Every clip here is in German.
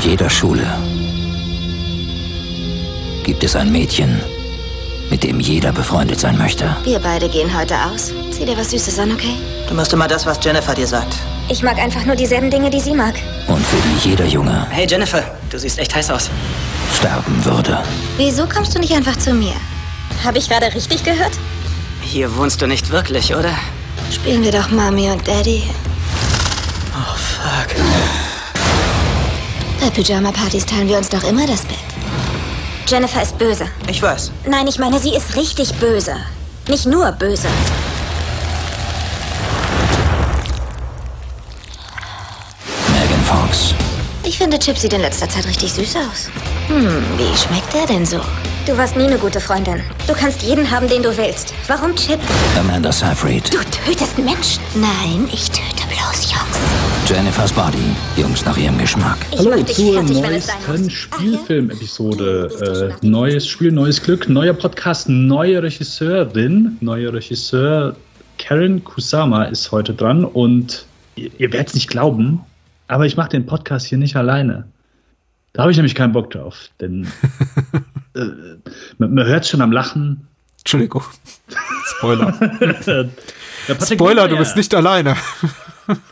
jeder Schule gibt es ein Mädchen, mit dem jeder befreundet sein möchte. Wir beide gehen heute aus. Zieh dir was Süßes an, okay? Du machst immer das, was Jennifer dir sagt. Ich mag einfach nur dieselben Dinge, die sie mag. Und für die jeder Junge Hey Jennifer, du siehst echt heiß aus. sterben würde. Wieso kommst du nicht einfach zu mir? Habe ich gerade richtig gehört? Hier wohnst du nicht wirklich, oder? Spielen wir doch Mami und Daddy. Oh, fuck. Bei Pyjama-Partys teilen wir uns doch immer das Bett. Jennifer ist böse. Ich weiß. Nein, ich meine, sie ist richtig böse. Nicht nur böse. Megan Fox. Ich finde, Chip sieht in letzter Zeit richtig süß aus. Hm, wie schmeckt der denn so? Du warst nie eine gute Freundin. Du kannst jeden haben, den du willst. Warum Chip? Amanda Seyfried. Du tötest Menschen. Nein, ich töte bloß Jungs. Jennifer's Body. Jungs nach ihrem Geschmack. Ich Hallo zur fertig, neuesten. Spielfilm-Episode. Äh, neues Spiel, neues Glück, neuer Podcast, neue Regisseurin, neuer Regisseur Karen Kusama ist heute dran und ihr, ihr werdet es nicht glauben, aber ich mache den Podcast hier nicht alleine. Da habe ich nämlich keinen Bock drauf, denn äh, man, man hört schon am Lachen. Entschuldigung. Spoiler. Spoiler, du bist nicht alleine.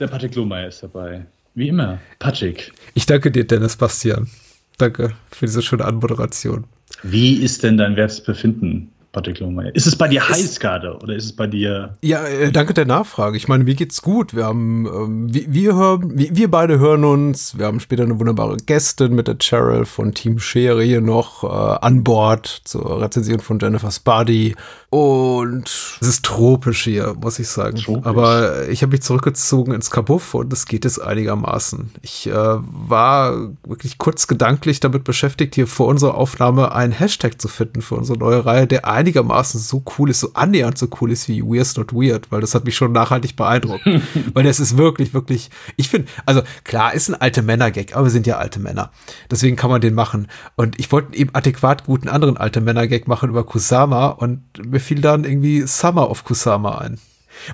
Der Patrick Lohmeier ist dabei. Wie immer. Patrick. Ich danke dir, Dennis Bastian. Danke für diese schöne Anmoderation. Wie ist denn dein Wertbefinden, Patrick Lohmeier? Ist es bei dir heiß gerade oder ist es bei dir Ja, äh, danke der Nachfrage. Ich meine, mir geht's gut. Wir haben, ähm, wir, wir hören, wir, wir beide hören uns. Wir haben später eine wunderbare Gästin mit der Cheryl von Team Schere hier noch äh, an Bord zur Rezension von Jennifer's Body. Und es ist tropisch hier, muss ich sagen. Tropisch. Aber ich habe mich zurückgezogen ins Kabuff und es geht es einigermaßen. Ich äh, war wirklich kurz gedanklich damit beschäftigt, hier vor unserer Aufnahme einen Hashtag zu finden für unsere neue Reihe, der einigermaßen so cool ist, so annähernd so cool ist wie Weird's Not Weird, weil das hat mich schon nachhaltig beeindruckt. weil das ist wirklich, wirklich, ich finde, also klar, ist ein alte Männer-Gag, aber wir sind ja alte Männer. Deswegen kann man den machen. Und ich wollte eben adäquat guten anderen alte Männer-Gag machen über Kusama und mir fiel dann irgendwie Summer of Kusama ein.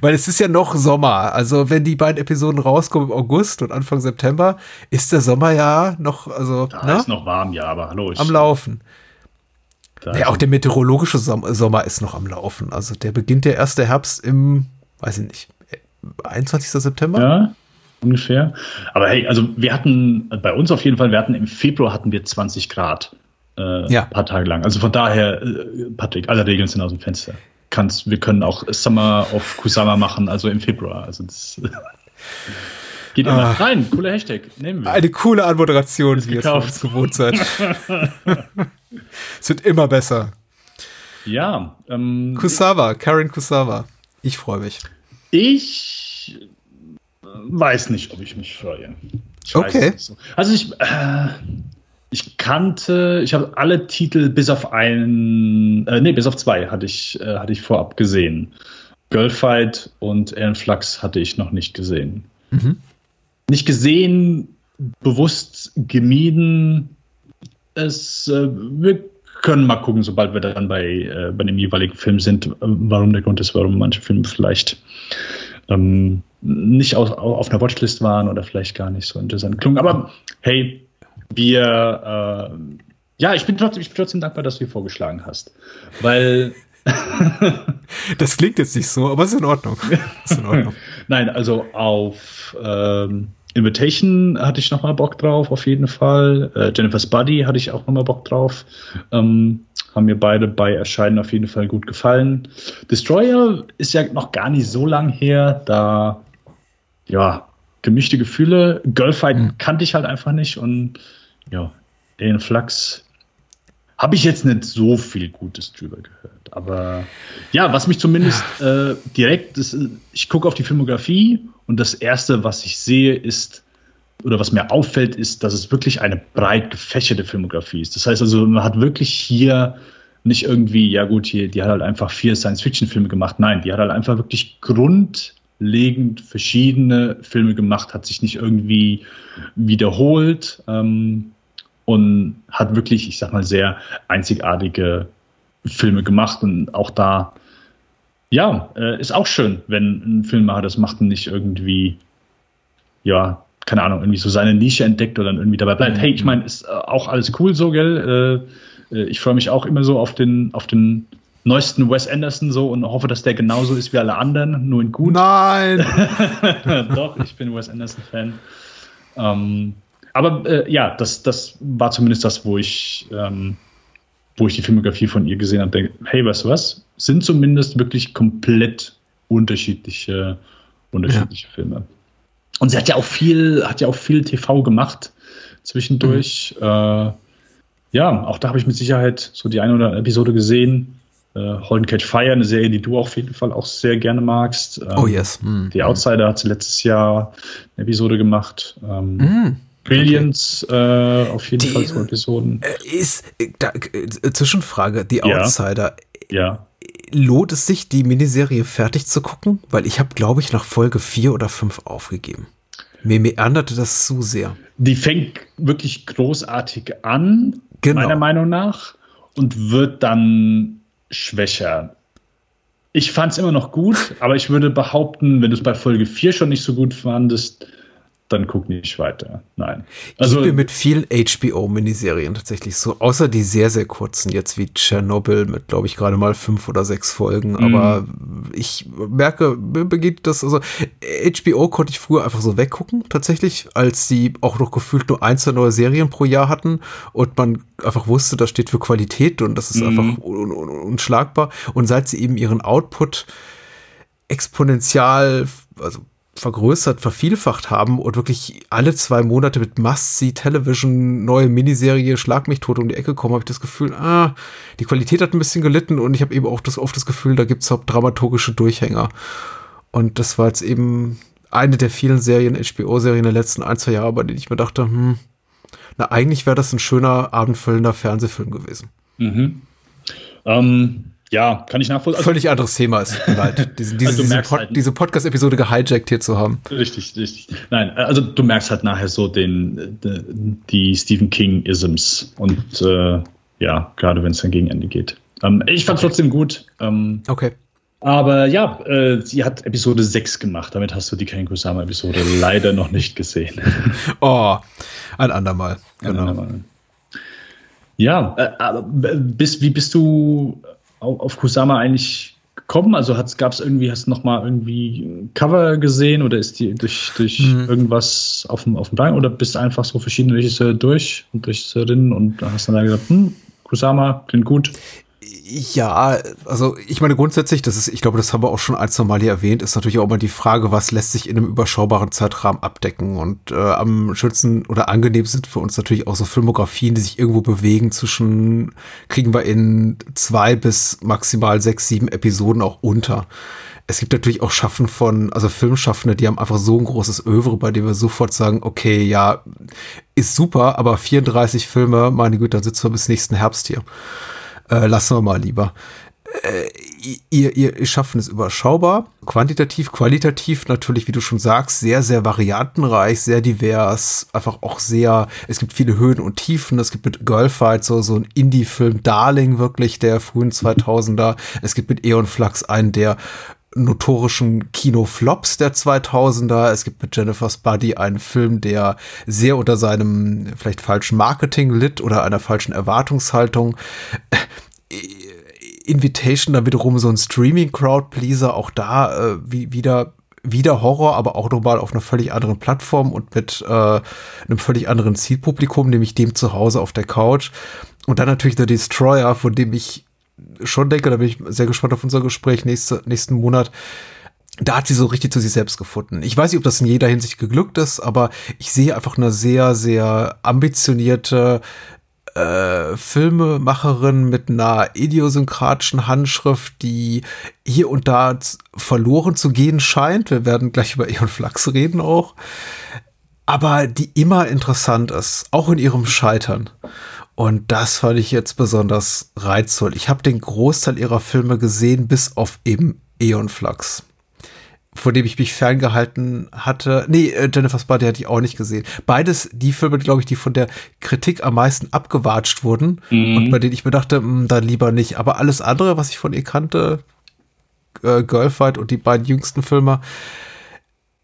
Weil es ist ja noch Sommer. Also wenn die beiden Episoden rauskommen im August und Anfang September, ist der Sommer ja noch, also Da na, ist noch warm, ja, aber hallo. Am Laufen. Ja, auch der meteorologische Som Sommer ist noch am Laufen. Also der beginnt der erste Herbst im, weiß ich nicht, 21. September? Ja, ungefähr. Aber hey, also wir hatten bei uns auf jeden Fall, wir hatten im Februar hatten wir 20 Grad. Äh, Ja. Ein paar Tage lang. Also von daher, äh, Patrick, alle Regeln sind aus dem Fenster. Kannst, wir können auch Summer of Kusama machen, also im Februar. Also das geht immer Ah. rein. Cooler Hashtag. Nehmen wir. Eine coole Anmoderation, wie ihr es gewohnt seid. es wird immer besser. Ja, ähm, Kusawa, Karen Kusawa. Ich freue mich. Ich äh, weiß nicht, ob ich mich freue. Ich Okay. so. Also ich, äh, ich kannte, ich habe alle Titel bis auf einen, äh, nee, bis auf zwei hatte ich, äh, hatte ich vorab gesehen. Girlfight und Aaron Flux hatte ich noch nicht gesehen. Mhm. Nicht gesehen, bewusst gemieden. Es, äh, wir können mal gucken, sobald wir dann bei, äh, bei dem jeweiligen Film sind, äh, warum der Grund ist, warum manche Filme vielleicht ähm, nicht auf, auf einer Watchlist waren oder vielleicht gar nicht so interessant klungen. Aber hey, wir, äh, ja, ich bin, trotzdem, ich bin trotzdem dankbar, dass du ihn vorgeschlagen hast. Weil, Das klingt jetzt nicht so, aber ist in Ordnung. Ist in Ordnung. nein, also auf ähm, Invitation hatte ich nochmal Bock drauf, auf jeden Fall. Äh, Jennifer's Buddy hatte ich auch nochmal Bock drauf. Ähm, haben mir beide bei Erscheinen auf jeden Fall gut gefallen. Destroyer ist ja noch gar nicht so lang her, da, ja, gemischte Gefühle. Girlfight kannte ich halt einfach nicht und ja, den Flux habe ich jetzt nicht so viel Gutes drüber gehört. Aber ja, was mich zumindest äh, direkt, äh, ich gucke auf die Filmografie und das Erste, was ich sehe, ist, oder was mir auffällt, ist, dass es wirklich eine breit gefächerte Filmografie ist. Das heißt also, man hat wirklich hier nicht irgendwie, ja gut, hier, die hat halt einfach vier Science-Fiction-Filme gemacht. Nein, die hat halt einfach wirklich grundlegend verschiedene Filme gemacht, hat sich nicht irgendwie wiederholt ähm, und hat wirklich, ich sag mal, sehr einzigartige Filme gemacht und auch da, ja, äh, ist auch schön, wenn ein Filmemacher das macht und nicht irgendwie, ja, keine Ahnung, irgendwie so seine Nische entdeckt oder dann irgendwie dabei bleibt. Mhm. Hey, ich meine, ist äh, auch alles cool so, gell? Äh, ich freue mich auch immer so auf den, auf den neuesten Wes Anderson so und hoffe, dass der genauso ist wie alle anderen, nur in gut. Nein! Doch, ich bin Wes Anderson-Fan. Ähm, aber äh, ja, das, das war zumindest das, wo ich, ähm, wo ich die Filmografie von ihr gesehen habe, denke, hey, weißt du was? Sind zumindest wirklich komplett unterschiedliche, unterschiedliche ja. Filme. Und sie hat ja auch viel, hat ja auch viel TV gemacht zwischendurch. Mhm. Äh, ja, auch da habe ich mit Sicherheit so die eine oder andere Episode gesehen. Äh, Hold Catch Fire, eine Serie, die du auf jeden Fall auch sehr gerne magst. Ähm, oh yes. Mhm. Die Outsider hat sie letztes Jahr eine Episode gemacht. Ähm, mhm. Brilliance, okay. äh, auf jeden die, Fall zwei Episoden. Äh, ist, äh, da, äh, Zwischenfrage, die Outsider. Ja. ja lohnt es sich, die Miniserie fertig zu gucken? Weil ich habe, glaube ich, nach Folge 4 oder 5 aufgegeben. Mir meanderte das zu sehr. Die fängt wirklich großartig an, genau. meiner Meinung nach, und wird dann schwächer. Ich fand es immer noch gut, aber ich würde behaupten, wenn du es bei Folge 4 schon nicht so gut fandest, dann guck nicht weiter. Nein. Also ich bin mit vielen HBO-Miniserien tatsächlich so, außer die sehr, sehr kurzen, jetzt wie Chernobyl mit, glaube ich, gerade mal fünf oder sechs Folgen. Mm. Aber ich merke, mir begeht das, also HBO konnte ich früher einfach so weggucken, tatsächlich, als sie auch noch gefühlt nur ein, zwei neue Serien pro Jahr hatten und man einfach wusste, das steht für Qualität und das ist mm. einfach un un unschlagbar. Und seit sie eben ihren Output exponentiell, also vergrößert, vervielfacht haben und wirklich alle zwei Monate mit Must-See-Television, neue Miniserie, Schlag mich tot um die Ecke kommen, habe ich das Gefühl, ah, die Qualität hat ein bisschen gelitten und ich habe eben auch das, oft das Gefühl, da gibt es auch dramaturgische Durchhänger. Und das war jetzt eben eine der vielen Serien, HBO-Serien der letzten ein, zwei Jahre, bei denen ich mir dachte, hm, na, eigentlich wäre das ein schöner, abendfüllender Fernsehfilm gewesen. Mhm. Ähm, ja, kann ich nachvollziehen. Also, Völlig anderes Thema, mir leid, diese, diese, also diese, Pod, halt, diese Podcast-Episode gehijackt hier zu haben. Richtig, richtig. Nein, also du merkst halt nachher so den, die Stephen King-Isms und äh, ja, gerade wenn es dann gegen Ende geht. Ähm, ich fand okay. trotzdem gut. Ähm, okay. Aber ja, äh, sie hat Episode 6 gemacht. Damit hast du die Ken Kusama-Episode leider noch nicht gesehen. oh, ein andermal. Genau. Ein andermal. Ja, äh, aber bis, wie bist du auf Kusama eigentlich gekommen? Also gab es irgendwie, hast du noch mal irgendwie ein Cover gesehen oder ist die durch, durch mhm. irgendwas auf dem, auf dem Bein oder bist du einfach so verschiedene Regisseure durch und Regisseurinnen und hast dann da gesagt, hm, Kusama klingt gut? Ja, also ich meine grundsätzlich, das ist, ich glaube, das haben wir auch schon ein, zwei Mal hier erwähnt, ist natürlich auch immer die Frage, was lässt sich in einem überschaubaren Zeitrahmen abdecken. Und äh, am schönsten oder angenehm sind für uns natürlich auch so Filmografien, die sich irgendwo bewegen zwischen, kriegen wir in zwei bis maximal sechs, sieben Episoden auch unter. Es gibt natürlich auch Schaffen von, also Filmschaffende, die haben einfach so ein großes Övre, bei dem wir sofort sagen, okay, ja, ist super, aber 34 Filme, meine Güte, dann sitzen wir bis nächsten Herbst hier äh, lassen wir mal lieber. Äh, ihr, ihr, ihr schaffen es überschaubar, quantitativ, qualitativ natürlich, wie du schon sagst, sehr, sehr variantenreich, sehr divers, einfach auch sehr, es gibt viele Höhen und Tiefen, es gibt mit Girlfight so, so ein Indie-Film Darling wirklich der frühen 2000er, es gibt mit Eon Flux einen der notorischen Kinoflops der 2000er. Es gibt mit Jennifer's Buddy einen Film, der sehr unter seinem vielleicht falschen Marketing litt oder einer falschen Erwartungshaltung. Invitation da wiederum so ein Streaming-Crowd-Pleaser, auch da äh, wie, wieder wieder Horror, aber auch nochmal auf einer völlig anderen Plattform und mit äh, einem völlig anderen Zielpublikum, nämlich dem zu Hause auf der Couch. Und dann natürlich der Destroyer, von dem ich schon denke, da bin ich sehr gespannt auf unser Gespräch nächste, nächsten Monat. Da hat sie so richtig zu sich selbst gefunden. Ich weiß nicht, ob das in jeder Hinsicht geglückt ist, aber ich sehe einfach eine sehr, sehr ambitionierte äh, Filmemacherin mit einer idiosynkratischen Handschrift, die hier und da verloren zu gehen scheint. Wir werden gleich über Eon Flux reden auch. Aber die immer interessant ist, auch in ihrem Scheitern. Und das fand ich jetzt besonders reizvoll. Ich habe den Großteil ihrer Filme gesehen, bis auf eben Eon Flux. Vor dem ich mich ferngehalten hatte. Nee, äh, Jennifer's Body hatte ich auch nicht gesehen. Beides die Filme, glaube ich, die von der Kritik am meisten abgewatscht wurden. Mhm. Und bei denen ich mir dachte, mh, hm, dann lieber nicht. Aber alles andere, was ich von ihr kannte, äh, Girlfight und die beiden jüngsten Filme,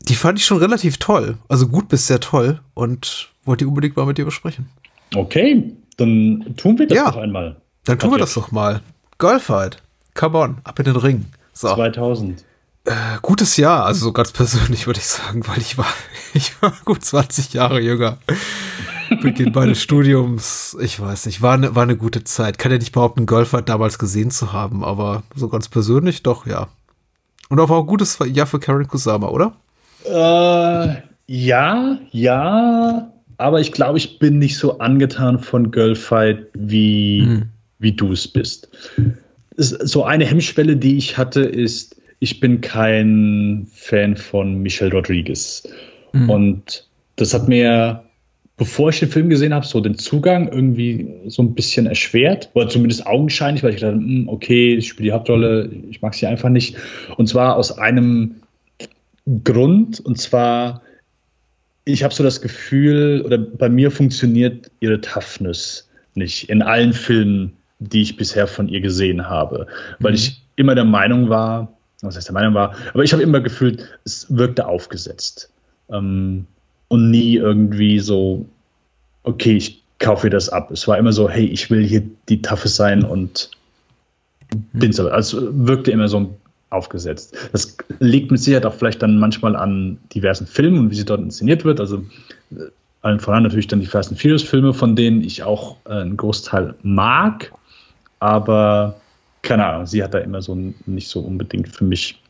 die fand ich schon relativ toll. Also gut bis sehr toll und wollte die unbedingt mal mit dir besprechen. Okay, dann tun wir das Ja. doch einmal. Dann tun wir das doch mal. Girlfight. Come on, ab in den Ring. So. 2000. Äh, gutes Jahr, also so ganz persönlich würde ich sagen, weil ich war, ich war gut 20 Jahre jünger. Beginn meines Studiums, ich weiß nicht, war eine, war eine gute Zeit. Kann ja nicht behaupten, Golfert damals gesehen zu haben, aber so ganz persönlich doch, ja. Und auch ein gutes Jahr für Karen Kusama, oder? Äh, ja, ja, aber ich glaube, ich bin nicht so angetan von Girlfight, wie, wie du es bist. So eine Hemmschwelle, die ich hatte, ist, ich bin kein Fan von Michelle Rodriguez. Und das hat mir, bevor ich den Film gesehen habe, so den Zugang irgendwie so ein bisschen erschwert. Oder zumindest augenscheinlich, weil ich dachte, hm, okay, ich spiele die Hauptrolle, ich mag sie einfach nicht. Und zwar aus einem Grund, und zwar, ich habe so das Gefühl, oder bei mir funktioniert ihre Toughness nicht in allen Filmen, die ich bisher von ihr gesehen habe, weil ich immer der Meinung war, was heißt der Meinung war, aber ich habe immer gefühlt, es wirkte aufgesetzt ähm, und nie irgendwie so, okay, ich kaufe ihr das ab. Es war immer so, hey, ich will hier die Taffe sein und bin's aber. Also wirkte immer so aufgesetzt. Das liegt mit Sicherheit auch vielleicht dann manchmal an diversen Filmen und wie sie dort inszeniert wird. Also äh, allen voran natürlich dann die Fast and Furious Filme, von denen ich auch äh, einen Großteil mag, aber keine Ahnung, sie hat da immer so nicht so unbedingt für mich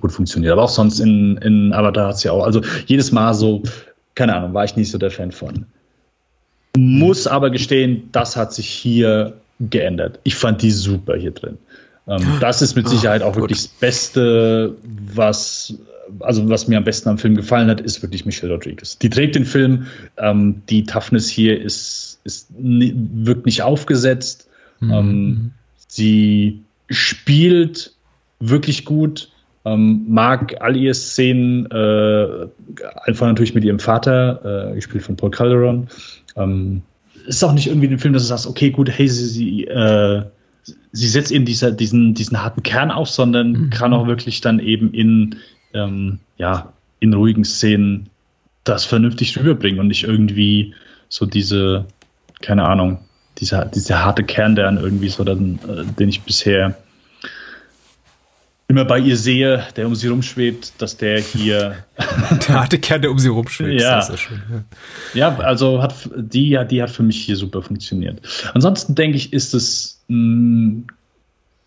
gut funktioniert. Aber auch sonst in, in Avatar hat sie auch, also jedes Mal so, keine Ahnung, war ich nicht so der Fan von. Muss aber gestehen, das hat sich hier geändert. Ich fand die super hier drin. Ähm, das ist mit Ah, Sicherheit auch wirklich das Beste, was, also was mir am besten am Film gefallen hat, ist wirklich Michelle Rodriguez. Die trägt den Film. Ähm, die Toughness hier ist, ist wirkt nicht aufgesetzt. Ähm, sie spielt wirklich gut. Ähm, mag all ihre Szenen, äh, einfach natürlich mit ihrem Vater, äh, gespielt von Paul Calderon. Ähm, ist auch nicht irgendwie ein Film, dass du sagst, okay, gut, hey, sie, sie, äh, sie setzt eben dieser, diesen, diesen harten Kern auf, sondern kann auch wirklich dann eben in, ähm, ja, in ruhigen Szenen das vernünftig rüberbringen und nicht irgendwie so diese, keine Ahnung, dieser, dieser harte Kern, der dann irgendwie so dann, äh, den ich bisher immer bei ihr sehe, der um sie rumschwebt, dass der hier Der harte Kern, der um sie rumschwebt. Ja. Das ist ja schön. Ja. Ja, also hat die, die hat für mich hier super funktioniert. Ansonsten denke ich, ist es ein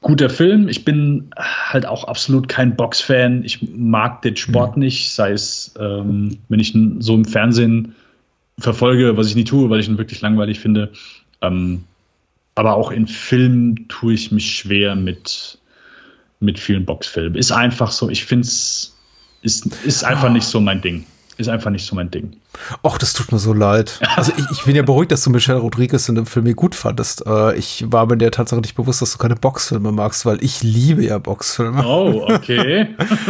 guter Film. Ich bin halt auch absolut kein Boxfan. Ich mag den Sport nicht, sei es, ähm, wenn ich ihn so im Fernsehen verfolge, was ich nie tue, weil ich ihn wirklich langweilig finde. Ähm, aber auch in Filmen tue ich mich schwer mit, mit vielen Boxfilmen. Ist einfach so, ich finde es, ist, ist einfach nicht so mein Ding. Ist einfach nicht so mein Ding. Och, das tut mir so leid. Also ich, ich bin ja beruhigt, dass du Michelle Rodriguez in dem Film hier gut fandest. Äh, ich war mir der Tatsache nicht bewusst, dass du keine Boxfilme magst, weil ich liebe ja Boxfilme. Oh, okay.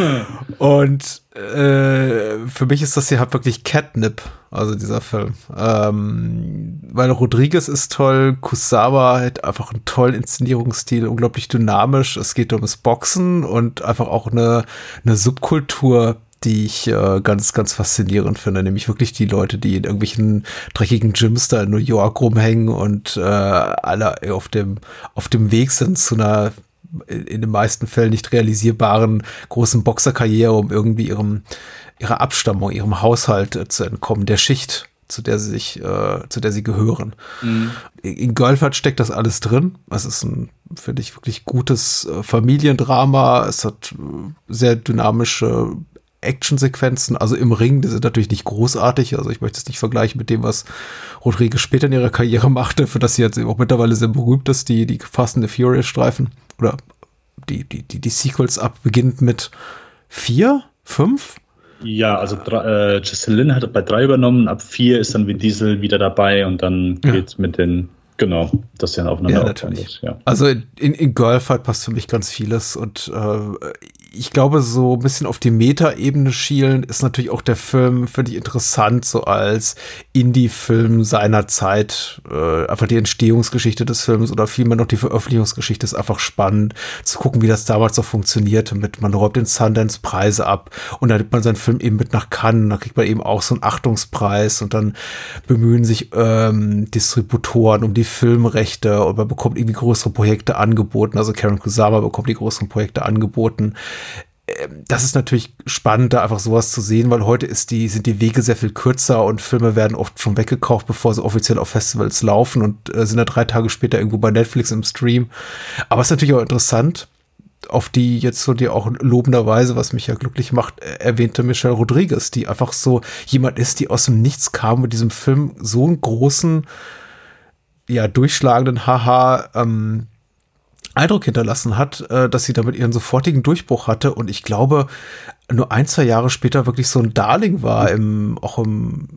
Und äh, für mich ist das hier halt wirklich Catnip, also dieser Film. Ähm, weil Rodriguez ist toll, Kusawa hat einfach einen tollen Inszenierungsstil, unglaublich dynamisch. Es geht ums Boxen und einfach auch eine, eine Subkultur, die ich äh, ganz, ganz faszinierend finde. Nämlich wirklich die Leute, die in irgendwelchen dreckigen Gyms da in New York rumhängen und äh, alle auf dem, auf dem Weg sind zu einer in den meisten Fällen nicht realisierbaren großen Boxerkarriere, um irgendwie ihrem, ihrer Abstammung, ihrem Haushalt äh, zu entkommen, der Schicht, zu der sie sich, äh, zu der sie gehören. In Girlfight steckt das alles drin. Es ist ein, finde ich, wirklich gutes äh, Familiendrama. Es hat äh, sehr dynamische Actionsequenzen, also im Ring, die sind natürlich nicht großartig, also ich möchte es nicht vergleichen mit dem, was Rodriguez später in ihrer Karriere machte, für das sie jetzt eben auch mittlerweile sehr berühmt ist, die, die Fast and the Furious Streifen oder die, die, die, die Sequels ab, beginnt mit vier, fünf? Ja, also äh, Giselle hat bei drei übernommen, ab vier ist dann Vin Diesel wieder dabei und dann Ja. geht's mit den, genau, das dann aufeinander Ja, natürlich. Ja. Also in, in Girlfight passt für mich ganz vieles und äh, ich glaube, so ein bisschen auf die Meta-Ebene schielen ist natürlich auch der Film, finde ich interessant, so als Indie-Film seiner Zeit. Äh, einfach die Entstehungsgeschichte des Films oder vielmehr noch die Veröffentlichungsgeschichte ist einfach spannend zu gucken, wie das damals so funktionierte. Mit man räumt den Sundance Preise ab und dann nimmt man seinen Film eben mit nach Cannes, da kriegt man eben auch so einen Achtungspreis und dann bemühen sich ähm, Distributoren um die Filmrechte und man bekommt irgendwie größere Projekte angeboten. Also Karen Kusama bekommt die größeren Projekte angeboten das ist natürlich spannend, da einfach sowas zu sehen, weil heute ist die, sind die Wege sehr viel kürzer und Filme werden oft schon weggekauft, bevor sie offiziell auf Festivals laufen und äh, sind dann drei Tage später irgendwo bei Netflix im Stream. Aber es ist natürlich auch interessant, auf die jetzt so die auch lobenderweise, was mich ja glücklich macht, äh, erwähnte Michelle Rodriguez, die einfach so jemand ist, die aus dem Nichts kam mit diesem Film so einen großen, ja, durchschlagenden Haha, ähm, Eindruck hinterlassen hat, äh, dass sie damit ihren sofortigen Durchbruch hatte und ich glaube, nur ein, zwei Jahre später wirklich so ein Darling war im, auch im,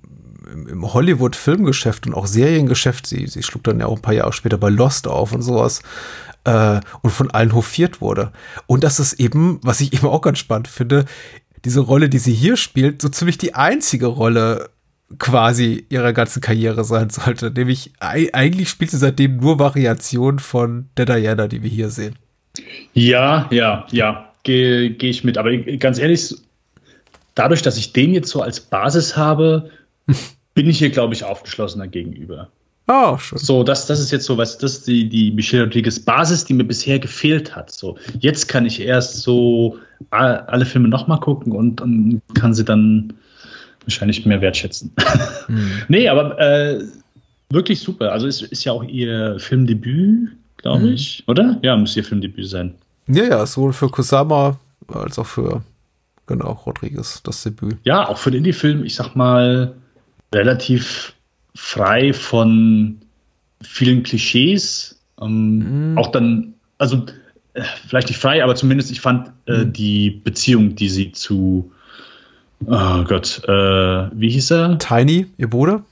im Hollywood-Filmgeschäft und auch Seriengeschäft. Sie, sie schlug dann ja auch ein paar Jahre später bei Lost auf und sowas äh, und von allen hofiert wurde. Und das ist eben, was ich eben auch ganz spannend finde, diese Rolle, die sie hier spielt, so ziemlich die einzige Rolle quasi ihrer ganzen Karriere sein sollte. Nämlich eigentlich spielt sie seitdem nur Variationen von der Diana, die wir hier sehen. Ja, ja, ja, gehe geh ich mit. Aber ganz ehrlich, dadurch, dass ich den jetzt so als Basis habe, bin ich hier, glaube ich, aufgeschlossener gegenüber. Oh, schön. So, das, das ist jetzt so, was, das ist die, die Michelle Rodriguez Basis, die mir bisher gefehlt hat. So, jetzt kann ich erst so alle Filme nochmal gucken und, und kann sie dann wahrscheinlich mehr wertschätzen. Mhm. nee, aber äh, wirklich super. Also es ist ja auch ihr Filmdebüt, glaube mhm. ich, oder? Ja, muss ihr Filmdebüt sein. Ja, ja, sowohl für Kusama als auch für, genau, Rodriguez, das Debüt. Ja, auch für den Indie-Film, ich sag mal, relativ frei von vielen Klischees. Ähm, mhm. Auch dann, also äh, vielleicht nicht frei, aber zumindest ich fand äh, mhm. die Beziehung, die sie zu Oh Gott, äh, wie hieß er? Tiny, ihr Bruder?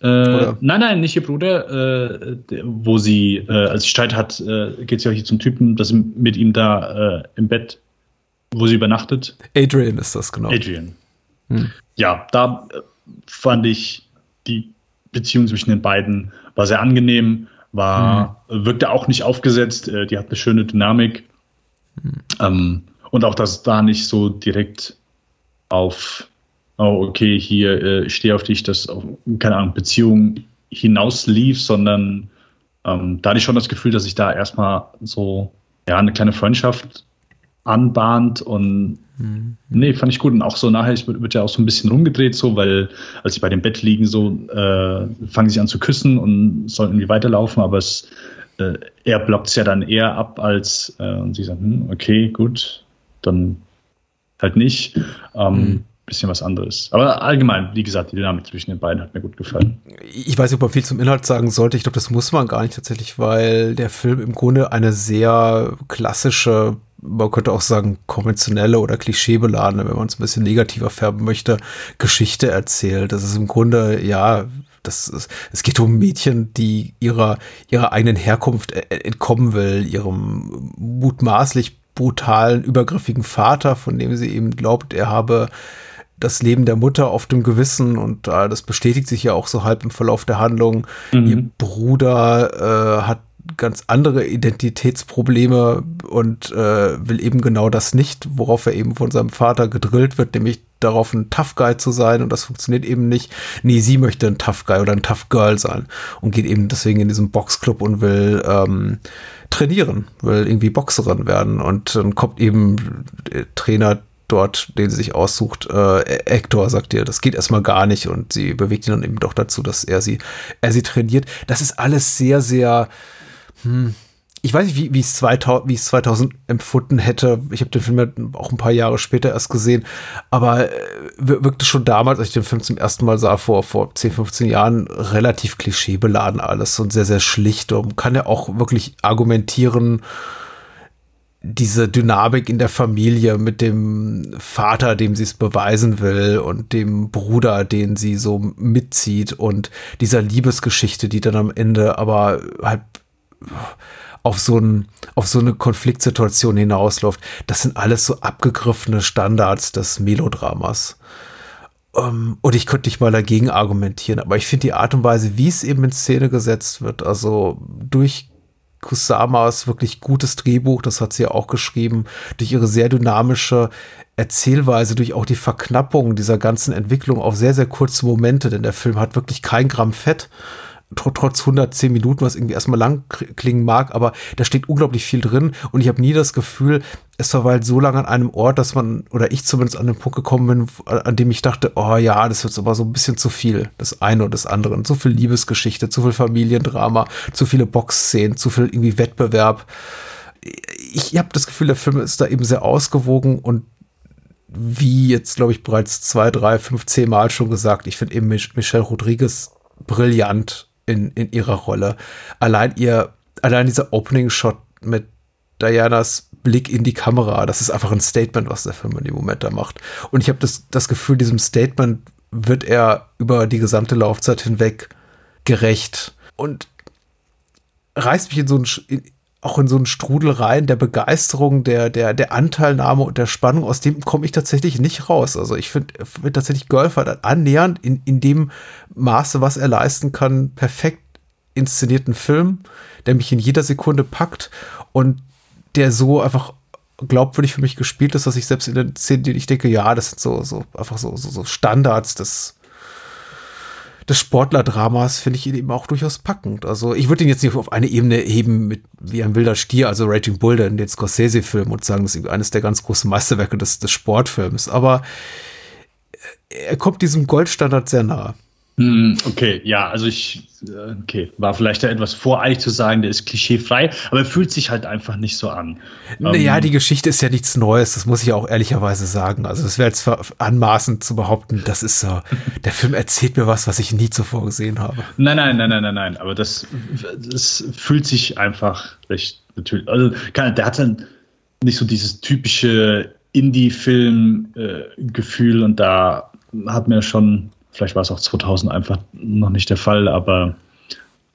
Äh, nein, nein, nicht ihr Bruder. Äh, wo sie, äh, als sie Streit hat, äh, geht sie auch hier zum Typen, das mit ihm da äh, im Bett, wo sie übernachtet. Adrian ist das, genau. Adrian. Hm. Ja, da äh, fand ich die Beziehung zwischen den beiden war sehr angenehm, war, hm. wirkte auch nicht aufgesetzt, äh, die hat eine schöne Dynamik. Hm. Ähm, und auch, dass da nicht so direkt auf, oh, okay, hier äh, stehe auf dich, das auf, keine Ahnung, Beziehung hinauslief, sondern ähm, da hatte ich schon das Gefühl, dass sich da erstmal so, ja, eine kleine Freundschaft anbahnt und mhm. nee, fand ich gut. Und auch so nachher wird, wird ja auch so ein bisschen rumgedreht, so, weil als sie bei dem Bett liegen, so äh, fangen sie an zu küssen und sollen irgendwie weiterlaufen, aber es, äh, er blockt es ja dann eher ab, als äh, und sie sagen, hm, okay, gut, dann halt nicht. Ähm, mhm. Bisschen was anderes. Aber allgemein, wie gesagt, die Dynamik zwischen den beiden hat mir gut gefallen. Ich weiß nicht, ob man viel zum Inhalt sagen sollte. Ich glaube, das muss man gar nicht tatsächlich, weil der Film im Grunde eine sehr klassische man könnte auch sagen, konventionelle oder klischeebeladene, wenn man es ein bisschen negativer färben möchte, Geschichte erzählt. Das ist im Grunde, ja, das ist, es geht um Mädchen, die ihrer, ihrer eigenen Herkunft e-, entkommen will, ihrem mutmaßlich brutalen, übergriffigen Vater, von dem sie eben glaubt, er habe das Leben der Mutter auf dem Gewissen und äh, das bestätigt sich ja auch so halb im Verlauf der Handlung. Mhm. Ihr Bruder äh, hat ganz andere Identitätsprobleme und äh, will eben genau das nicht, worauf er eben von seinem Vater gedrillt wird, nämlich darauf ein Tough Guy zu sein und das funktioniert eben nicht. Nee, sie möchte ein Tough Guy oder ein Tough Girl sein und geht eben deswegen in diesen Boxclub und will ähm, trainieren, will irgendwie Boxerin werden und dann kommt eben Trainer dort, den sie sich aussucht, äh, Hector sagt ihr, das geht erstmal gar nicht und sie bewegt ihn dann eben doch dazu, dass er sie, er sie trainiert. Das ist alles sehr, sehr, hm, ich weiß nicht, wie, wie, es 2000, wie es 2000 empfunden hätte. Ich habe den Film ja auch ein paar Jahre später erst gesehen, aber äh, wirkte schon damals, als ich den Film zum ersten Mal sah, vor, vor 10, 15 Jahren, relativ klischeebeladen alles und sehr, sehr schlicht. Und kann ja auch wirklich argumentieren, diese Dynamik in der Familie mit dem Vater, dem sie es beweisen will und dem Bruder, den sie so mitzieht und dieser Liebesgeschichte, die dann am Ende aber halt auf so, ein, auf so eine Konfliktsituation hinausläuft. Das sind alles so abgegriffene Standards des Melodramas. Um, ähm, und ich könnte nicht mal dagegen argumentieren, aber ich finde die Art und Weise, wie es eben in Szene gesetzt wird, also durch Kusamas wirklich gutes Drehbuch, das hat sie ja auch geschrieben, durch ihre sehr dynamische Erzählweise, durch auch die Verknappung dieser ganzen Entwicklung auf sehr, sehr kurze Momente, denn der Film hat wirklich kein Gramm Fett trotz 110 Minuten, was irgendwie erstmal lang klingen mag, aber da steht unglaublich viel drin und ich habe nie das Gefühl, es verweilt so lange an einem Ort, dass man, oder ich zumindest an den Punkt gekommen bin, an dem ich dachte, oh ja, das wird aber so ein bisschen zu viel, das eine oder das andere. Zu viel Liebesgeschichte, zu viel Familiendrama, zu viele Boxszenen, zu viel irgendwie Wettbewerb. Ich habe das Gefühl, der Film ist da eben sehr ausgewogen und wie jetzt, glaube ich, bereits zwei, drei, fünf, zehn Mal schon gesagt, ich finde eben Michelle Rodriguez brillant in, in ihrer Rolle. Allein ihr, allein dieser Opening-Shot mit Dianas Blick in die Kamera, das ist einfach ein Statement, was der Film in dem Moment da macht. Und ich habe das, das Gefühl, diesem Statement wird er über die gesamte Laufzeit hinweg gerecht und reißt mich in so ein, in, auch in so einen Strudel rein der Begeisterung, der, der, der Anteilnahme und der Spannung, aus dem komme ich tatsächlich nicht raus. Also ich finde find tatsächlich Girlfight annähernd in, in dem Maße, was er leisten kann, perfekt inszenierten Film, der mich in jeder Sekunde packt und der so einfach glaubwürdig für mich gespielt ist, dass ich selbst in den Szenen, die ich denke, ja, das sind so, so einfach so, so, so Standards des des Sportlerdramas finde ich ihn eben auch durchaus packend. Also ich würde ihn jetzt nicht auf eine Ebene heben mit wie ein wilder Stier, also Raging Bull, den Scorsese-Film und sagen, das ist eines der ganz großen Meisterwerke des, des Sportfilms. Aber er kommt diesem Goldstandard sehr nah. Hm, okay, ja, also ich, äh, okay, war vielleicht da etwas voreilig zu sagen, der ist klischeefrei, aber er fühlt sich halt einfach nicht so an. Naja, ähm, die Geschichte ist ja nichts Neues, das muss ich auch ehrlicherweise sagen. Also es wäre jetzt anmaßend zu behaupten, das ist so, der Film erzählt mir was, was ich nie zuvor gesehen habe. Nein, nein, nein, nein, nein, nein, aber das, das fühlt sich einfach recht natürlich, also der hat dann nicht so dieses typische Indie-Film-Gefühl äh, und da hat mir schon Vielleicht war es auch 2000 einfach noch nicht der Fall, aber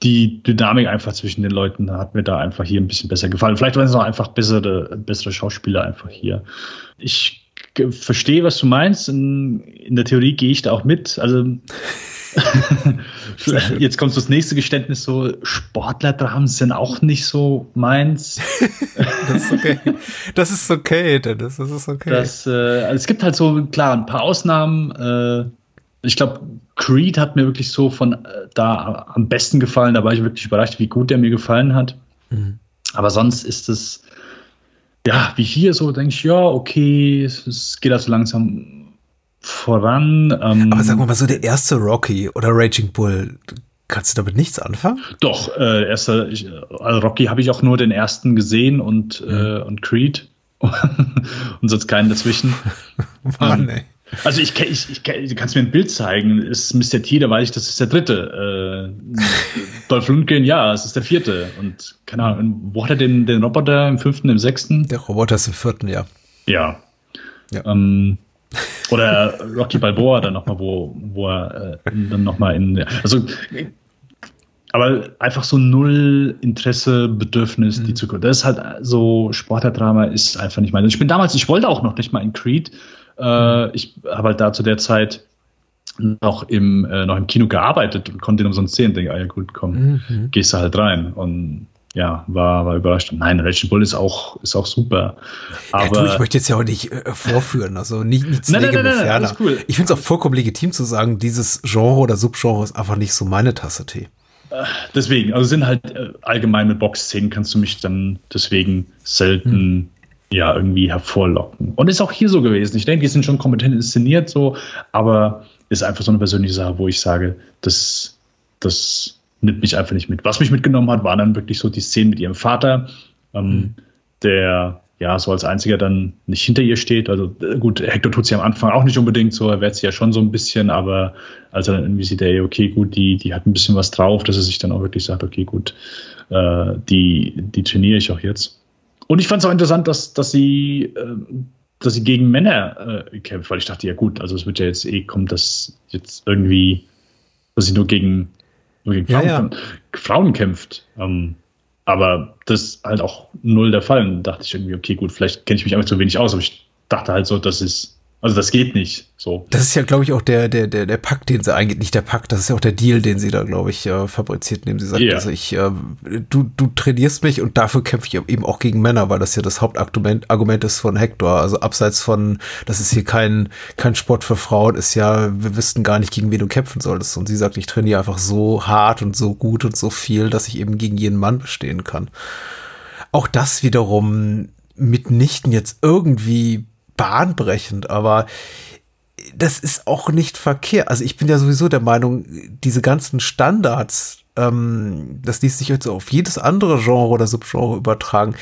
die Dynamik einfach zwischen den Leuten hat mir da einfach hier ein bisschen besser gefallen. Vielleicht waren es auch einfach bessere, bessere Schauspieler einfach hier. Ich verstehe, was du meinst. In, in der Theorie gehe ich da auch mit. Also jetzt kommt das nächste Geständnis so, Sportlerdramen sind auch nicht so meins. das ist okay. Das ist okay, Dennis. Das ist okay. Das, äh, also es gibt halt so, klar, ein paar Ausnahmen. Äh, ich glaube, Creed hat mir wirklich so von äh, da am besten gefallen. Da war ich wirklich überrascht, wie gut der mir gefallen hat. Mhm. Aber sonst ist es, ja, wie hier so, denke ich, ja, okay, es, es geht also langsam voran. Ähm, Aber sagen wir mal so, der erste Rocky oder Raging Bull, kannst du damit nichts anfangen? Doch, äh, erster, ich, also Rocky habe ich auch nur den ersten gesehen und, mhm. äh, und Creed. und sonst keinen dazwischen. Mann, ähm, ey. Also ich, ich, ich, du kannst mir ein Bild zeigen, ist Mr. T, da weiß ich, das ist der dritte. Äh, Dolph Lundgren, ja, es ist der vierte. Und keine Ahnung, wo hat er den, den Roboter im fünften, im sechsten? Der Roboter ist im vierten, ja. Ja. ja. Ähm, oder Rocky Balboa dann nochmal, wo, wo er äh, dann nochmal in, also aber einfach so null Interesse, Bedürfnis, mhm. die Zukunft. Das ist halt so, Sportlerdrama ist einfach nicht mein. Ich bin damals, ich wollte auch noch nicht mal in Creed, äh, ich habe halt da zu der Zeit noch im, äh, noch im Kino gearbeitet und konnte so sehen. Denke, ah ja gut, komm, mhm. gehst du halt rein. Und ja, war, war überrascht. Nein, Raging Bull ist auch, ist auch super. Aber ja, du, ich möchte jetzt ja auch nicht äh, vorführen, also nicht, nichts nein, nein, nein, nein, cool. Ich finde es auch vollkommen legitim zu sagen, dieses Genre oder Subgenre ist einfach nicht so meine Tasse Tee. Äh, deswegen, also sind halt äh, allgemein mit Boxszenen kannst du mich dann deswegen selten hm ja irgendwie hervorlocken. Und ist auch hier so gewesen. Ich denke, die sind schon kompetent inszeniert so, aber ist einfach so eine persönliche Sache, wo ich sage, das, das nimmt mich einfach nicht mit. Was mich mitgenommen hat, waren dann wirklich so die Szenen mit ihrem Vater, ähm, mhm. der ja so als einziger dann nicht hinter ihr steht. Also äh, gut, Hector tut sie am Anfang auch nicht unbedingt so, er wehrt sie ja schon so ein bisschen, aber als er dann irgendwie sieht, ey, okay, gut, die, die hat ein bisschen was drauf, dass er sich dann auch wirklich sagt, okay, gut, äh, die, die trainiere ich auch jetzt. Und ich fand es auch interessant, dass, dass sie, äh, dass sie gegen Männer äh, kämpft, weil ich dachte, ja gut, also es wird ja jetzt eh kommen, dass jetzt irgendwie, dass sie nur gegen, nur gegen Frauen, ja, ja. Frauen kämpft. Ähm, Aber das ist halt auch null der Fall. Und dachte ich irgendwie, okay, gut, vielleicht kenne ich mich einfach zu wenig aus, aber ich dachte halt so, das ist also das geht nicht. So. Das ist ja, glaube ich, auch der, der, der, der Pakt, den sie eigentlich, nicht der Pakt, das ist ja auch der Deal, den sie da, glaube ich, äh, fabriziert, indem sie sagt, yeah. also ich, äh, du, du trainierst mich und dafür kämpfe ich eben auch gegen Männer, weil das ja das Hauptargument Argument ist von Hector. Also abseits von, das ist hier kein, kein Sport für Frauen, ist ja, wir wüssten gar nicht, gegen wen du kämpfen solltest. Und sie sagt, ich trainiere einfach so hart und so gut und so viel, dass ich eben gegen jeden Mann bestehen kann. Auch das wiederum mitnichten jetzt irgendwie bahnbrechend, aber das ist auch nicht verkehrt. Also ich bin ja sowieso der Meinung, diese ganzen Standards, ähm, das ließ sich jetzt auf jedes andere Genre oder Subgenre übertragen.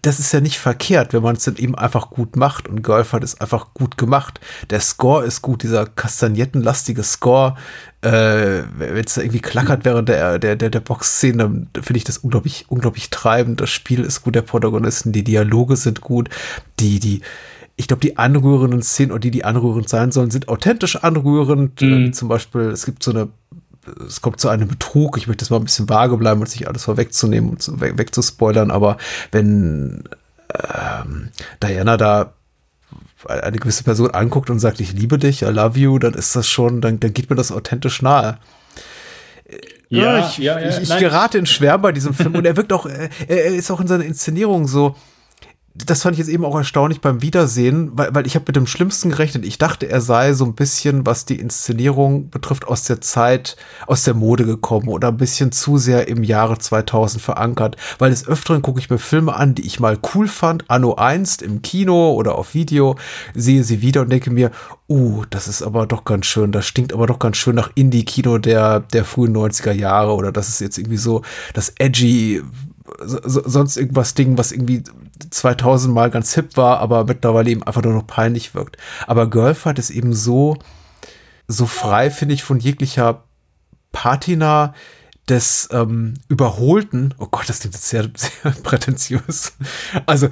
Das ist ja nicht verkehrt, wenn man es dann eben einfach gut macht. Und Girlfight ist einfach gut gemacht. Der Score ist gut, dieser kastagnettenlastige Score. Äh, wenn es irgendwie klackert während der, der, der, der Boxszene, dann finde ich das unglaublich, unglaublich treibend. Das Spiel ist gut, der Protagonisten, die Dialoge sind gut, die, die, ich glaube, die anrührenden Szenen oder die, die anrührend sein sollen, sind authentisch anrührend. Mhm. Äh, zum Beispiel, es gibt so eine, es kommt zu einem Betrug. Ich möchte das mal ein bisschen vage bleiben und sich alles vorwegzunehmen und so weg, wegzuspoilern. Aber wenn ähm, Diana da eine gewisse Person anguckt und sagt, ich liebe dich, I love you, dann ist das schon, dann, dann geht mir das authentisch nahe. Ja, ja ich, ja, ja, ich, ich gerate in Schwärm bei diesem Film und er wirkt auch, er, er ist auch in seiner Inszenierung so, das fand ich jetzt eben auch erstaunlich beim Wiedersehen, weil, weil ich habe mit dem Schlimmsten gerechnet. Ich dachte, er sei so ein bisschen, was die Inszenierung betrifft, aus der Zeit, aus der Mode gekommen oder ein bisschen zu sehr im Jahre 2000 verankert. Weil des Öfteren gucke ich mir Filme an, die ich mal cool fand, anno einst im Kino oder auf Video, sehe sie wieder und denke mir, uh, das ist aber doch ganz schön, das stinkt aber doch ganz schön nach Indie-Kino der, der frühen 90er Jahre oder das ist jetzt irgendwie so das edgy so, sonst irgendwas Ding, was irgendwie 2000 Mal ganz hip war, aber mittlerweile eben einfach nur noch peinlich wirkt. Aber Girlfight ist eben so, so frei, finde ich, von jeglicher Patina des ähm, Überholten. Oh Gott, das klingt jetzt sehr, sehr prätentiös. Also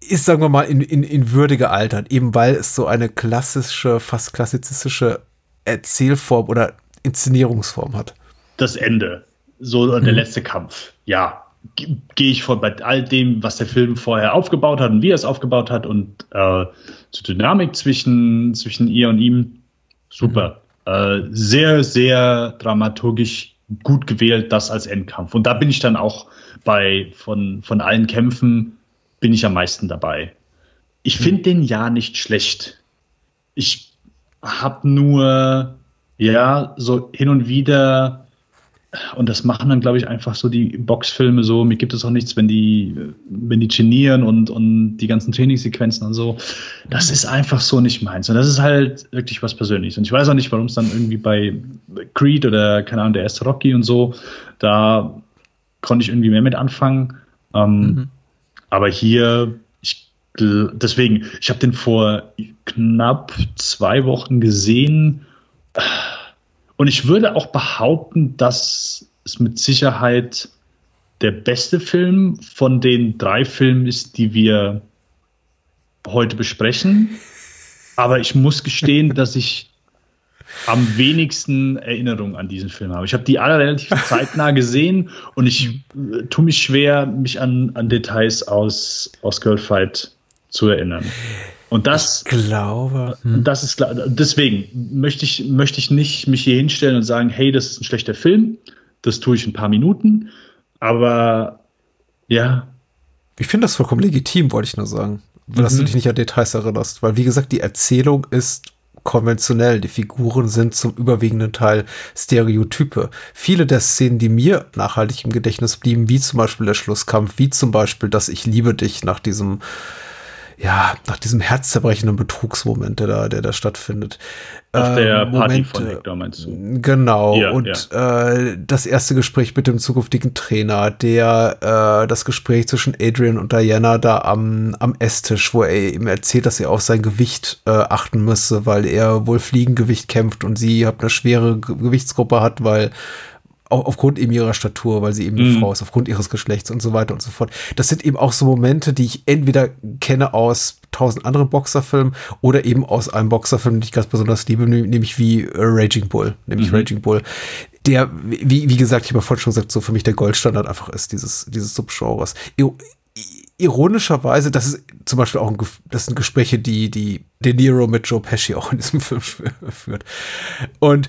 ist, sagen wir mal, in, in, in Würde gealtert, eben weil es so eine klassische, fast klassizistische Erzählform oder Inszenierungsform hat. Das Ende. So der mhm. letzte Kampf. Ja, gehe ich von bei all dem, was der Film vorher aufgebaut hat und wie er es aufgebaut hat und äh, zur Dynamik zwischen, zwischen ihr und ihm. Super. Mhm. Äh, sehr, sehr dramaturgisch gut gewählt, das als Endkampf. Und da bin ich dann auch bei, von, von allen Kämpfen, bin ich am meisten dabei. Ich mhm. finde den ja nicht schlecht. Ich habe nur, ja, so hin und wieder und das machen dann, glaube ich, einfach so die Boxfilme so. Mir gibt es auch nichts, wenn die, wenn die genieren und, und die ganzen Trainingssequenzen und so. Das ist einfach so nicht meins. Und das ist halt wirklich was Persönliches. Und ich weiß auch nicht, warum es dann irgendwie bei Creed oder, keine Ahnung, der erste Rocky und so, da konnte ich irgendwie mehr mit anfangen. Ähm, mhm. Aber hier, ich, deswegen, ich habe den vor knapp zwei Wochen gesehen und ich würde auch behaupten, dass es mit Sicherheit der beste Film von den drei Filmen ist, die wir heute besprechen. Aber ich muss gestehen, dass ich am wenigsten Erinnerung an diesen Film habe. Ich habe die alle relativ zeitnah gesehen und ich äh, tue mich schwer, mich an, an Details aus, aus Girlfight zu erinnern. Und das, ich glaube, hm. das ist deswegen möchte ich möchte ich nicht mich hier hinstellen und sagen, hey, das ist ein schlechter Film. Das tue ich in ein paar Minuten. Aber ja. Ich finde das vollkommen legitim, wollte ich nur sagen, dass mhm. du dich nicht an Details erinnerst, weil wie gesagt, die Erzählung ist konventionell. Die Figuren sind zum überwiegenden Teil Stereotype. Viele der Szenen, die mir nachhaltig im Gedächtnis blieben, wie zum Beispiel der Schlusskampf, wie zum Beispiel, dass ich liebe dich nach diesem ja, nach diesem herzzerbrechenden Betrugsmoment, der da, der da stattfindet. Auf der ähm, Party von Hector meinst du? Genau. Ja, und ja. Äh, das erste Gespräch mit dem zukünftigen Trainer, der äh, das Gespräch zwischen Adrian und Diana da am, am Esstisch, wo er ihm erzählt, dass er auf sein Gewicht äh, achten müsse, weil er wohl Fliegengewicht kämpft und sie hat eine schwere Gewichtsgruppe hat, weil aufgrund eben ihrer Statur, weil sie eben eine mhm. Frau ist, aufgrund ihres Geschlechts und so weiter und so fort. Das sind eben auch so Momente, die ich entweder kenne aus tausend anderen Boxerfilmen oder eben aus einem Boxerfilm, den ich ganz besonders liebe, nämlich wie Raging Bull, nämlich mhm. Raging Bull. der, wie, wie gesagt, ich habe vorhin schon gesagt, so für mich der Goldstandard einfach ist, dieses, dieses Subgenres. Ironischerweise, das ist zum Beispiel auch ein, das sind Gespräche, die, die De Niro mit Joe Pesci auch in diesem Film führt. Und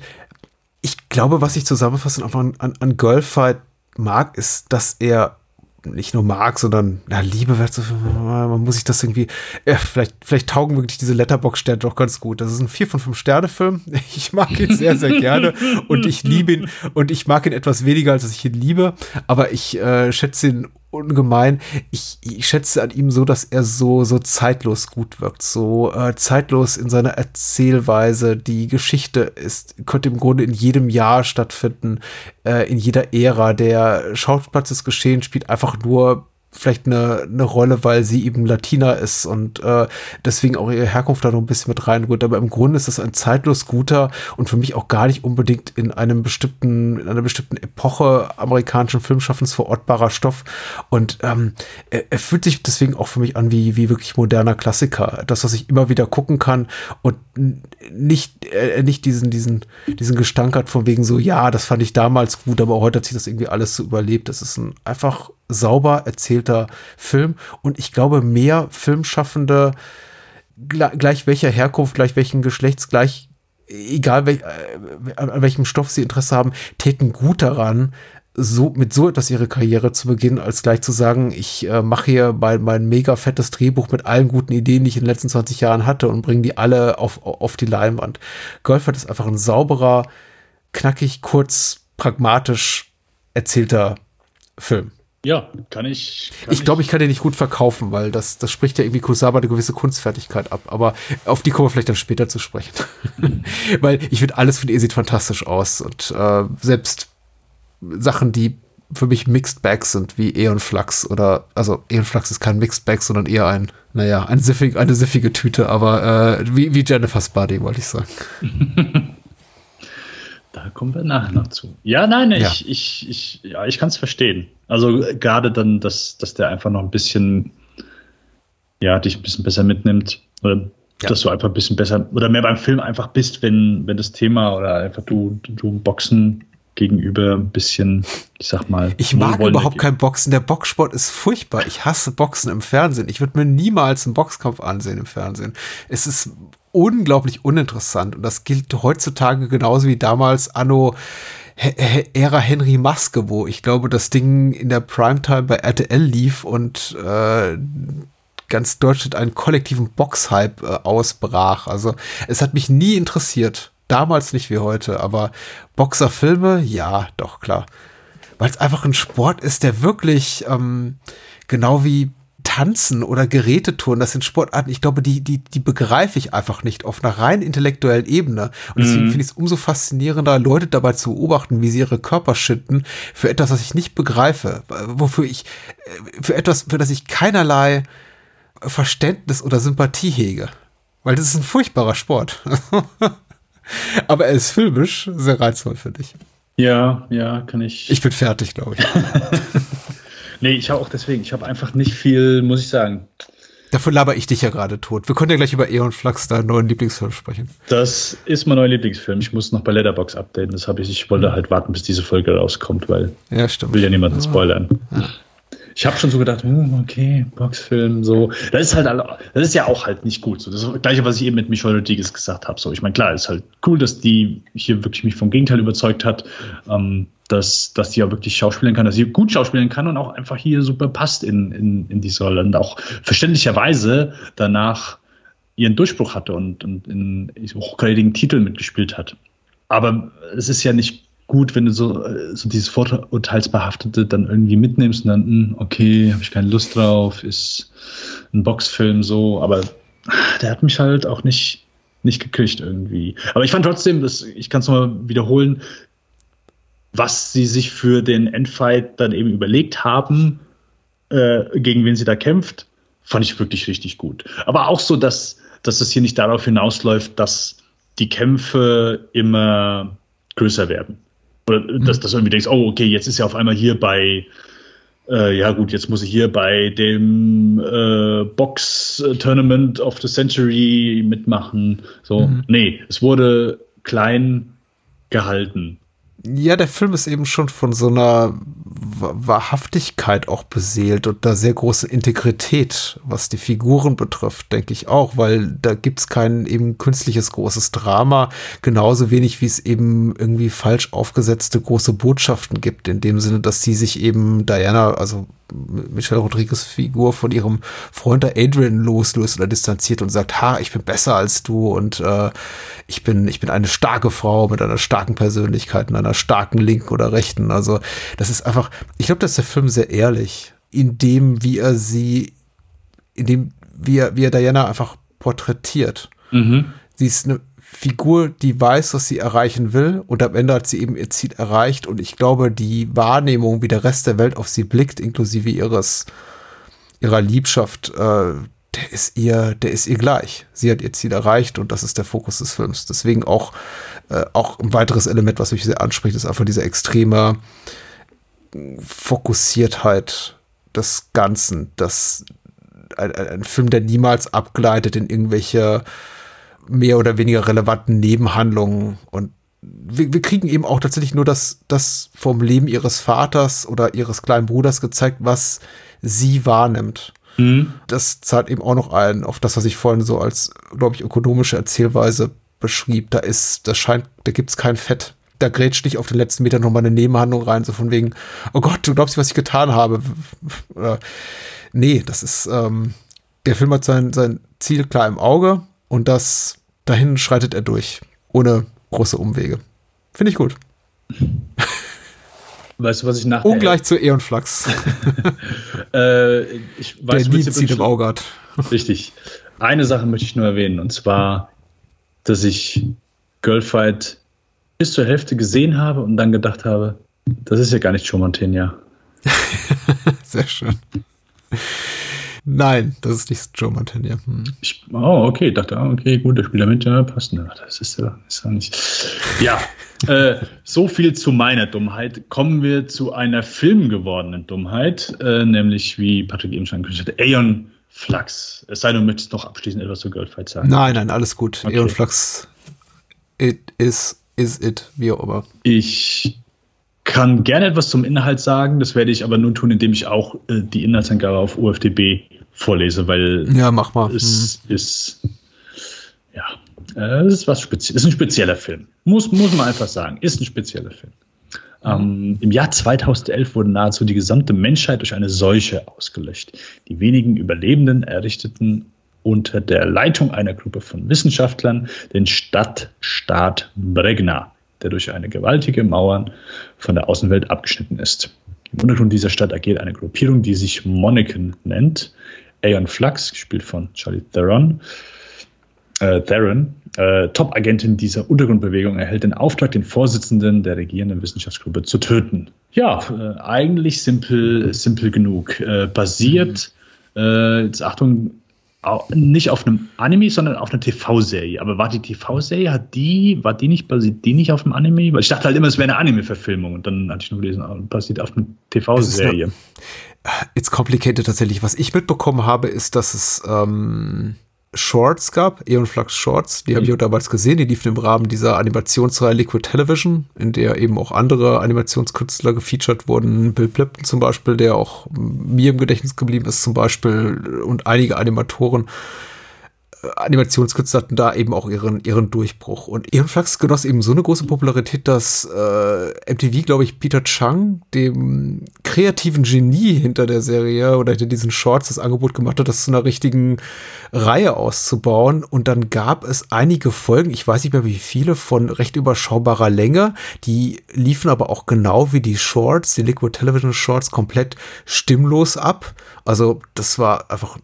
ich glaube, was ich zusammenfassend einfach an, an Girlfight mag, ist, dass er nicht nur mag, sondern na, Liebe wird so, man muss sich das irgendwie, ja, vielleicht, vielleicht taugen wirklich diese Letterbox-Sterne doch ganz gut. Das ist ein 4 von 5 Sterne-Film. Ich mag ihn sehr, sehr gerne und ich liebe ihn und ich mag ihn etwas weniger, als ich ihn liebe, aber ich äh, schätze ihn ungemein. Ich, ich schätze an ihm so, dass er so, so zeitlos gut wirkt, so äh, zeitlos in seiner Erzählweise. Die Geschichte ist, könnte im Grunde in jedem Jahr stattfinden, äh, in jeder Ära. Der Schauplatz des Geschehens spielt einfach nur vielleicht eine, eine Rolle, weil sie eben Latina ist und äh, deswegen auch ihre Herkunft da noch ein bisschen mit reinrührt. Aber im Grunde ist es ein zeitlos guter und für mich auch gar nicht unbedingt in einem bestimmten, in einer bestimmten Epoche amerikanischen Filmschaffens verortbarer Stoff. Und ähm, er, er fühlt sich deswegen auch für mich an wie, wie wirklich moderner Klassiker. Das, was ich immer wieder gucken kann und nicht, äh, nicht diesen, diesen, diesen Gestank hat von wegen so, ja, das fand ich damals gut, aber heute hat sich das irgendwie alles so überlebt. Das ist ein einfach sauber erzählter Film. Und ich glaube, mehr Filmschaffende, gleich welcher Herkunft, gleich welchen Geschlechts, gleich egal welch, äh, an welchem Stoff sie Interesse haben, täten gut daran, so mit so etwas ihre Karriere zu beginnen, als gleich zu sagen, ich äh, mache hier mein, mein mega fettes Drehbuch mit allen guten Ideen, die ich in den letzten 20 Jahren hatte und bringe die alle auf, auf die Leinwand. Golfert ist einfach ein sauberer, knackig, kurz, pragmatisch erzählter Film. Ja, kann ich. Kann ich glaube, ich kann den nicht gut verkaufen, weil das, das spricht ja irgendwie Kusawa eine gewisse Kunstfertigkeit ab. Aber auf die kommen wir vielleicht dann später zu sprechen. weil ich finde, alles von ihr sieht fantastisch aus. Und äh, selbst Sachen, die für mich Mixed Bags sind, wie Eon Flux oder, also Eon Flux ist kein Mixed Bag, sondern eher ein, naja, ein siffig, eine siffige Tüte, aber äh, wie, wie Jennifer's Body, wollte ich sagen. Da kommen wir nachher noch zu. Ja, nein, ich, ja. ich, ich, ja, ich kann es verstehen. Also gerade dann, dass, dass der einfach noch ein bisschen, ja, dich ein bisschen besser mitnimmt. Oder ja. dass du einfach ein bisschen besser oder mehr beim Film einfach bist, wenn, wenn das Thema oder einfach du, du Boxen gegenüber ein bisschen, ich sag mal. Ich mag überhaupt kein Boxen. Der Boxsport ist furchtbar. Ich hasse Boxen im Fernsehen. Ich würde mir niemals einen Boxkampf ansehen im Fernsehen. Es ist unglaublich uninteressant. Und das gilt heutzutage genauso wie damals Anno Ära Henry Maske, wo ich glaube, das Ding in der Primetime bei RTL lief und äh, ganz Deutschland einen kollektiven Boxhype äh, ausbrach. Also es hat mich nie interessiert. Damals nicht wie heute, aber Boxerfilme, ja, doch, klar. Weil es einfach ein Sport ist, der wirklich ähm, genau wie Tanzen oder Gerätetouren, das sind Sportarten, ich glaube, die, die, die begreife ich einfach nicht auf einer rein intellektuellen Ebene. Und deswegen mhm. finde ich es umso faszinierender, Leute dabei zu beobachten, wie sie ihre Körper schütten für etwas, was ich nicht begreife, wofür ich, äh, für etwas, für das ich keinerlei Verständnis oder Sympathie hege. Weil das ist ein furchtbarer Sport. Aber er ist filmisch sehr reizvoll, finde ich. Ja, ja, kann ich. Ich bin fertig, glaube ich. Nee, ich habe auch deswegen, ich habe einfach nicht viel, muss ich sagen. Dafür laber ich dich ja gerade tot. Wir können ja gleich über Eon Flux, deinen neuen Lieblingsfilm, sprechen. Das ist mein neuer Lieblingsfilm. Ich muss noch bei Letterbox updaten. Das habe ich. Ich wollte halt warten, bis diese Folge rauskommt, weil ja, stimmt. will ja niemanden ah. spoilern. Ja ich habe schon so gedacht, hm, okay, Boxfilm, so. Das ist halt, das ist ja auch halt nicht gut. So, das das Gleiche, was ich eben mit Michel Rodriguez gesagt habe. So, ich meine, klar, ist halt cool, dass die hier wirklich mich vom Gegenteil überzeugt hat, ähm, dass, dass die ja wirklich schauspielen kann, dass sie gut schauspielen kann und auch einfach hier super passt in, in, in diese Rolle und auch verständlicherweise danach ihren Durchbruch hatte und, und in hochkarätigen Titeln mitgespielt hat. Aber es ist ja nicht gut, wenn du so, äh, so dieses Vorurteilsbehaftete dann irgendwie mitnimmst und dann, hm, okay, habe ich keine Lust drauf, ist ein Boxfilm so, aber der hat mich halt auch nicht, nicht gekriegt irgendwie. Aber ich fand trotzdem, das, ich kann es nochmal wiederholen, was sie sich für den Endfight dann eben überlegt haben, äh, gegen wen sie da kämpft, fand ich wirklich richtig gut. Aber auch so, dass, dass es hier nicht darauf hinausläuft, dass die Kämpfe immer größer werden. Oder mhm. dass, dass du irgendwie denkst, oh, okay, jetzt ist er auf einmal hier bei, äh, ja gut, jetzt muss ich hier bei dem äh, Box-Tournament of the Century mitmachen. So, mhm. nee, es wurde klein gehalten. Ja, der Film ist eben schon von so einer Wahrhaftigkeit auch beseelt und einer sehr großen Integrität, was die Figuren betrifft, denke ich auch, weil da gibt's kein eben künstliches großes Drama, genauso wenig wie es eben irgendwie falsch aufgesetzte große Botschaften gibt, in dem Sinne, dass sie sich eben Diana, also Michelle Rodriguez Figur von ihrem Freund Adrian loslöst oder distanziert und sagt, ha, ich bin besser als du und äh, ich bin, ich bin eine starke Frau mit einer starken Persönlichkeit und einer starken linken oder rechten. Also das ist einfach, ich glaube, dass der Film sehr ehrlich in dem, wie er sie, in dem, wie er, wie er Diana einfach porträtiert. Mhm. Sie ist eine Figur, die weiß, was sie erreichen will und am Ende hat sie eben ihr Ziel erreicht und ich glaube, die Wahrnehmung, wie der Rest der Welt auf sie blickt, inklusive ihres ihrer Liebschaft, äh, der ist ihr, der ist ihr gleich. Sie hat ihr Ziel erreicht und das ist der Fokus des Films. Deswegen auch, äh, auch ein weiteres Element, was mich sehr anspricht, ist einfach diese extreme Fokussiertheit des Ganzen. Das ein, ein Film, der niemals abgleitet in irgendwelche mehr oder weniger relevanten Nebenhandlungen und wir, wir kriegen eben auch tatsächlich nur das, das vom Leben ihres Vaters oder ihres kleinen Bruders gezeigt, was sie wahrnimmt. Mhm. Das zahlt eben auch noch ein auf das, was ich vorhin so als, glaube ich, ökonomische Erzählweise beschrieb. Da ist, das scheint, da gibt's kein Fett. Da grätscht nicht auf den letzten Meter nochmal eine Nebenhandlung rein, so von wegen, oh Gott, du glaubst nicht, was ich getan habe. nee, das ist, ähm, der Film hat sein, sein Ziel klar im Auge und das dahin schreitet er durch, ohne große Umwege. Finde ich gut. Weißt du, was ich nach Ungleich zu Eon Flux. äh, ich weiß, Der nie Ziel im Auge hat. Richtig. Eine Sache möchte ich nur erwähnen, und zwar, dass ich Girlfight bis zur Hälfte gesehen habe und dann gedacht habe, das ist ja gar nicht Joe Mantegna. Sehr schön. Nein, das ist nicht Joe Montana. Hm. Ich, oh, okay, ich dachte, ah, okay, gut, der Spieler mit, ja, passt. Das ist ja, ist ja nicht. Ja, äh, so viel zu meiner Dummheit. Kommen wir zu einer filmgewordenen Dummheit, äh, nämlich, wie Patrick eben schon angekündigt hat, Aeon Flux. Es sei denn, du möchtest noch abschließend etwas zu Girlfight sagen. Nein, nein, alles gut. Okay. Aeon Flux, it is, is it, wie auch immer. Ich kann gerne etwas zum Inhalt sagen, das werde ich aber nur tun, indem ich auch äh, die Inhaltsangabe auf UFDB vorlese, weil ja, mach mal. es hm. ist ja, äh, es ist was spezielles, ist ein spezieller Film. Muss, muss man einfach sagen, ist ein spezieller Film. Ähm, Im Jahr 2011 wurde nahezu die gesamte Menschheit durch eine Seuche ausgelöscht. Die wenigen Überlebenden errichteten unter der Leitung einer Gruppe von Wissenschaftlern den Stadtstaat Bregna, der durch eine gewaltige Mauer von der Außenwelt abgeschnitten ist. Im Untergrund dieser Stadt agiert eine Gruppierung, die sich Monniken nennt. Aeon Flux, gespielt von Charlie Theron, äh, Theron, äh, Top-Agentin dieser Untergrundbewegung, erhält den Auftrag, den Vorsitzenden der regierenden Wissenschaftsgruppe zu töten. Ja, äh, eigentlich simpel, simpel genug. Äh, basiert, mhm. jetzt Achtung, nicht auf einem Anime, sondern auf einer TV-Serie. Aber war die TV-Serie, hat die, war die nicht, basiert die nicht auf einem Anime? Weil ich dachte halt immer, es wäre eine Anime-Verfilmung und dann hatte ich nur gelesen, basiert auf einer TV-Serie. It's complicated tatsächlich. Was ich mitbekommen habe, ist, dass es ähm, Shorts gab, Eon Flux Shorts, die habe ich auch damals gesehen, die liefen im Rahmen dieser Animationsreihe Liquid Television, in der eben auch andere Animationskünstler gefeatured wurden, Bill Plimpton zum Beispiel, der auch mir im Gedächtnis geblieben ist zum Beispiel und einige Animatoren, Animationskünstler hatten da eben auch ihren, ihren Durchbruch. Und Flux genoss eben so eine große Popularität, dass äh, MTV, glaube ich, Peter Chung, dem kreativen Genie hinter der Serie oder hinter diesen Shorts, das Angebot gemacht hat, das zu einer richtigen Reihe auszubauen. Und dann gab es einige Folgen, ich weiß nicht mehr wie viele, von recht überschaubarer Länge. Die liefen aber auch genau wie die Shorts, die Liquid Television Shorts, komplett stimmlos ab. Also das war einfach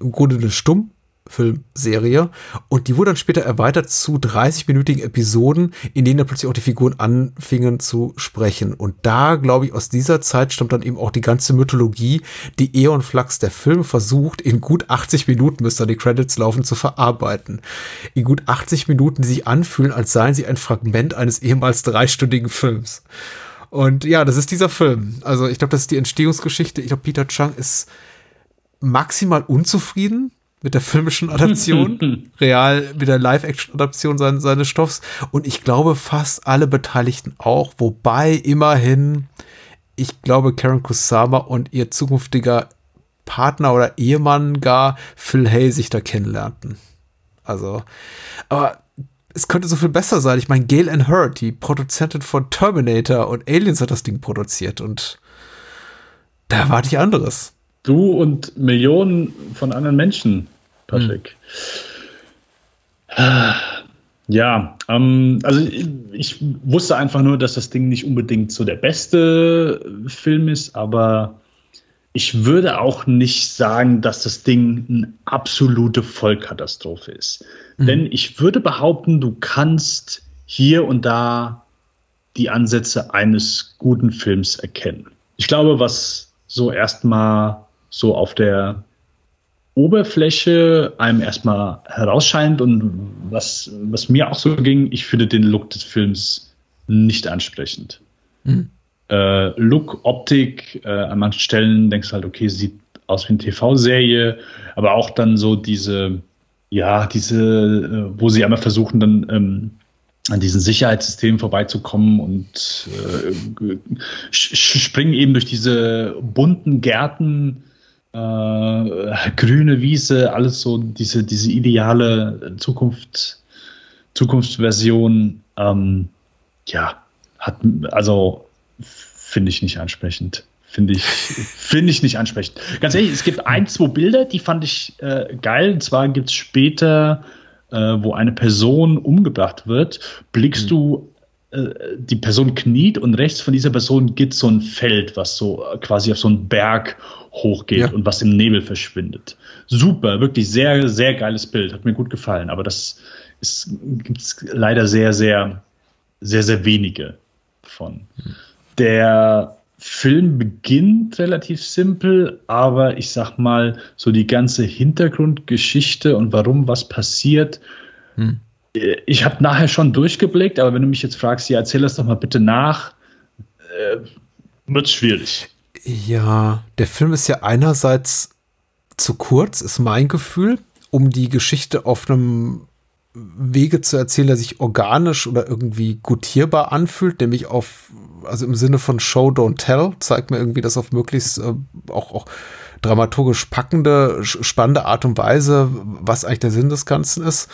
im Grunde eine Stumm Filmserie. Und die wurde dann später erweitert zu 30-minütigen Episoden, in denen dann plötzlich auch die Figuren anfingen zu sprechen. Und da, glaube ich, aus dieser Zeit stammt dann eben auch die ganze Mythologie, die Eon Flux der Film versucht, in gut 80 Minuten, müsste die Credits laufen, zu verarbeiten. In gut 80 Minuten, die sich anfühlen, als seien sie ein Fragment eines ehemals dreistündigen Films. Und ja, das ist dieser Film. Also ich glaube, das ist die Entstehungsgeschichte. Ich glaube, Peter Chung ist maximal unzufrieden mit der filmischen Adaption, real mit der Live-Action-Adaption seines, seines Stoffs und ich glaube fast alle Beteiligten auch, wobei immerhin, ich glaube, Karen Kusama und ihr zukünftiger Partner oder Ehemann gar Phil Hay sich da kennenlernten. Also, aber es könnte so viel besser sein. Ich meine, Gail Ann Hurd, die Produzentin von Terminator und Aliens hat das Ding produziert und da erwarte ich anderes. Du und Millionen von anderen Menschen, Patrick. Hm. Ja, ähm, also ich, ich, wusste einfach nur, dass das Ding nicht unbedingt so der beste Film ist, aber ich würde auch nicht sagen, dass das Ding eine absolute Vollkatastrophe ist. Mhm. Denn ich würde behaupten, du kannst hier und da die Ansätze eines guten Films erkennen. Ich glaube, was so erstmal so auf der Oberfläche einem erstmal herausscheint und was, was mir auch so ging, ich finde den Look des Films nicht ansprechend. Mhm. Äh, Look, Optik, äh, an manchen Stellen denkst du halt, okay, sieht aus wie eine TV-Serie, aber auch dann so diese, ja, diese, äh, wo sie einmal versuchen, dann ähm, an diesen Sicherheitssystemen vorbeizukommen und äh, springen eben durch diese bunten Gärten, äh, grüne Wiese, alles so diese, diese ideale Zukunft, Zukunftsversion. Ähm, ja, hat, also finde ich nicht ansprechend. Finde ich, finde ich nicht ansprechend. Ganz ehrlich, es gibt ein, zwei Bilder, die fand ich äh, geil. Und zwar gibt es später, äh, wo eine Person umgebracht wird, blickst mhm. du, die Person kniet und rechts von dieser Person geht so ein Feld, was so quasi auf so einen Berg hochgeht ja. und was im Nebel verschwindet. Super, wirklich sehr, sehr geiles Bild. Hat mir gut gefallen. Aber das gibt es leider sehr, sehr, sehr, sehr wenige von. Mhm. Der Film beginnt relativ simpel, aber ich sag mal, so die ganze Hintergrundgeschichte und warum was passiert. Hm. Ich habe nachher schon durchgeblickt, aber wenn du mich jetzt fragst, ja, erzähl das doch mal bitte nach, äh, wird schwierig. Ja, der Film ist ja einerseits zu kurz, ist mein Gefühl, um die Geschichte auf einem Wege zu erzählen, der sich organisch oder irgendwie gutierbar anfühlt, nämlich auf, also im Sinne von Show, Don't Tell, zeigt mir irgendwie das auf möglichst äh, auch, auch dramaturgisch packende, spannende Art und Weise, was eigentlich der Sinn des Ganzen ist.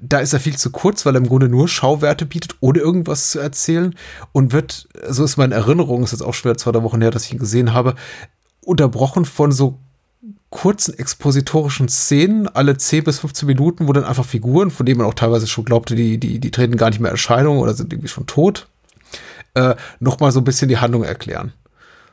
Da ist er viel zu kurz, weil er im Grunde nur Schauwerte bietet, ohne irgendwas zu erzählen und wird, so ist meine Erinnerung, ist jetzt auch schwer zwei, Wochen her, dass ich ihn gesehen habe, unterbrochen von so kurzen expositorischen Szenen, alle 10 bis 15 Minuten, wo dann einfach Figuren, von denen man auch teilweise schon glaubte, die, die, die treten gar nicht mehr Erscheinung oder sind irgendwie schon tot, äh, nochmal so ein bisschen die Handlung erklären.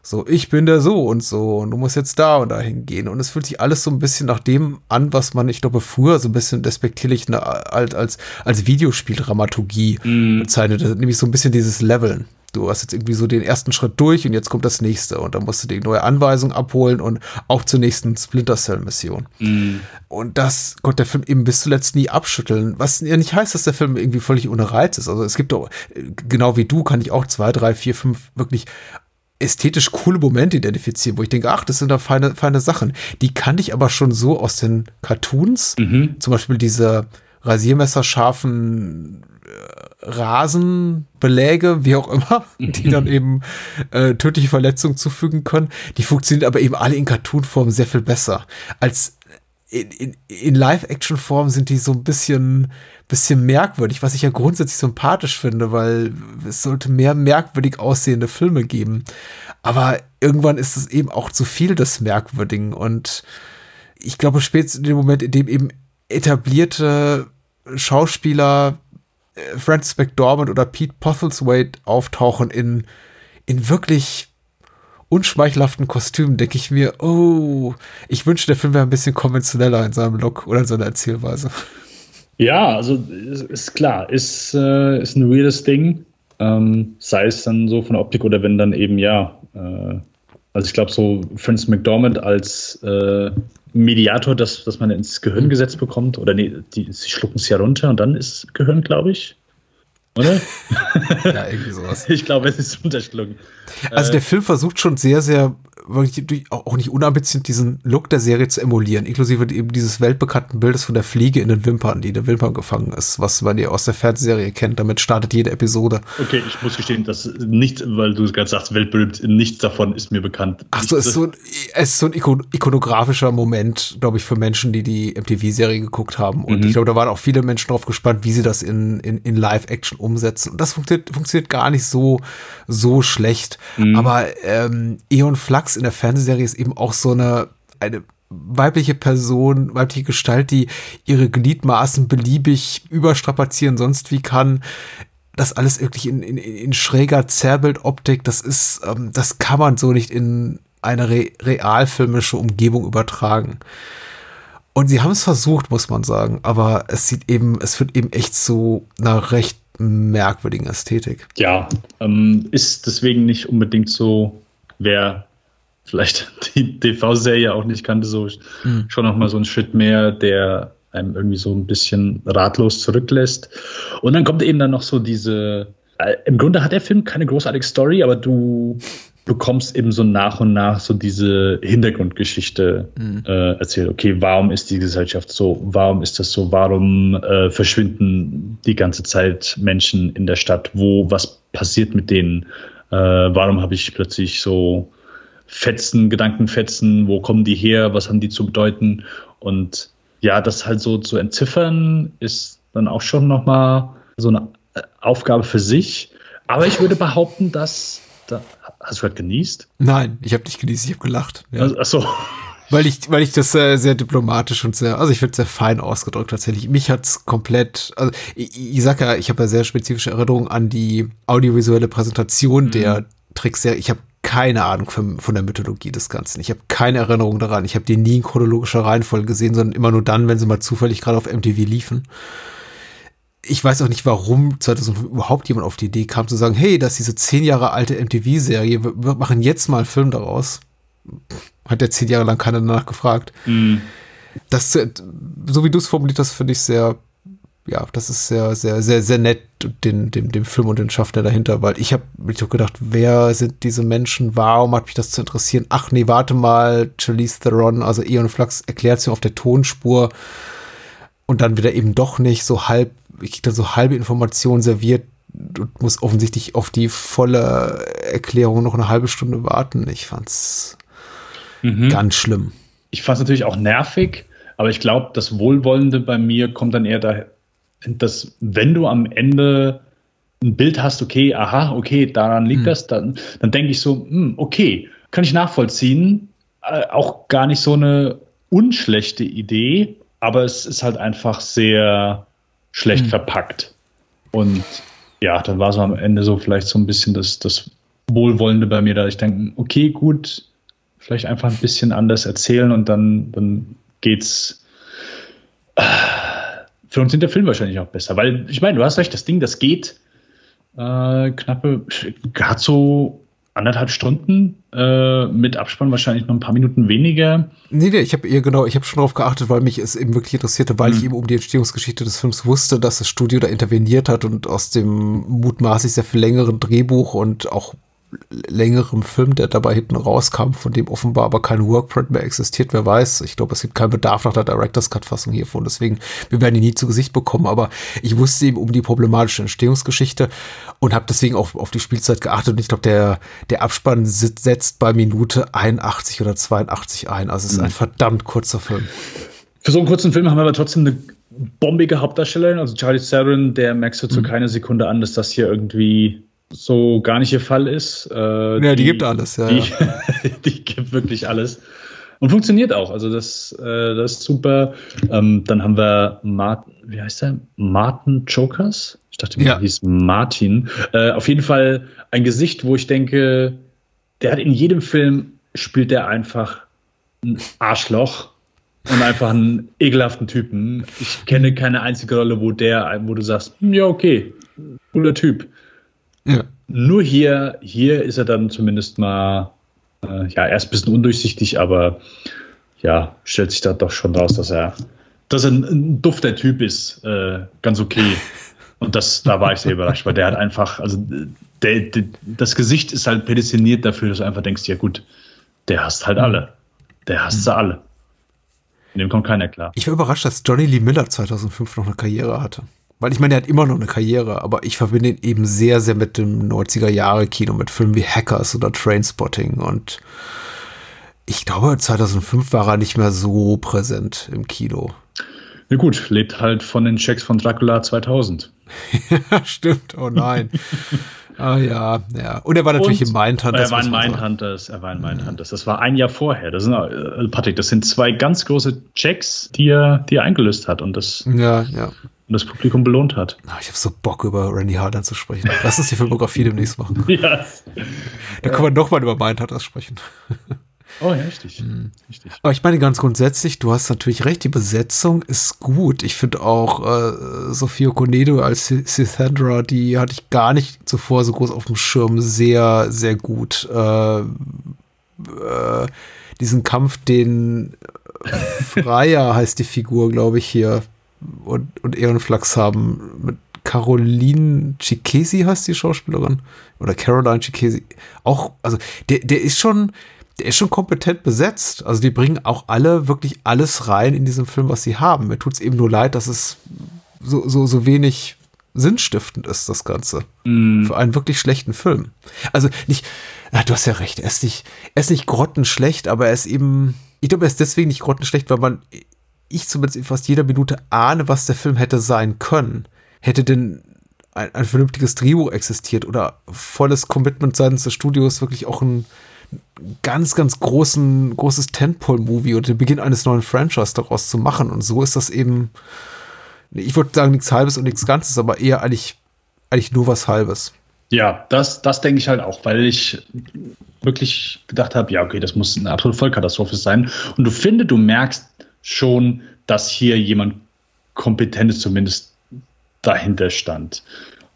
So, ich bin der so und so und du musst jetzt da und dahin gehen. Und es fühlt sich alles so ein bisschen nach dem an, was man, ich glaube, früher so ein bisschen despektierlich als, als, als Videospieldramaturgie mm. bezeichnet, nämlich so ein bisschen dieses Leveln du hast jetzt irgendwie so den ersten Schritt durch und jetzt kommt das nächste und dann musst du die neue Anweisung abholen und auch zur nächsten Splinter Cell Mission. Mm. Und das konnte der Film eben bis zuletzt nie abschütteln, was ja nicht heißt, dass der Film irgendwie völlig ohne Reiz ist. Also es gibt doch, genau wie du, kann ich auch zwei, drei, vier, fünf wirklich ästhetisch coole Momente identifizieren, wo ich denke, ach, das sind da feine, feine Sachen. Die kannte ich aber schon so aus den Cartoons. Mhm. Zum Beispiel diese rasiermesserscharfen Rasenbeläge, wie auch immer, die dann eben äh, tödliche Verletzungen zufügen können. Die funktionieren aber eben alle in Cartoon-Form sehr viel besser. Als in, in, Live-Action-Form sind die so ein bisschen, bisschen merkwürdig, was ich ja grundsätzlich sympathisch finde, weil es sollte mehr merkwürdig aussehende Filme geben. Aber irgendwann ist es eben auch zu viel des Merkwürdigen und ich glaube, spätestens in dem Moment, in dem eben etablierte Schauspieler äh, Francis McDormand oder Pete Postlethwaite auftauchen in, in wirklich unschmeichelhaften Kostümen, denke ich mir, oh, ich wünsche, der Film wäre ein bisschen konventioneller in seinem Look oder in seiner Erzählweise. Ja, also ist, ist klar, ist, äh, ist ein weirdes Ding. Ähm, sei es dann so von der Optik oder wenn dann eben, ja, äh, also ich glaube, so Francis McDormand als äh, Mediator, dass, dass man ins Gehirn gesetzt bekommt. Oder nee, die, sie schlucken es ja runter und dann ist Gehirn, glaube ich. Oder? ja, irgendwie sowas. Ich glaube, es ist unterschlucken. Also der Film versucht schon sehr, sehr wirklich auch nicht unambitioniert diesen Look der Serie zu emulieren, inklusive eben dieses weltbekannten Bildes von der Fliege in den Wimpern, die in den Wimpern gefangen ist, was man ja aus der Fernsehserie kennt. Damit startet jede Episode. Okay, ich muss gestehen, dass nicht, weil du gerade sagst, weltberühmt, nichts davon ist mir bekannt. Ach so, es ist so, es ist so ein ikonografischer Moment, glaube ich, für Menschen, die die MTV-Serie geguckt haben. Und mhm. ich glaube, da waren auch viele Menschen drauf gespannt, wie sie das in, in, in Live-Action umsetzen. Und das funktioniert, funktioniert gar nicht so, so schlecht. Mhm. Aber ähm, Eon Flux in der Fernsehserie ist eben auch so eine, eine weibliche Person, weibliche Gestalt, die ihre Gliedmaßen beliebig überstrapazieren, sonst wie kann. Das alles wirklich in, in, in schräger Zerrbildoptik, das ist, ähm, das kann man so nicht in eine re realfilmische Umgebung übertragen. Und sie haben es versucht, muss man sagen, aber es sieht eben, es wird eben echt zu einer recht merkwürdigen Ästhetik. Ja, ähm, ist deswegen nicht unbedingt so, wer vielleicht die TV-Serie auch nicht kannte, so mhm. schon noch mal so ein Schritt mehr, der einem irgendwie so ein bisschen ratlos zurücklässt. Und dann kommt eben dann noch so diese, äh, im Grunde hat der Film keine großartige Story, aber du bekommst eben so nach und nach so diese Hintergrundgeschichte mhm. äh, erzählt. Okay, warum ist die Gesellschaft so? Warum ist das so? Warum äh, verschwinden die ganze Zeit Menschen in der Stadt? Wo, was passiert mit denen? Äh, warum habe ich plötzlich so Fetzen, Gedankenfetzen, wo kommen die her, was haben die zu bedeuten? Und ja, das halt so zu entziffern, ist dann auch schon nochmal so eine Aufgabe für sich. Aber ich würde behaupten, dass. Da, hast du gerade genießt? Nein, ich habe nicht genießt, ich habe gelacht. Ja. Also, ach so. Weil ich, weil ich das sehr, sehr diplomatisch und sehr, also ich finde sehr fein ausgedrückt tatsächlich. Mich hat's komplett, also ich, ich sag ja, ich habe ja sehr spezifische Erinnerungen an die audiovisuelle Präsentation mhm. der Trickserie. Ich habe keine Ahnung von, von der Mythologie des Ganzen. Ich habe keine Erinnerung daran. Ich habe die nie in chronologischer Reihenfolge gesehen, sondern immer nur dann, wenn sie mal zufällig gerade auf MTV liefen. Ich weiß auch nicht, warum 2005 überhaupt jemand auf die Idee kam zu sagen, hey, das ist diese zehn Jahre alte MTV-Serie, wir machen jetzt mal einen Film daraus. Hat der zehn Jahre lang keiner danach gefragt. Mm. Das, so wie du es formuliert hast, finde ich sehr ja, das ist sehr, sehr, sehr, sehr nett, den, dem, dem Film und den Schaffner dahinter, weil ich habe mich doch gedacht, wer sind diese Menschen, warum hat mich das zu interessieren? Ach nee, warte mal, Charlize Theron, also Eon Flux erklärt es mir auf der Tonspur und dann wieder eben doch nicht so halb, ich krieg dann so halbe Informationen serviert und muss offensichtlich auf die volle Erklärung noch eine halbe Stunde warten. Ich fand's mhm. ganz schlimm. Ich fand's natürlich auch nervig, aber ich glaube, das Wohlwollende bei mir kommt dann eher da, dass wenn du am Ende ein Bild hast, okay, aha, okay, daran liegt mhm. das, dann, dann denke ich so, hm, okay, kann ich nachvollziehen. Äh, auch gar nicht so eine unschlechte Idee, aber es ist halt einfach sehr schlecht mhm. verpackt. Und ja, dann war so am Ende so vielleicht so ein bisschen das, das Wohlwollende bei mir, da ich denke, okay, gut, vielleicht einfach ein bisschen anders erzählen und dann, dann geht's. Äh, für uns sind der Film wahrscheinlich auch besser, weil ich meine, du hast recht, das Ding, das geht äh, knappe, gerade so anderthalb Stunden äh, mit Abspann wahrscheinlich noch ein paar Minuten weniger. Nee, nee, ich habe eher genau, ich habe schon darauf geachtet, weil mich es eben wirklich interessierte, weil mhm. ich eben um die Entstehungsgeschichte des Films wusste, dass das Studio da interveniert hat und aus dem mutmaßlich sehr viel längeren Drehbuch und auch längerem Film, der dabei hinten rauskam, von dem offenbar aber kein Workprint mehr existiert. Wer weiß, ich glaube, es gibt keinen Bedarf nach der Director's Cut-Fassung hiervon. Deswegen, wir werden ihn nie zu Gesicht bekommen. Aber ich wusste eben um die problematische Entstehungsgeschichte und habe deswegen auch auf die Spielzeit geachtet. Und ich glaube, der, der Abspann setzt bei Minute 81 oder 82 ein. Also es ist mhm. ein verdammt kurzer Film. Für so einen kurzen Film haben wir aber trotzdem eine bombige Hauptdarstellerin. Also Charlie Theron, der merkst du zu mhm. keiner Sekunde an, dass das hier irgendwie so gar nicht ihr Fall ist. Äh, ja, die, die, gibt alles, ja. Die, ja. die, gibt wirklich alles. Und funktioniert auch. Also das, äh, das ist super. Ähm, dann haben wir Martin, wie heißt der? Martin Chokers? Ich dachte, ja. hieß Martin. Äh, auf jeden Fall ein Gesicht, wo ich denke, der hat in jedem Film spielt der einfach ein Arschloch und einfach einen ekelhaften Typen. Ich kenne keine einzige Rolle, wo der, wo du sagst, hm, ja, okay, cooler Typ. Ja. Nur hier, hier ist er dann zumindest mal, äh, ja, erst ein bisschen undurchsichtig, aber ja, stellt sich da doch schon raus, dass er, dass er ein, ein dufter Typ ist. Äh, ganz okay. Und das, da war ich sehr überrascht, weil der hat einfach, also der, der, das Gesicht ist halt prädestiniert dafür, dass du einfach denkst, ja gut, der hasst halt alle. Der hasst sie alle. In dem kommt keiner klar. Ich war überrascht, dass Johnny Lee Miller 2005 noch eine Karriere hatte. Weil ich meine, er hat immer noch eine Karriere, aber ich verbinde ihn eben sehr, sehr mit dem 90er-Jahre-Kino, mit Filmen wie Hackers oder Trainspotting und ich glaube, 2005 war er nicht mehr so präsent im Kino. Na gut, lebt halt von den Checks von Dracula 2000. ja, stimmt. Oh nein. ah ja, ja. Und er war natürlich Und in Mindhunters. Er war in. Mindhunters, er war in Mindhunters. Das war ein Jahr vorher. Das sind, äh, Patrick, das sind zwei ganz große Checks, die er, die er eingelöst hat und das, Ja, ja. Und das Publikum belohnt hat. Ich habe so Bock, über Randy Harlan zu sprechen. Lass uns die Filmografie demnächst machen. Ja. Da können wir nochmal über Mindhunters sprechen. Oh ja, richtig. richtig. Aber ich meine ganz grundsätzlich, du hast natürlich recht, die Besetzung ist gut. Ich finde auch äh, Sophia Conedo als Sithandra, die hatte ich gar nicht zuvor so groß auf dem Schirm, sehr, sehr gut. Äh, äh, diesen Kampf, den Freier heißt die Figur, glaube ich, hier und, und Ehrenflachs haben mit Caroline Chikesi heißt die Schauspielerin oder Caroline Chikesi. Auch, also der, der ist schon, der ist schon kompetent besetzt. Also die bringen auch alle wirklich alles rein in diesem Film, was sie haben. Mir tut es eben nur leid, dass es so, so, so wenig sinnstiftend ist, das Ganze. Für einen wirklich schlechten Film. Also nicht, na, du hast ja recht, er ist nicht, er ist nicht grottenschlecht, aber er ist eben, ich glaube, er ist deswegen nicht grottenschlecht, weil man, ich zumindest in fast jeder Minute ahne, was der Film hätte sein können. Hätte denn ein, ein vernünftiges Drehbuch existiert oder volles Commitment seitens des Studios wirklich auch ein ganz, ganz großen, großes Tentpole-Movie oder den Beginn eines neuen Franchise daraus zu machen. Und so ist das eben, ich würde sagen, nichts Halbes und nichts Ganzes, aber eher eigentlich, eigentlich nur was Halbes. Ja, das, das denke ich halt auch, weil ich wirklich gedacht habe, ja, okay, das muss eine absolute Vollkatastrophe sein. Und du findest, du merkst schon, dass hier jemand Kompetentes zumindest dahinter stand.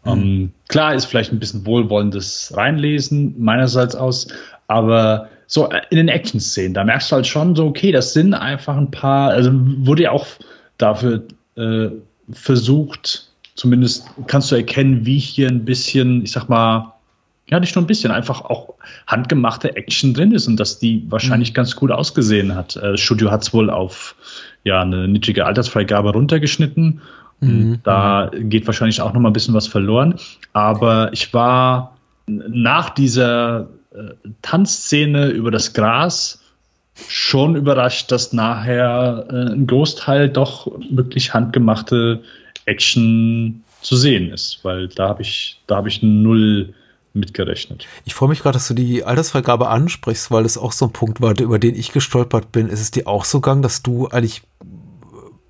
Ähm, klar ist vielleicht ein bisschen wohlwollendes Reinlesen meinerseits aus, aber so in den Action-Szenen, da merkst du halt schon so, okay, das sind einfach ein paar, also wurde ja auch dafür äh, versucht, zumindest kannst du erkennen, wie hier ein bisschen, ich sag mal, ja, nicht nur ein bisschen, einfach auch handgemachte Action drin ist und dass die wahrscheinlich ganz gut ausgesehen hat. Äh, Studio hat es wohl auf ja, eine niedrige Altersfreigabe runtergeschnitten. Und Da geht wahrscheinlich auch noch mal ein bisschen was verloren. Aber ich war nach dieser äh, Tanzszene über das Gras schon überrascht, dass nachher äh, ein Großteil doch wirklich handgemachte Action zu sehen ist, weil da habe ich, da habe ich null mitgerechnet. Ich freue mich gerade, dass du die Altersfreigabe ansprichst, weil das auch so ein Punkt war, über den ich gestolpert bin. Ist es dir auch so gegangen, dass du eigentlich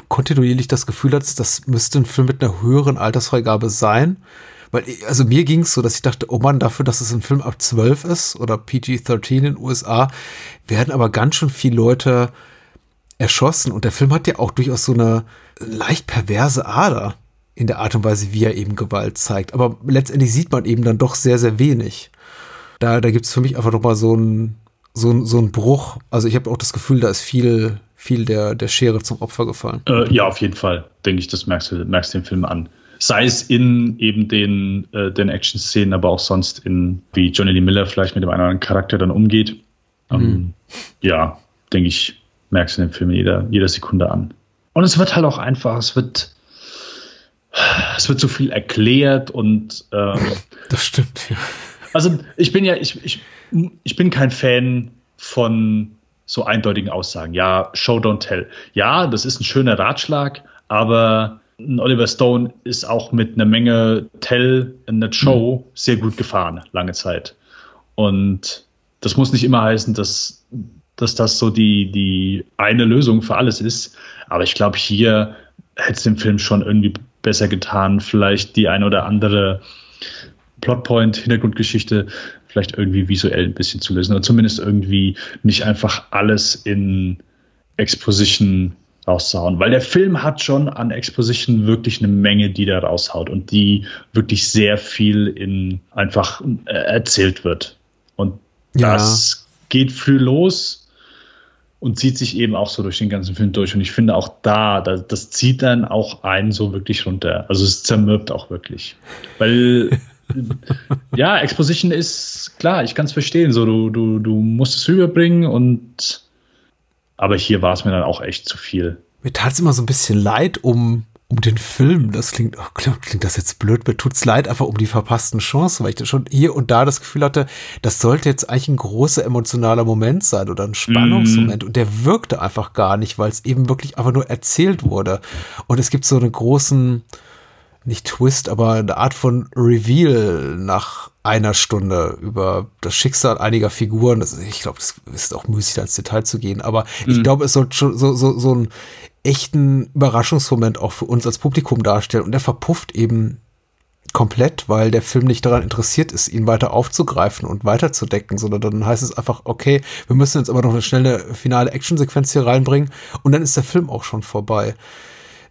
kontinuierlich das Gefühl hattest, das müsste ein Film mit einer höheren Altersfreigabe sein? Weil, also mir ging es so, dass ich dachte, oh Mann, dafür, dass es ein Film ab 12 ist oder PG-13 in den USA, werden aber ganz schön viele Leute erschossen. Und der Film hat ja auch durchaus so eine leicht perverse Ader in der Art und Weise, wie er eben Gewalt zeigt. Aber letztendlich sieht man eben dann doch sehr, sehr wenig. Da, da gibt es für mich einfach nochmal so ein, so, ein, so ein Bruch. Also ich habe auch das Gefühl, da ist viel, viel der, der Schere zum Opfer gefallen. Äh, ja, auf jeden Fall, denke ich, das merkst du, merkst den Film an. Sei es in eben den, äh, den Action-Szenen, aber auch sonst in, wie Johnny Lee Miller vielleicht mit dem einen oder anderen Charakter dann umgeht. Ähm, ja, denke ich, merkst du den Film in jeder, jeder Sekunde an. Und es wird halt auch einfach, es wird, es wird so viel erklärt und ähm, Das stimmt, ja. also ich bin ja, ich, ich, ich bin kein Fan von so eindeutigen Aussagen. Ja, Show don't tell. Ja, das ist ein schöner Ratschlag, aber ein Oliver Stone ist auch mit einer Menge Tell in der Show sehr gut gefahren, lange Zeit. Und das muss nicht immer heißen, dass, dass das so die, die eine Lösung für alles ist. Aber ich glaube, hier hätte es dem Film schon irgendwie besser getan, vielleicht die eine oder andere Plotpoint, Hintergrundgeschichte vielleicht irgendwie visuell ein bisschen zu lösen oder zumindest irgendwie nicht einfach alles in Exposition rauszuhauen, weil der Film hat schon an Exposition wirklich eine Menge, die da raushaut und die wirklich sehr viel in einfach äh, erzählt wird. Und Ja. das geht früh los und zieht sich eben auch so durch den ganzen Film durch. Und ich finde auch da, das, das zieht dann auch einen so wirklich runter. Also es zermürbt auch wirklich. Weil ja, Exposition ist klar, ich kann es verstehen. So, du, du, du musst es rüberbringen und aber hier war es mir dann auch echt zu viel. Mir tat es immer so ein bisschen leid um, um den Film. Das klingt, oh, klingt das jetzt blöd. Mir tut es leid einfach um die verpassten Chancen, weil ich schon hier und da das Gefühl hatte, das sollte jetzt eigentlich ein großer emotionaler Moment sein oder ein Spannungsmoment. Mm. Und der wirkte einfach gar nicht, weil es eben wirklich einfach nur erzählt wurde. Und es gibt so einen großen, nicht Twist, aber eine Art von Reveal nach einer Stunde über das Schicksal einiger Figuren. Das, ich glaube, es ist auch müßig, da ins Detail zu gehen, aber mhm. ich glaube, es soll schon so, so, so einen echten Überraschungsmoment auch für uns als Publikum darstellen und der verpufft eben komplett, weil der Film nicht daran interessiert ist, ihn weiter aufzugreifen und weiterzudecken, sondern dann heißt es einfach, okay, wir müssen jetzt aber noch eine schnelle finale Actionsequenz hier reinbringen und dann ist der Film auch schon vorbei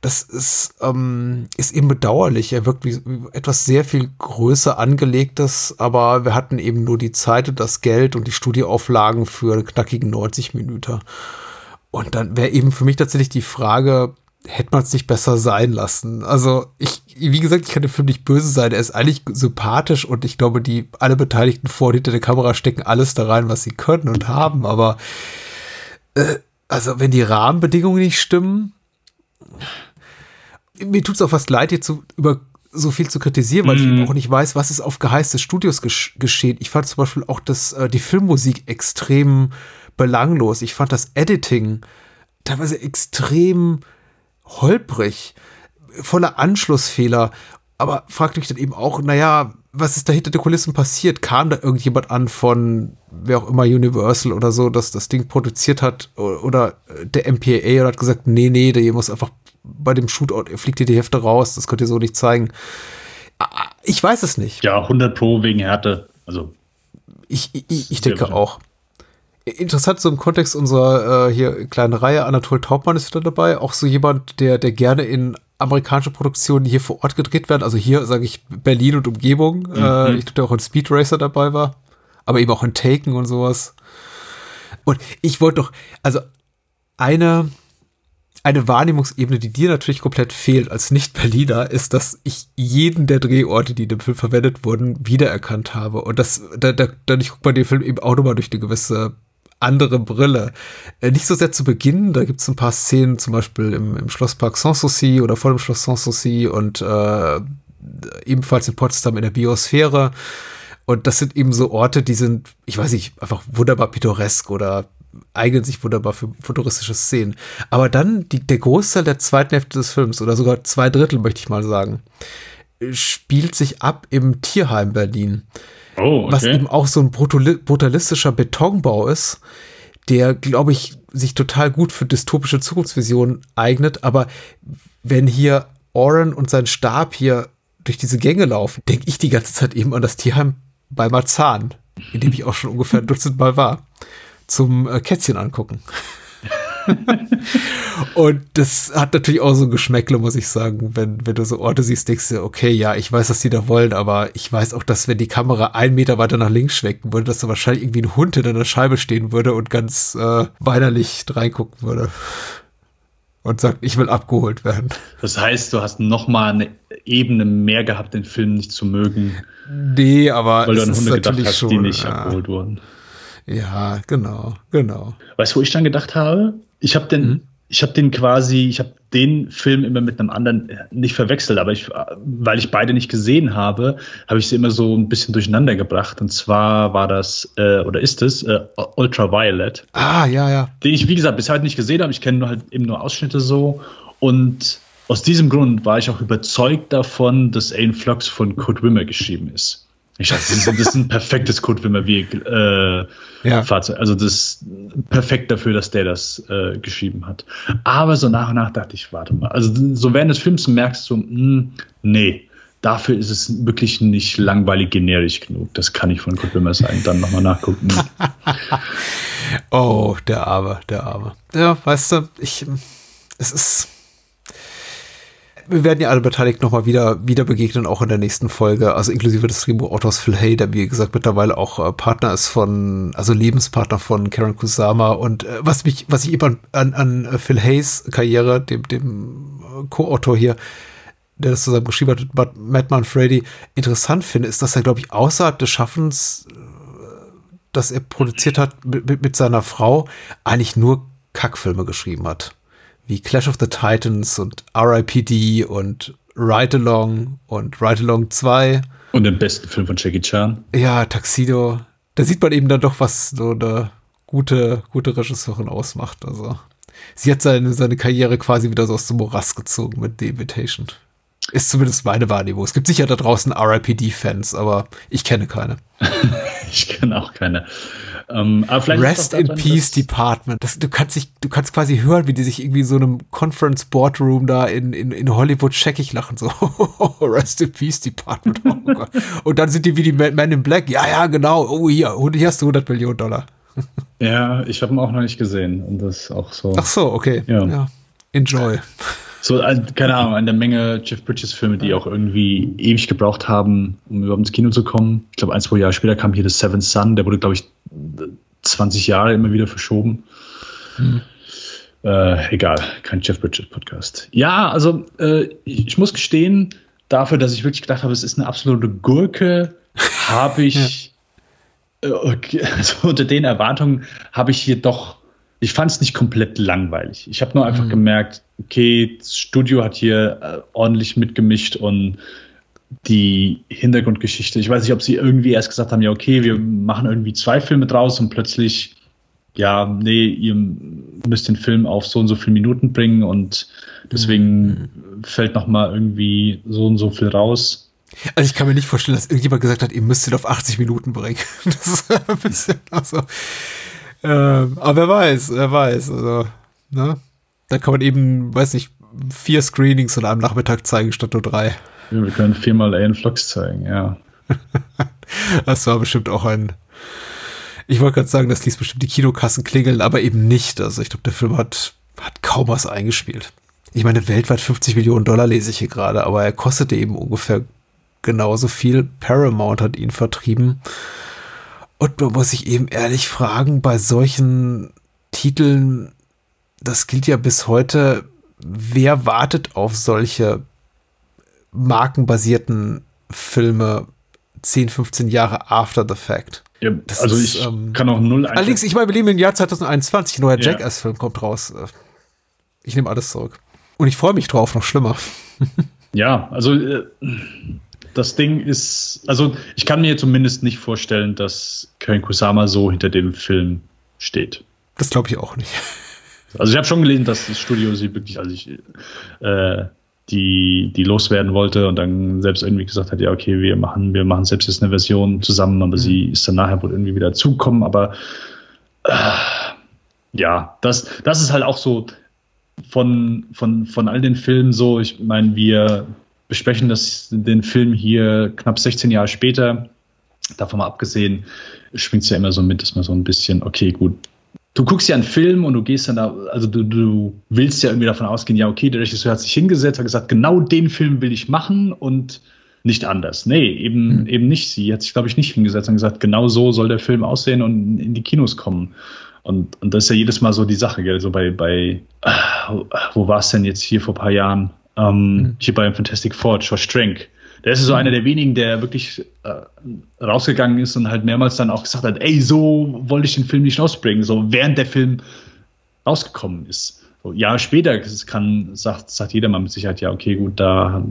das ist, ähm, ist eben bedauerlich. Er wirkt wie, wie etwas sehr viel größer angelegtes, aber wir hatten eben nur die Zeit und das Geld und die Studioauflagen für knackigen 90 Minuten. Und dann wäre eben für mich tatsächlich die Frage, hätte man es nicht besser sein lassen? Also ich, wie gesagt, ich kann dem Film nicht böse sein. Er ist eigentlich sympathisch und ich glaube, die alle Beteiligten vor und hinter der Kamera stecken alles da rein, was sie können und haben. Aber äh, also wenn die Rahmenbedingungen nicht stimmen, mir tut es auch fast leid, jetzt so über so viel zu kritisieren, weil mm. ich auch nicht weiß, was ist auf Geheiß des Studios gesch geschehen. Ich fand zum Beispiel auch das, äh, die Filmmusik extrem belanglos. Ich fand das Editing teilweise extrem holprig, voller Anschlussfehler. Aber fragte mich dann eben auch, naja, was ist da hinter den Kulissen passiert? Kam da irgendjemand an von wer auch immer Universal oder so, dass das Ding produziert hat oder der MPAA oder hat gesagt, nee, nee, der muss einfach bei dem Shootout fliegt dir die Hefte raus, das könnt ihr so nicht zeigen. Ich weiß es nicht. Ja, 100 Pro wegen Härte. Also. Ich, ich, ich denke auch. Interessant, so im Kontext unserer äh, hier kleinen Reihe, Anatol Taubmann ist wieder dabei. Auch so jemand, der, der gerne in amerikanische Produktionen hier vor Ort gedreht werden. Also hier sage ich Berlin und Umgebung. Mhm. Äh, ich glaube, auch in Speed Racer dabei war. Aber eben auch in Taken und sowas. Und ich wollte doch, also eine eine Wahrnehmungsebene, die dir natürlich komplett fehlt als Nicht-Berliner, ist, dass ich jeden der Drehorte, die in dem Film verwendet wurden, wiedererkannt habe. Und das, da, da, dann ich gucke bei dem Film eben auch nochmal durch eine gewisse andere Brille. Äh, nicht so sehr zu Beginn, da gibt es ein paar Szenen, zum Beispiel im, im Schlosspark Sanssouci oder vor dem Schloss Sanssouci und äh, ebenfalls in Potsdam in der Biosphäre. Und das sind eben so Orte, die sind, ich weiß nicht, einfach wunderbar pittoresk oder eignen sich wunderbar für futuristische Szenen. Aber dann die, der Großteil der zweiten Hälfte des Films, oder sogar zwei Drittel, möchte ich mal sagen, spielt sich ab im Tierheim Berlin. Oh, okay. Was eben auch so ein brutalistischer Betonbau ist, der, glaube ich, sich total gut für dystopische Zukunftsvisionen eignet. Aber wenn hier Oren und sein Stab hier durch diese Gänge laufen, denke ich die ganze Zeit eben an das Tierheim bei Marzahn, in dem ich auch schon ungefähr ein Dutzend Mal war zum äh, Kätzchen angucken. und das hat natürlich auch so ein Geschmäckle, muss ich sagen, wenn, wenn du so Orte siehst, denkst du, okay, ja, ich weiß, was die da wollen, aber ich weiß auch, dass wenn die Kamera einen Meter weiter nach links schwenken würde, dass da wahrscheinlich irgendwie ein Hund hinter der Scheibe stehen würde und ganz äh, weinerlich reingucken würde. Und sagt, ich will abgeholt werden. Das heißt, du hast noch mal eine Ebene mehr gehabt, den Film nicht zu mögen. Nee, aber weil du an Hunde gedacht hast, schon, die nicht ja. abgeholt wurden. Ja, genau, genau. Weißt du, wo ich dann gedacht habe? Ich habe den, mhm. ich habe den quasi, ich habe den Film immer mit einem anderen äh, nicht verwechselt, aber ich, weil ich beide nicht gesehen habe, habe ich sie immer so ein bisschen durcheinander gebracht. Und zwar war das äh, oder ist es äh, Ultraviolet. Ah, ja, ja. Den ich, wie gesagt, bis heute nicht gesehen habe. Ich kenne nur halt eben nur Ausschnitte so. Und aus diesem Grund war ich auch überzeugt davon, dass Ain Flux von Kurt Wimmer geschrieben ist. Ich dachte, das ist, ein perfektes Kotwimmer-Vehikel. Äh, ja. Fahrzeug. Also das ist perfekt dafür, dass der das äh, geschrieben hat. Aber so nach und nach dachte ich, warte mal. Also so während des Films merkst du, mh, hm, nee, dafür ist es wirklich nicht langweilig generisch genug. Das kann nicht von Kurt Wimmer sein. Dann nochmal nachgucken. oh, der Arme, der Arme. Ja, weißt du, ich, es ist wir werden ja alle Beteiligten nochmal wieder, wieder begegnen, auch in der nächsten Folge, also inklusive des Drehbuchautors Phil Hay, der wie gesagt mittlerweile auch äh, Partner ist von, also Lebenspartner von Karen Kusama. Und äh, was mich, was ich eben an, an, Phil Hays Karriere, dem, dem Co-Autor hier, der das zusammen geschrieben hat, mit Matt Manfredi, interessant finde, ist, dass er, glaube ich, außerhalb des Schaffens, äh, das er produziert hat mit, mit seiner Frau, eigentlich nur Kackfilme geschrieben hat wie Clash of the Titans und RIPD und Ride Along und Ride Along 2. Und den besten Film von Jackie Chan. Ja, Taxido. Da sieht man eben dann doch, was so eine gute, gute Regisseurin ausmacht. Also, sie hat seine, seine Karriere quasi wieder so aus dem Morast gezogen mit The Invitation. Ist zumindest meine Wahrnehmung. Es gibt sicher da draußen RIPD-Fans, aber ich kenne keine. ich kenne auch keine. Ähm, Rest in Peace Department. Das, du kannst dich, du kannst quasi hören, wie die sich irgendwie so einem Conference Boardroom da in, in, in Hollywood scheckig lachen. So, Rest in Peace Department. Oh Und dann sind die wie die Men in Black. Ja, ja, genau. Oh, hier, hier hast du 100 Millionen Dollar. ja, ich habe ihn auch noch nicht gesehen. Und das ist auch so. Ach so, okay. Ja. ja. Enjoy. So, also, keine Ahnung, eine Menge Jeff Bridges-Filme, die auch irgendwie ewig gebraucht haben, um überhaupt ins Kino zu kommen. Ich glaube, ein, zwei Jahre später kam hier The Seventh Son, der wurde, glaube ich, 20 Jahre immer wieder verschoben. Hm. Äh, egal, kein Jeff Bridges-Podcast. Ja, also äh, ich, ich, muss gestehen, dafür, dass ich wirklich gedacht habe, es ist eine absolute Gurke, habe ich ja. äh, okay, also unter den Erwartungen habe ich hier doch ich fand es nicht komplett langweilig. Ich habe nur einfach mhm. gemerkt, okay, das Studio hat hier äh, ordentlich mitgemischt und die Hintergrundgeschichte. Ich weiß nicht, ob sie irgendwie erst gesagt haben, ja, okay, wir machen irgendwie zwei Filme draus und plötzlich, ja, nee, ihr müsst den Film auf so und so viele Minuten bringen und deswegen mhm. fällt noch mal irgendwie so und so viel raus. Also ich kann mir nicht vorstellen, dass irgendjemand gesagt hat, ihr müsst ihn auf 80 Minuten bringen. Das ist ein bisschen, also, ähm, aber wer weiß, wer weiß. Also, ne? Da kann man eben, weiß nicht, vier Screenings an einem Nachmittag zeigen statt nur drei. Ja, wir können viermal Alien Flux zeigen, ja. das war bestimmt auch ein. Ich wollte gerade sagen, das ließ bestimmt die Kinokassen klingeln, aber eben nicht. Also ich glaube, der Film hat, hat kaum was eingespielt. Ich meine, weltweit 50 Millionen Dollar lese ich hier gerade, aber er kostete eben ungefähr genauso viel. Paramount hat ihn vertrieben. Und man muss sich eben ehrlich fragen, bei solchen Titeln, das gilt ja bis heute, wer wartet auf solche markenbasierten Filme 10, 15 Jahre after the fact? Ja, also ist, ich ähm, kann auch null Allerdings, ich meine, wir leben im Jahr 2021, ein neuer ja. Jackass-Film kommt raus. Ich nehme alles zurück. Und ich freue mich drauf, noch schlimmer. ja, also äh, das Ding ist, also ich kann mir zumindest nicht vorstellen, dass Karen Kusama so hinter dem Film steht. Das glaube ich auch nicht. Also ich habe schon gelesen, dass das Studio sie wirklich, also ich, äh, die, die loswerden wollte und dann selbst irgendwie gesagt hat, ja, okay, wir machen, wir machen selbst jetzt eine Version zusammen, aber mhm. sie ist dann nachher wohl irgendwie wieder zukommen, aber äh, ja, das, das ist halt auch so von, von, von all den Filmen so, ich meine, wir besprechen das, den Film hier knapp 16 Jahre später. Davon mal abgesehen, schwingt es ja immer so mit, dass man so ein bisschen, okay, gut, du guckst ja einen Film und du gehst dann da, also du, du willst ja irgendwie davon ausgehen, ja, okay, der Regisseur hat sich hingesetzt, hat gesagt, genau den Film will ich machen und nicht anders. Nee, eben, mhm. eben nicht. Sie hat sich, glaube ich, nicht hingesetzt und gesagt, genau so soll der Film aussehen und in die Kinos kommen. Und, und das ist ja jedes Mal so die Sache, gell? So bei, bei wo war es denn jetzt hier vor ein paar Jahren? Ähm, mhm. Hier beim Fantastic Four, Josh Trank. Der ist so mhm. einer der wenigen, der wirklich äh, rausgegangen ist und halt mehrmals dann auch gesagt hat, ey, so wollte ich den Film nicht rausbringen, so während der Film rausgekommen ist. So, Jahre später kann, sagt, sagt jeder mal mit Sicherheit, ja, okay, gut, da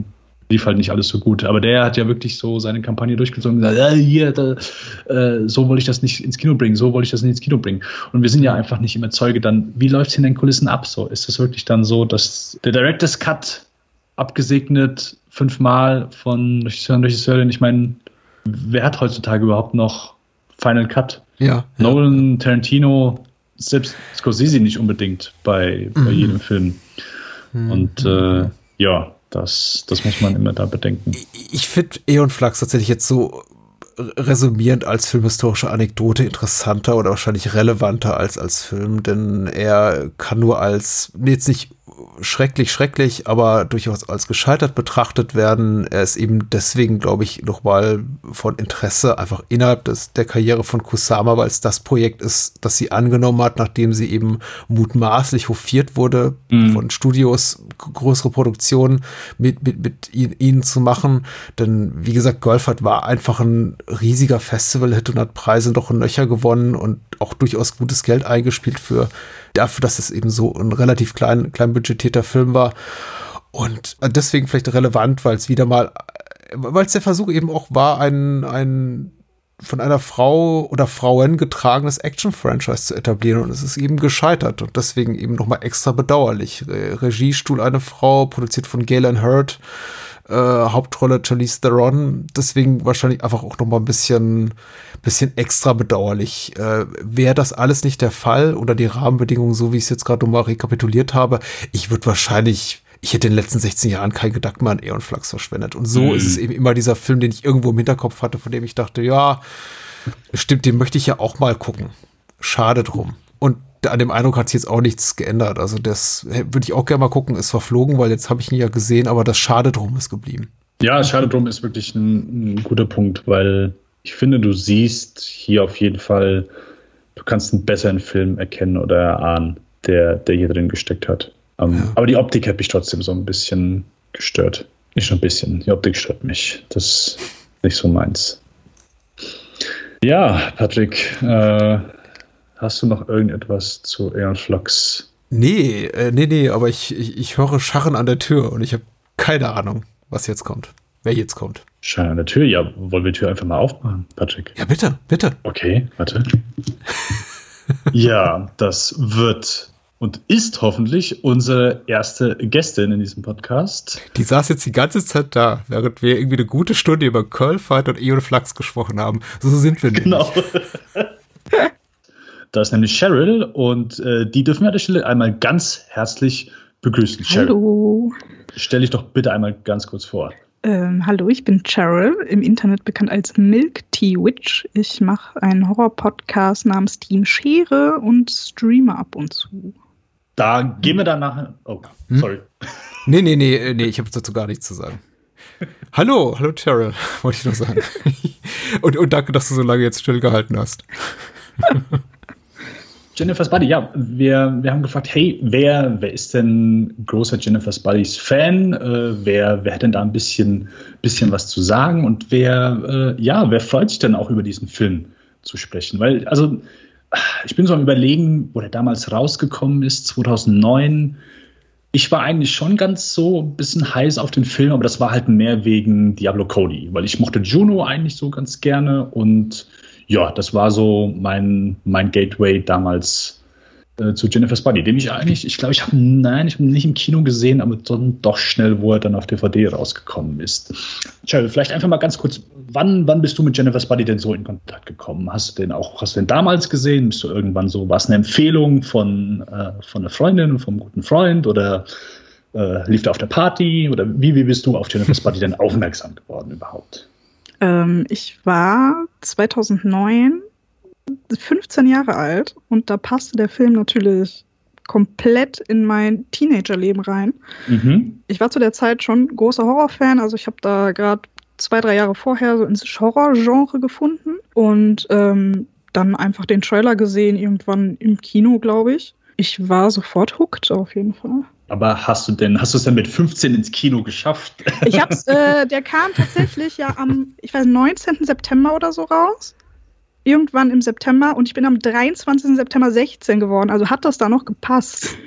lief halt nicht alles so gut. Aber der hat ja wirklich so seine Kampagne durchgezogen und gesagt, ja, hier, da, äh, so wollte ich das nicht ins Kino bringen, so wollte ich das nicht ins Kino bringen. Und wir sind ja einfach nicht immer Zeuge dann, wie läuft es in den Kulissen ab? So, ist es wirklich dann so, dass der Director's Cut abgesegnet fünfmal von Regisseuren und Regisseurinnen. Ich meine, wer hat heutzutage überhaupt noch Final Cut? Ja. Nolan, ja. Tarantino, selbst Scorsese nicht unbedingt bei, bei mhm. jedem Film. Mhm. Und äh, ja, das, das muss man immer da bedenken. Ich finde Eon Flux tatsächlich jetzt so resümierend als filmhistorische Anekdote interessanter oder wahrscheinlich relevanter als als Film, denn er kann nur als, jetzt nicht schrecklich, schrecklich, aber durchaus als gescheitert betrachtet werden. Er ist eben deswegen, glaube ich, nochmal von Interesse einfach innerhalb des, der Karriere von Kusama, weil es das Projekt ist, das sie angenommen hat, nachdem sie eben mutmaßlich hofiert wurde mhm. von Studios, größere Produktionen mit, mit, mit ihnen zu machen. Denn, wie gesagt, Golfert war einfach ein riesiger Festival-Hit und hat Preise noch und Nöcher gewonnen und auch durchaus gutes Geld eingespielt für dafür, dass es eben so ein relativ klein, klein budgetierter Film war. Und deswegen vielleicht relevant, weil es wieder mal, weil es der Versuch eben auch war, ein, ein von einer Frau oder Frauen getragenes Action-Franchise zu etablieren und es ist eben gescheitert und deswegen eben nochmal extra bedauerlich. Regiestuhl eine Frau, produziert von Galen Hurd, äh, Hauptrolle Charlize Theron, deswegen wahrscheinlich einfach auch nochmal ein bisschen, bisschen extra bedauerlich. Äh, Wäre das alles nicht der Fall oder die Rahmenbedingungen, so wie ich es jetzt gerade nochmal rekapituliert habe, ich würde wahrscheinlich ich hätte in den letzten 16 Jahren keinen Gedanken mehr an Eon Flux verschwendet. Und so mhm. ist es eben immer dieser Film, den ich irgendwo im Hinterkopf hatte, von dem ich dachte, ja, stimmt, den möchte ich ja auch mal gucken. Schade drum. Und an dem Eindruck hat sich jetzt auch nichts geändert. Also das würde ich auch gerne mal gucken, ist verflogen, weil jetzt habe ich ihn ja gesehen, aber das Schade drum ist geblieben. Ja, Schade drum ist wirklich ein, ein guter Punkt, weil ich finde, du siehst hier auf jeden Fall, du kannst einen besseren Film erkennen oder erahnen, der, der hier drin gesteckt hat. Um, ähm, ja. Aber die Optik hat mich trotzdem so ein bisschen gestört. Nicht nur ein bisschen, die Optik stört mich. Das ist nicht so meins. Ja, Patrick, äh, hast du noch irgendetwas zu Aeon Flux? Nee, äh, nee, nee, aber ich, ich, ich höre Scharren an der Tür und ich habe keine Ahnung, was jetzt kommt. Wer jetzt kommt. Scharren an der Tür? Ja, wollen wir die Tür einfach mal aufmachen, Patrick? Ja, bitte, bitte. Okay, warte. ja, das wird und ist hoffentlich unsere erste Gästin in diesem Podcast. Die saß jetzt die ganze Zeit da, während wir irgendwie eine gute Stunde über Curlfight und Eon Flux gesprochen haben. So sind wir nicht. Genau. da ist nämlich Cheryl und äh, die dürfen wir an der Stelle einmal ganz herzlich begrüßen. Hallo. Cheryl, stell dich doch bitte einmal ganz kurz vor. Ähm, hallo, ich bin Cheryl, im Internet bekannt als Milk Tea Witch. Ich mache einen Horror-Podcast namens Team Schere und streame ab und zu. Da gehen wir dann nachher. Oh, hm? sorry. Nee, nee, nee, äh, nee, ich habe dazu gar nichts zu sagen. Hallo, hallo Cheryl, wollte ich noch sagen. und, und danke, dass du so lange jetzt stillgehalten hast. Jennifer's Buddy, ja, wir, wir haben gefragt, hey, wer, wer ist denn großer Jennifer's Buddies Fan? Äh, wer, wer hat denn da ein bisschen, bisschen was zu sagen? Und wer, äh, ja, wer freut sich denn auch über diesen Film zu sprechen? Weil, also, ich bin so am Überlegen, wo der damals rausgekommen ist, 2009. Ich war eigentlich schon ganz so ein bisschen heiß auf den Film, aber das war halt mehr wegen Diablo Cody, weil ich mochte Juno eigentlich so ganz gerne und ja, das war so mein, mein Gateway damals äh, zu Jennifer's Body, den ich eigentlich, ich glaube, ich habe, nein, ich habe nicht im Kino gesehen, aber dann doch schnell, wo er dann auf DVD rausgekommen ist. Cheryl, vielleicht einfach mal ganz kurz, wann, wann bist du mit Jennifer's Body denn so in Kontakt gekommen? Hast du den auch, hast du den damals gesehen? Bist du irgendwann so, war es eine Empfehlung von, äh, von einer Freundin, vom guten Freund oder äh, lief der auf der Party? Oder wie, wie bist du auf Jennifer's Body denn aufmerksam geworden überhaupt? Ähm, ich war 2009 15 Jahre alt und da passte der Film natürlich komplett in mein Teenagerleben rein. Mhm. Ich war zu der Zeit schon großer Horrorfan, also ich habe da gerade zwei, drei Jahre vorher so ins Horrorgenre gefunden und ähm, dann einfach den Trailer gesehen, irgendwann im Kino, glaube ich. Ich war sofort hooked auf jeden Fall. Aber hast du denn, hast du es denn mit 15 ins Kino geschafft? Ich hab's, äh, der kam tatsächlich ja am, ich weiß, 19. September oder so raus irgendwann im September und ich bin am 23. September 16 geworden. Also hat das da noch gepasst.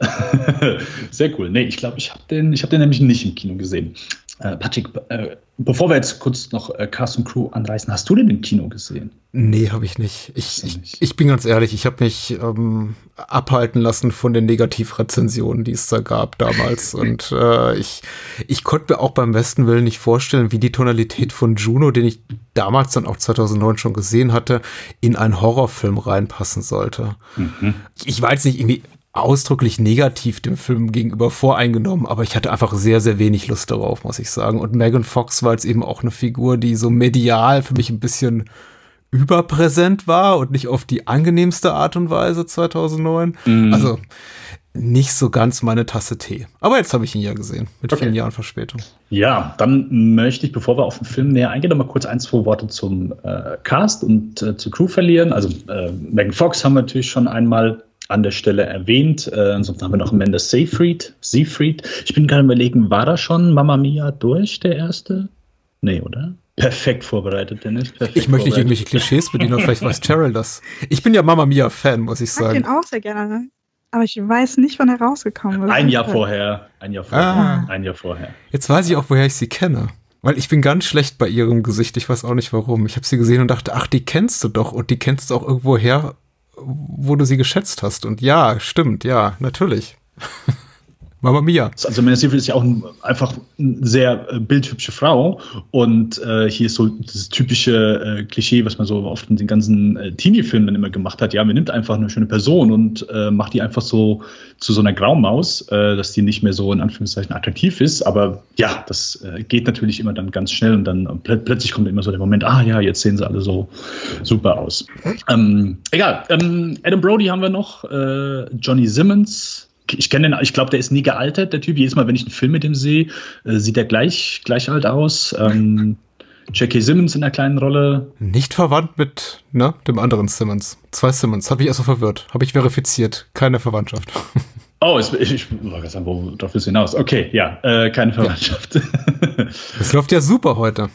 Sehr cool. Nee, ich glaube, ich habe den, hab den nämlich nicht im Kino gesehen. Äh, Patrick, äh, bevor wir jetzt kurz noch äh, Cast und Crew anreißen, hast du den im Kino gesehen? Nee, habe ich nicht. Ich, ich, ich, bin ganz ehrlich, ich habe mich ähm, abhalten lassen von den Negativrezensionen, die es da gab damals. und äh, ich, ich konnte mir auch beim besten Willen nicht vorstellen, wie die Tonalität von Juno, den ich damals dann auch 2009 schon gesehen hatte, in einen Horrorfilm reinpassen sollte. Mhm. Ich weiß nicht, irgendwie ausdrücklich negativ dem Film gegenüber voreingenommen, aber ich hatte einfach sehr, sehr wenig Lust darauf, muss ich sagen. Und Megan Fox war jetzt eben auch eine Figur, die so medial für mich ein bisschen überpräsent war und nicht auf die angenehmste Art und Weise 2009. Mhm. Also nicht so ganz meine Tasse Tee. Aber jetzt habe ich ihn ja gesehen, mit okay. vielen Jahren Verspätung. Ja, dann möchte ich, bevor wir auf den Film näher eingehen, noch mal kurz ein, zwei Worte zum äh, Cast und äh, zur Crew verlieren. Also äh, Megan Fox haben wir natürlich schon einmal an der Stelle erwähnt. Äh, ansonsten haben wir noch Amanda Seyfried. Seyfried. Ich bin gerade überlegen, war da schon Mamma Mia durch, der erste? Nee, oder? Perfekt vorbereitet, Dennis. Perfekt ich möchte nicht irgendwelche Klischees bedienen, aber vielleicht weiß Cheryl das. Ich bin ja Mamma Mia-Fan, muss ich sagen. Ich bin auch sehr gerne. Ne? Aber ich weiß nicht, wann er rausgekommen ist. Ein Jahr vorher. Ein Jahr vorher. Ah. Ein Jahr vorher. Jetzt weiß ich auch, woher ich sie kenne. Weil ich bin ganz schlecht bei ihrem Gesicht. Ich weiß auch nicht warum. Ich habe sie gesehen und dachte, ach, die kennst du doch. Und die kennst du auch irgendwo her, wo du sie geschätzt hast. Und ja, stimmt, ja, natürlich. Mama Mia. Also Mena Seyfried ist ja auch ein, einfach eine sehr äh, bildhübsche Frau und äh, hier ist so das typische äh, Klischee, was man so oft in den ganzen äh, Teenie-Filmen immer gemacht hat. Ja, man nimmt einfach eine schöne Person und äh, macht die einfach so zu so einer Graumaus, äh, dass die nicht mehr so in Anführungszeichen attraktiv ist. Aber ja, das äh, geht natürlich immer dann ganz schnell und dann pl plötzlich kommt immer so der Moment, ah ja, jetzt sehen sie alle so super aus. Ähm, egal, ähm, Adam Brody haben wir noch, äh, Johnny Simmons, ich kenne den, ich glaube, der ist nie gealtert, der Typ. Jedes Mal, wenn ich einen Film mit dem sehe, äh, sieht er gleich, gleich alt aus. Ähm, Jackie Simmons in der kleinen Rolle. Nicht verwandt mit ne, dem anderen Simmons. Zwei Simmons. Habe ich erst so verwirrt. Habe ich verifiziert. Keine Verwandtschaft. Oh, ich, ich, ich wollte sagen, worauf ist hinaus? Okay, ja, äh, keine Verwandtschaft. Es läuft ja super heute.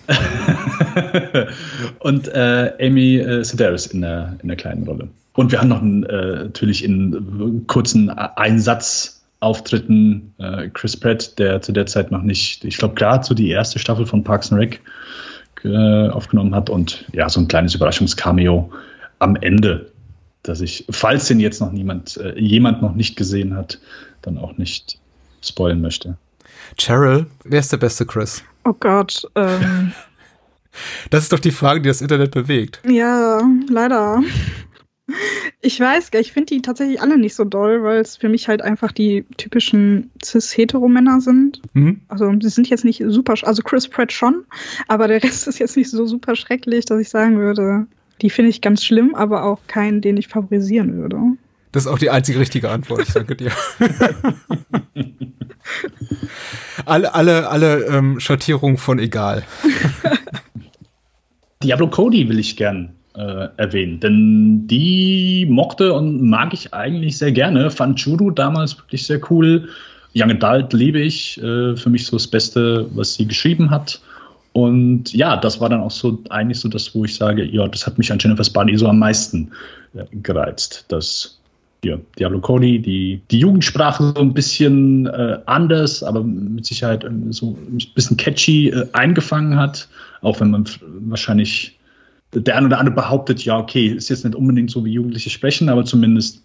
Und äh, Amy äh, Sedaris in der, in der kleinen Rolle. Und wir haben noch einen, äh, natürlich in kurzen Einsatzauftritten äh, Chris Pratt, der zu der Zeit noch nicht, ich glaube, gerade so die erste Staffel von Parks and Rec äh, aufgenommen hat und ja, so ein kleines Überraschungscameo am Ende, dass ich, falls den jetzt noch niemand, äh, jemand noch nicht gesehen hat, dann auch nicht spoilen möchte. Cheryl, wer ist der beste Chris? Oh Gott, ähm. Das ist doch die Frage, die das Internet bewegt. Ja, leider. Ich weiß, ich finde die tatsächlich alle nicht so doll, weil es für mich halt einfach die typischen cis-hetero-Männer sind. Mhm. Also sie sind jetzt nicht super, also Chris Pratt schon, aber der Rest ist jetzt nicht so super schrecklich, dass ich sagen würde, die finde ich ganz schlimm, aber auch keinen, den ich favorisieren würde. Das ist auch die einzige richtige Antwort, ich danke dir. alle alle, alle ähm, Schattierungen von egal. Diablo Cody will ich gern äh, erwähnen. Denn die mochte und mag ich eigentlich sehr gerne. Fand Judo damals wirklich sehr cool. Young Adult liebe ich. Äh, für mich so das Beste, was sie geschrieben hat. Und ja, das war dann auch so eigentlich so das, wo ich sage, ja, das hat mich an Jennifer's Body so am meisten äh, gereizt. Das ja, Diablo Cody, die, die Jugendsprache so ein bisschen äh, anders, aber mit Sicherheit so ein bisschen catchy äh, eingefangen hat, auch wenn man wahrscheinlich der eine oder andere behauptet, ja, okay, ist jetzt nicht unbedingt so, wie Jugendliche sprechen, aber zumindest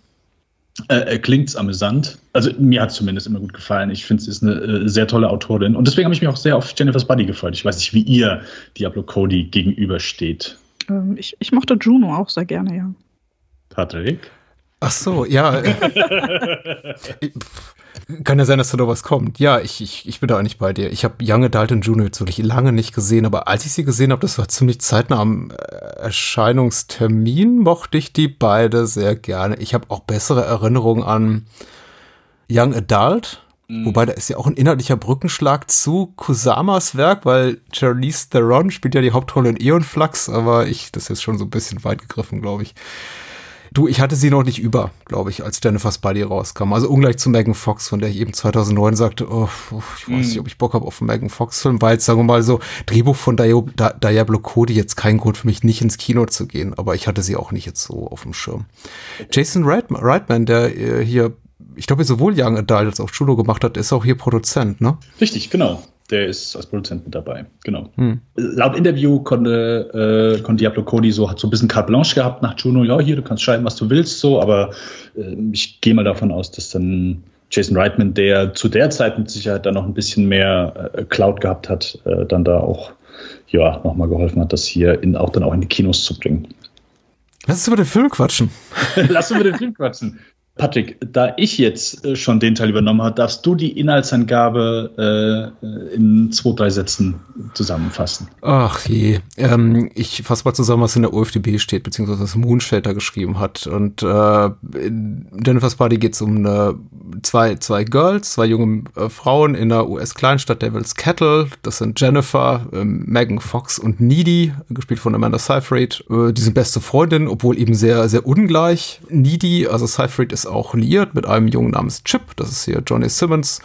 äh, klingt es amüsant. Also mir hat es zumindest immer gut gefallen. Ich finde, sie ist eine äh, sehr tolle Autorin. Und deswegen habe ich mich auch sehr auf Jennifer's Buddy gefreut. Ich weiß nicht, wie ihr Diablo Cody gegenübersteht. Ähm, ich, ich mochte Juno auch sehr gerne, ja. Patrick? Ach so, ja. Kann ja sein, dass da noch was kommt. Ja, ich, ich, ich bin da eigentlich bei dir. Ich habe Young Adult und Juno jetzt wirklich lange nicht gesehen, aber als ich sie gesehen habe, das war ziemlich zeitnah am äh, Erscheinungstermin, mochte ich die beide sehr gerne. Ich habe auch bessere Erinnerungen an Young Adult, mhm. wobei da ist ja auch ein inhaltlicher Brückenschlag zu Kusamas Werk, weil Charlize Theron spielt ja die Hauptrolle in Eon Flux, aber ich, das ist jetzt schon so ein bisschen weit gegriffen, glaube ich. Du, ich hatte sie noch nicht über, glaube ich, als Jennifer's Body rauskam. Also ungleich zu Megan Fox, von der ich eben 2009 sagte, oh, ich weiß nicht, ob ich Bock habe auf einen Megan Fox-Film, weil jetzt, sagen wir mal so, Drehbuch von Diablo Cody jetzt kein Grund für mich, nicht ins Kino zu gehen. Aber ich hatte sie auch nicht jetzt so auf dem Schirm. Jason Reitman, der äh, hier ich glaube, sowohl Young Adult als auch Chulo gemacht hat, ist auch hier Produzent, ne? Richtig, genau der ist als Produzent mit dabei. Genau. Hm. Laut Interview konnte, äh, konnte Diablo Cody so, hat so ein bisschen carte blanche gehabt nach Juno, ja, hier, du kannst schreiben, was du willst, so, aber äh, ich gehe mal davon aus, dass dann Jason Reitman, der zu der Zeit mit Sicherheit dann noch ein bisschen mehr äh, Cloud gehabt hat, äh, dann da auch ja, nochmal geholfen hat, das hier in, auch dann auch in die Kinos zu bringen. Lass uns über den Film quatschen. Lass uns über den Film quatschen. Patrick, da ich jetzt äh, schon den Teil übernommen habe, darfst du die Inhaltsangabe äh, in zwei, drei Sätzen zusammenfassen. Ach je, ähm, ich fasse mal zusammen, was in der OFDB steht, beziehungsweise was Moonshelter geschrieben hat. Und äh, in Jennifer's Party geht es um eine, zwei, zwei Girls, zwei junge äh, Frauen in der US-Kleinstadt Devil's Kettle. Das sind Jennifer, äh, Megan Fox und Needy, gespielt von Amanda Seyfried. Äh, die sind beste Freundinnen, obwohl eben sehr, sehr ungleich. Needy, also Seyfried ist auch liiert mit einem Jungen namens Chip, das ist hier Johnny Simmons.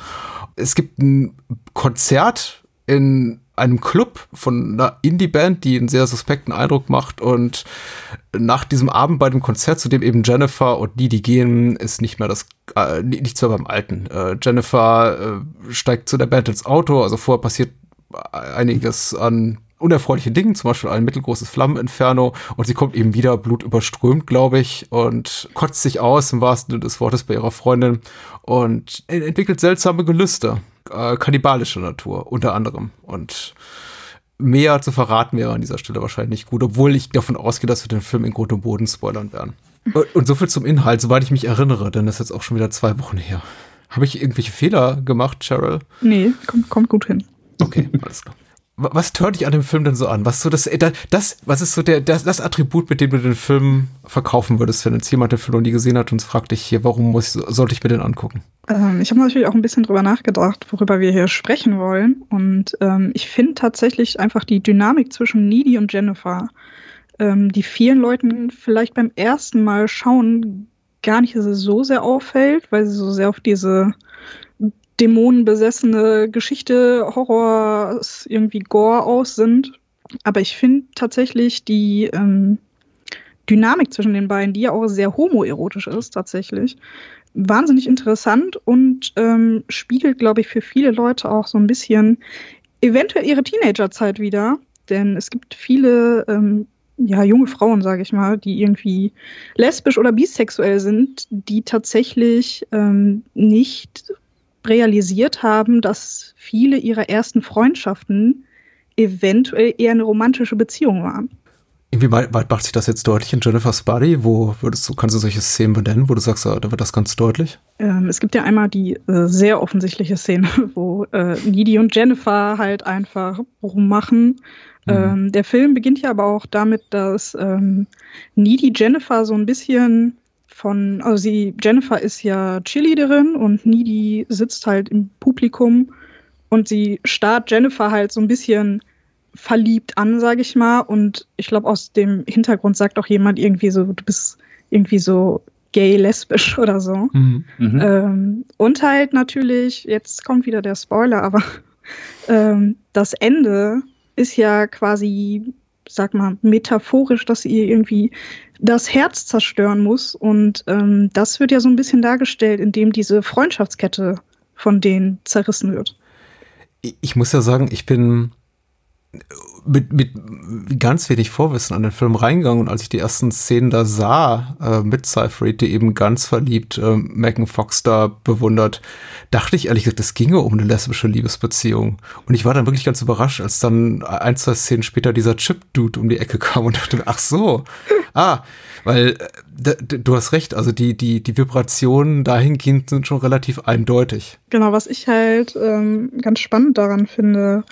Es gibt ein Konzert in einem Club von einer Indie-Band, die einen sehr suspekten Eindruck macht und nach diesem Abend bei dem Konzert, zu dem eben Jennifer und Didi gehen, ist nicht mehr das, äh, nichts mehr beim Alten. Äh, Jennifer äh, steigt zu der Band ins Auto, also vorher passiert einiges an unerfreuliche Dingen, zum Beispiel ein mittelgroßes Flammeninferno und sie kommt eben wieder blutüberströmt, glaube ich, und kotzt sich aus im wahrsten Sinne des Wortes bei ihrer Freundin und entwickelt seltsame Gelüste, äh, kannibalischer Natur unter anderem und mehr zu verraten wäre an dieser Stelle wahrscheinlich nicht gut, obwohl ich davon ausgehe, dass wir den Film in Grund und Boden spoilern werden. Und, und so viel zum Inhalt, soweit ich mich erinnere, denn das ist jetzt auch schon wieder zwei Wochen her. Habe ich irgendwelche Fehler gemacht, Cheryl? Nee, kommt, kommt gut hin. Okay, alles klar was tört dich an dem Film denn so an? Was so das, äh, das, was ist so der, das, das Attribut, mit dem du den Film verkaufen würdest, wenn jetzt jemand den Film noch nie gesehen hat und fragt dich hier, warum muss, sollte ich mir den angucken? Ähm, ich habe natürlich auch ein bisschen drüber nachgedacht, worüber wir hier sprechen wollen. Und ähm, ich finde tatsächlich einfach die Dynamik zwischen Needy und Jennifer, ähm, die vielen Leuten vielleicht beim ersten Mal schauen gar nicht so sehr auffällt, weil sie so sehr auf diese dämonenbesessene Geschichte, Horror, irgendwie Gore aus sind. Aber ich finde tatsächlich die ähm, Dynamik zwischen den beiden, die ja auch sehr homoerotisch ist, tatsächlich, wahnsinnig interessant und ähm, spiegelt, glaube ich, für viele Leute auch so ein bisschen eventuell ihre Teenagerzeit wieder. Denn es gibt viele ähm, ja, junge Frauen, sage ich mal, die irgendwie lesbisch oder bisexuell sind, die tatsächlich ähm, nicht realisiert haben, dass viele ihrer ersten Freundschaften eventuell eher eine romantische Beziehung waren. Inwieweit macht sich das jetzt deutlich in Jennifer's Body? Wo würdest du, kannst du solche Szenen benennen, wo du sagst, da wird das ganz deutlich? Ähm, es gibt ja einmal die äh, sehr offensichtliche Szene, wo äh, Needy und Jennifer halt einfach rummachen. Mhm. Ähm, der Film beginnt ja aber auch damit, dass ähm, Needy Jennifer so ein bisschen von, also sie, Jennifer ist ja Cheerleaderin und Needy sitzt halt im Publikum und sie starrt Jennifer halt so ein bisschen verliebt an, sage ich mal. Und ich glaube, aus dem Hintergrund sagt auch jemand irgendwie so, du bist irgendwie so gay, lesbisch oder so. Mhm. Mhm. Ähm, und halt natürlich, jetzt kommt wieder der Spoiler, aber ähm, das Ende ist ja quasi, sag mal, metaphorisch, dass sie irgendwie das Herz zerstören muss. Und ähm, das wird ja so ein bisschen dargestellt, indem diese Freundschaftskette von denen zerrissen wird. Ich muss ja sagen, ich bin mit, mit ganz wenig Vorwissen an den Film reingegangen und als ich die ersten Szenen da sah, äh, mit Seyfried, die eben ganz verliebt äh, Megan Fox da bewundert, dachte ich ehrlich gesagt, es ginge um eine lesbische Liebesbeziehung. Und ich war dann wirklich ganz überrascht, als dann ein, zwei Szenen später dieser Chip-Dude um die Ecke kam und dachte, ach so, ah, weil äh, du hast recht, also die, die, die Vibrationen dahingehend sind schon relativ eindeutig. Genau, was ich halt ähm, ganz spannend daran finde,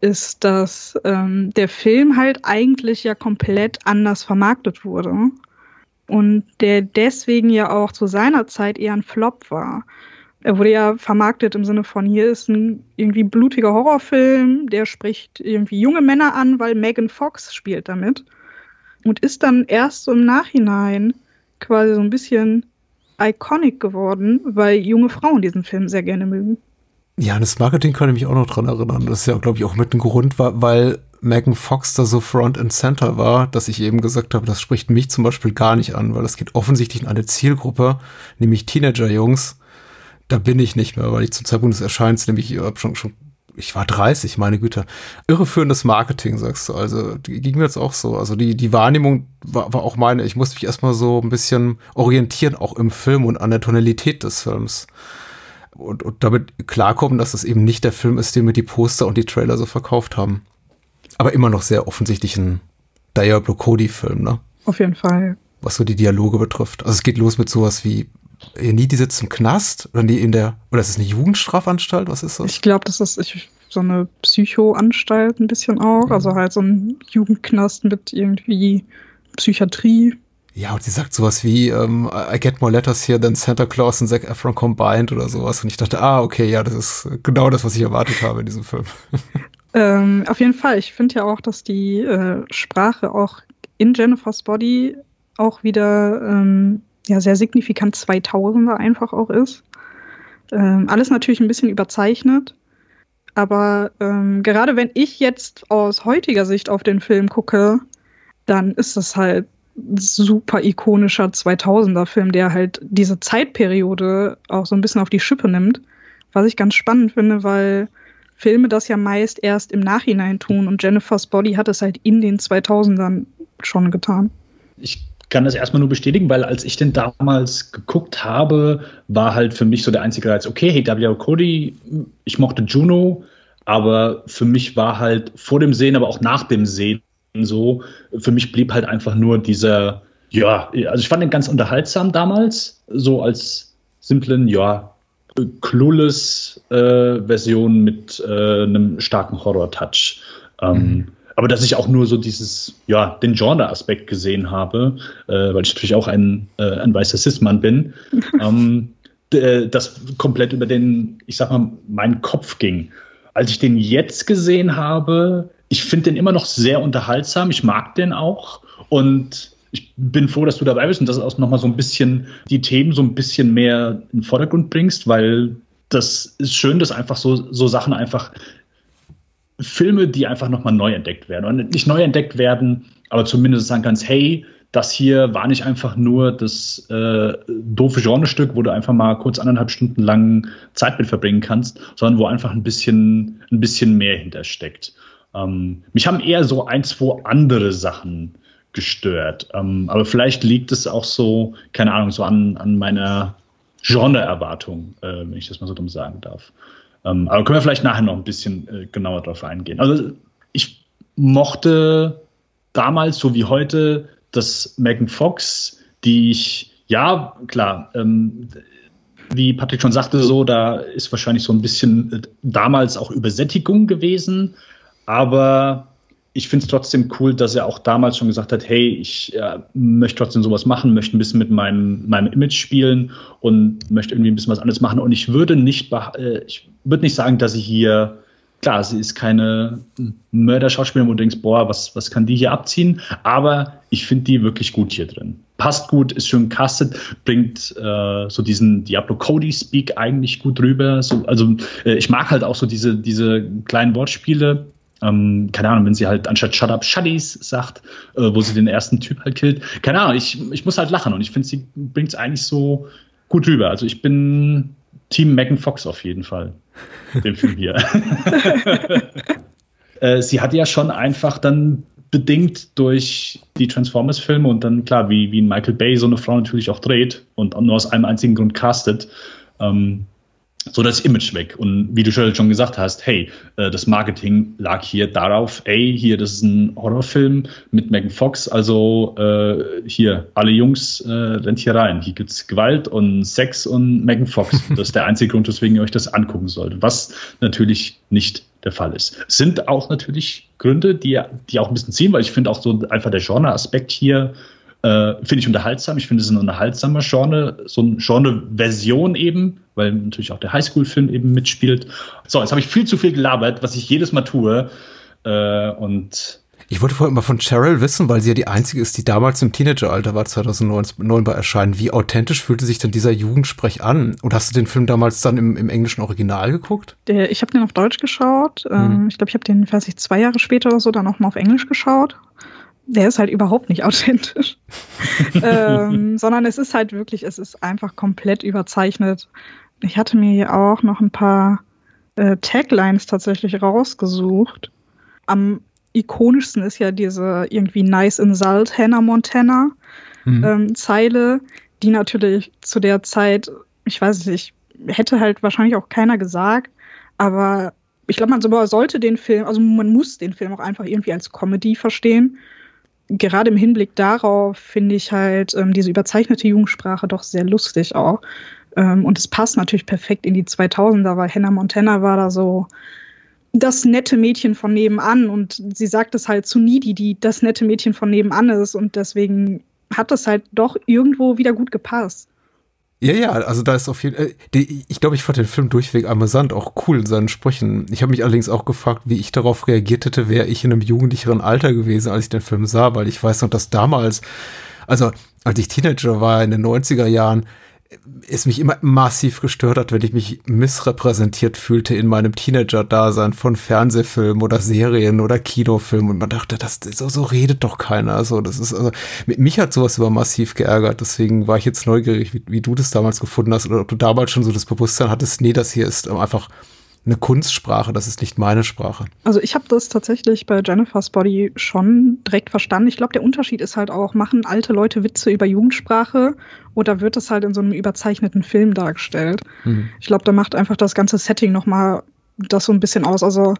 ist, dass ähm, der Film halt eigentlich ja komplett anders vermarktet wurde und der deswegen ja auch zu seiner Zeit eher ein Flop war. Er wurde ja vermarktet im Sinne von, hier ist ein irgendwie blutiger Horrorfilm, der spricht irgendwie junge Männer an, weil Megan Fox spielt damit. Und ist dann erst so im Nachhinein quasi so ein bisschen iconic geworden, weil junge Frauen diesen Film sehr gerne mögen. Ja, an das Marketing kann ich mich auch noch dran erinnern. Das ist ja, glaube ich, auch mit ein Grund, weil Megan Fox da so Front and Center war, dass ich eben gesagt habe, das spricht mich zum Beispiel gar nicht an, weil das geht offensichtlich in eine Zielgruppe, nämlich Teenager-Jungs. Da bin ich nicht mehr, weil ich zum Zeitpunkt des Erscheins, nämlich ich schon, schon, ich war 30, meine Güte. Irreführendes Marketing, sagst du. Also, ging mir jetzt auch so. Also, die, die Wahrnehmung war, war auch meine. Ich musste mich erstmal so ein bisschen orientieren, auch im Film und an der Tonalität des Films und, und damit klarkommen, dass es eben nicht der Film ist, den mir die Poster und die Trailer so verkauft haben. Aber immer noch sehr offensichtlich ein Diablo Cody-Film, ne? Auf jeden Fall. Was so die Dialoge betrifft. Also es geht los mit sowas wie Ja, nie, die sitzt im Knast oder die in der, oder ist es eine Jugendstrafanstalt? Was ist das? Ich glaube, das ist ich, so eine Psychoanstalt ein bisschen auch. Mhm. Also halt so ein Jugendknast mit irgendwie Psychiatrie. Ja, und sie sagt sowas wie, ähm, I get more letters here than Santa Claus and Zac Efron combined oder sowas. Und ich dachte, ah, okay, ja, das ist genau das, was ich erwartet habe in diesem Film. Ähm, auf jeden Fall. Ich finde ja auch, dass die äh, Sprache auch in Jennifer's Body auch wieder ähm, ja, sehr signifikant 2000er einfach auch ist. Ähm, alles natürlich ein bisschen überzeichnet. Aber ähm, gerade wenn ich jetzt aus heutiger Sicht auf den Film gucke, dann ist das halt super ikonischer 2000er Film, der halt diese Zeitperiode auch so ein bisschen auf die Schippe nimmt. Was ich ganz spannend finde, weil Filme das ja meist erst im Nachhinein tun und Jennifer's Body hat es halt in den 2000ern schon getan. Ich kann das erstmal nur bestätigen, weil als ich den damals geguckt habe, war halt für mich so der einzige Reiz, okay, hey, W. Cody, ich mochte Juno, aber für mich war halt vor dem Sehen, aber auch nach dem Sehen so, für mich blieb halt einfach nur dieser, ja, also ich fand den ganz unterhaltsam damals, so als simplen, ja, clueless äh, Version mit äh, einem starken Horror-Touch. Ähm, mhm. Aber dass ich auch nur so dieses, ja, den Genre-Aspekt gesehen habe, äh, weil ich natürlich auch ein, äh, ein weißer Cis-Mann bin, ähm, das komplett über den, ich sag mal, meinen Kopf ging. Als ich den jetzt gesehen habe, ich finde den immer noch sehr unterhaltsam. Ich mag den auch. Und ich bin froh, dass du dabei bist und dass du auch nochmal so ein bisschen die Themen so ein bisschen mehr in den Vordergrund bringst, weil das ist schön, dass einfach so, so Sachen einfach Filme, die einfach nochmal neu entdeckt werden. Und nicht neu entdeckt werden, aber zumindest sagen kannst, hey, das hier war nicht einfach nur das äh, doofe Genrestück, wo du einfach mal kurz anderthalb Stunden lang Zeit mit verbringen kannst, sondern wo einfach ein bisschen, ein bisschen mehr hintersteckt. Ähm, mich haben eher so ein, zwei andere Sachen gestört. Ähm, aber vielleicht liegt es auch so, keine Ahnung, so an, an meiner Genre-Erwartung, äh, wenn ich das mal so dumm sagen darf. Ähm, aber können wir vielleicht nachher noch ein bisschen äh, genauer darauf eingehen. Also ich mochte damals, so wie heute, das Megan Fox, die ich, ja, klar, ähm, wie Patrick schon sagte, so, da ist wahrscheinlich so ein bisschen äh, damals auch Übersättigung gewesen, aber ich finde es trotzdem cool, dass er auch damals schon gesagt hat, hey, ich äh, möchte trotzdem sowas machen, möchte ein bisschen mit meinem, meinem Image spielen und möchte irgendwie ein bisschen was anderes machen. Und ich würde nicht, äh, ich würde nicht sagen, dass sie hier, klar, sie ist keine Mörder-Schauspielerin, wo du denkst, boah, was, was kann die hier abziehen? Aber ich finde die wirklich gut hier drin. Passt gut, ist schön castet, bringt äh, so diesen Diablo Cody Speak eigentlich gut rüber. So, also äh, ich mag halt auch so diese, diese kleinen Wortspiele ähm, keine Ahnung, wenn sie halt anstatt Shut Up Shuddies sagt, äh, wo sie den ersten Typ halt killt. Keine Ahnung, ich, ich muss halt lachen und ich finde, sie bringt es eigentlich so gut rüber. Also ich bin Team Megan Fox auf jeden Fall, dem Film hier. äh, sie hat ja schon einfach dann bedingt durch die Transformers-Filme und dann klar, wie, wie Michael Bay so eine Frau natürlich auch dreht und nur aus einem einzigen Grund castet, ähm, so das Image weg. Und wie du schon gesagt hast, hey, äh, das Marketing lag hier darauf, ey, hier, das ist ein Horrorfilm mit Megan Fox, also äh, hier, alle Jungs, äh, rennt hier rein. Hier gibt's Gewalt und Sex und Megan Fox. Das ist der einzige Grund, weswegen ihr euch das angucken solltet, was natürlich nicht der Fall ist. Es sind auch natürlich Gründe, die, die auch ein bisschen ziehen, weil ich finde auch so einfach der Genre-Aspekt hier äh, finde ich unterhaltsam. Ich finde es ein unterhaltsamer Genre, so eine Genre-Version eben, weil natürlich auch der Highschool-Film eben mitspielt. So, jetzt habe ich viel zu viel gelabert, was ich jedes Mal tue. Äh, und ich wollte vorhin mal von Cheryl wissen, weil sie ja die einzige ist, die damals im Teenageralter war, 2009 bei Erscheinen. Wie authentisch fühlte sich denn dieser Jugendsprech an? Und hast du den Film damals dann im, im englischen Original geguckt? Der, ich habe den auf Deutsch geschaut. Mhm. Ich glaube, ich habe den, weiß ich, zwei Jahre später oder so dann auch mal auf Englisch geschaut der ist halt überhaupt nicht authentisch. ähm, sondern es ist halt wirklich, es ist einfach komplett überzeichnet. Ich hatte mir hier auch noch ein paar äh, Taglines tatsächlich rausgesucht. Am ikonischsten ist ja diese irgendwie Nice in Salt Hannah Montana mhm. ähm, Zeile, die natürlich zu der Zeit, ich weiß nicht, hätte halt wahrscheinlich auch keiner gesagt, aber ich glaube, man sollte den Film, also man muss den Film auch einfach irgendwie als Comedy verstehen gerade im Hinblick darauf finde ich halt ähm, diese überzeichnete Jugendsprache doch sehr lustig auch. Ähm, und es passt natürlich perfekt in die 2000er, weil Hannah Montana war da so das nette Mädchen von nebenan und sie sagt es halt zu Needy, die das nette Mädchen von nebenan ist und deswegen hat das halt doch irgendwo wieder gut gepasst. Ja, ja, also da ist auf jeden Fall, äh, ich glaube, ich fand den Film durchweg amüsant, auch cool in seinen Sprüchen. Ich habe mich allerdings auch gefragt, wie ich darauf reagiert hätte, wäre ich in einem jugendlicheren Alter gewesen, als ich den Film sah, weil ich weiß noch, dass damals, also als ich Teenager war in den 90er Jahren, es mich immer massiv gestört hat, wenn ich mich missrepräsentiert fühlte in meinem Teenager-Dasein von Fernsehfilmen oder Serien oder Kinofilmen und man dachte, das so, so redet doch keiner. So, das ist also mich hat sowas immer massiv geärgert. Deswegen war ich jetzt neugierig, wie, wie du das damals gefunden hast oder ob du damals schon so das Bewusstsein hattest, nee, das hier ist einfach eine Kunstsprache, das ist nicht meine Sprache. Also ich habe das tatsächlich bei Jennifer's Body schon direkt verstanden. Ich glaube, der Unterschied ist halt auch, machen alte Leute Witze über Jugendsprache oder wird es halt in so einem überzeichneten Film dargestellt? Mhm. Ich glaube, da macht einfach das ganze Setting nochmal das so ein bisschen aus. Also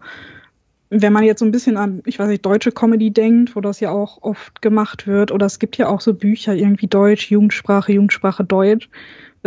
wenn man jetzt so ein bisschen an, ich weiß nicht, deutsche Comedy denkt, wo das ja auch oft gemacht wird, oder es gibt ja auch so Bücher, irgendwie Deutsch, Jugendsprache, Jugendsprache Deutsch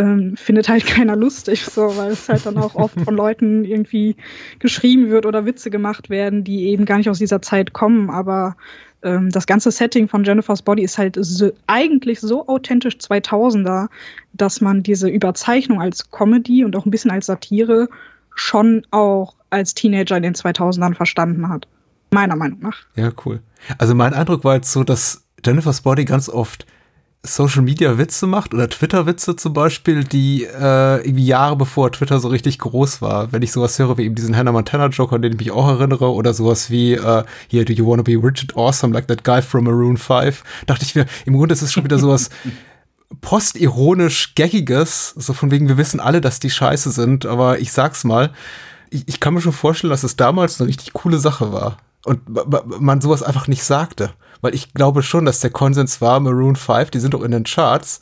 ähm, findet halt keiner lustig, so, weil es halt dann auch oft von Leuten irgendwie geschrieben wird oder Witze gemacht werden, die eben gar nicht aus dieser Zeit kommen. Aber ähm, das ganze Setting von Jennifer's Body ist halt so, eigentlich so authentisch 2000er, dass man diese Überzeichnung als Comedy und auch ein bisschen als Satire schon auch als Teenager in den 2000ern verstanden hat. Meiner Meinung nach. Ja, cool. Also mein Eindruck war jetzt so, dass Jennifer's Body ganz oft Social Media Witze macht oder Twitter Witze zum Beispiel, die äh, irgendwie Jahre bevor Twitter so richtig groß war. Wenn ich sowas höre wie eben diesen Hannah Montana Joker, an den ich mich auch erinnere, oder sowas wie äh, hier Do you wanna be Richard Awesome like that guy from Maroon 5, dachte ich mir, im Grunde ist es schon wieder sowas postironisch gaggiges, so von wegen wir wissen alle, dass die scheiße sind, aber ich sag's mal, ich, ich kann mir schon vorstellen, dass es damals eine richtig coole Sache war und man sowas einfach nicht sagte. Weil ich glaube schon, dass der Konsens war, Maroon 5, die sind doch in den Charts.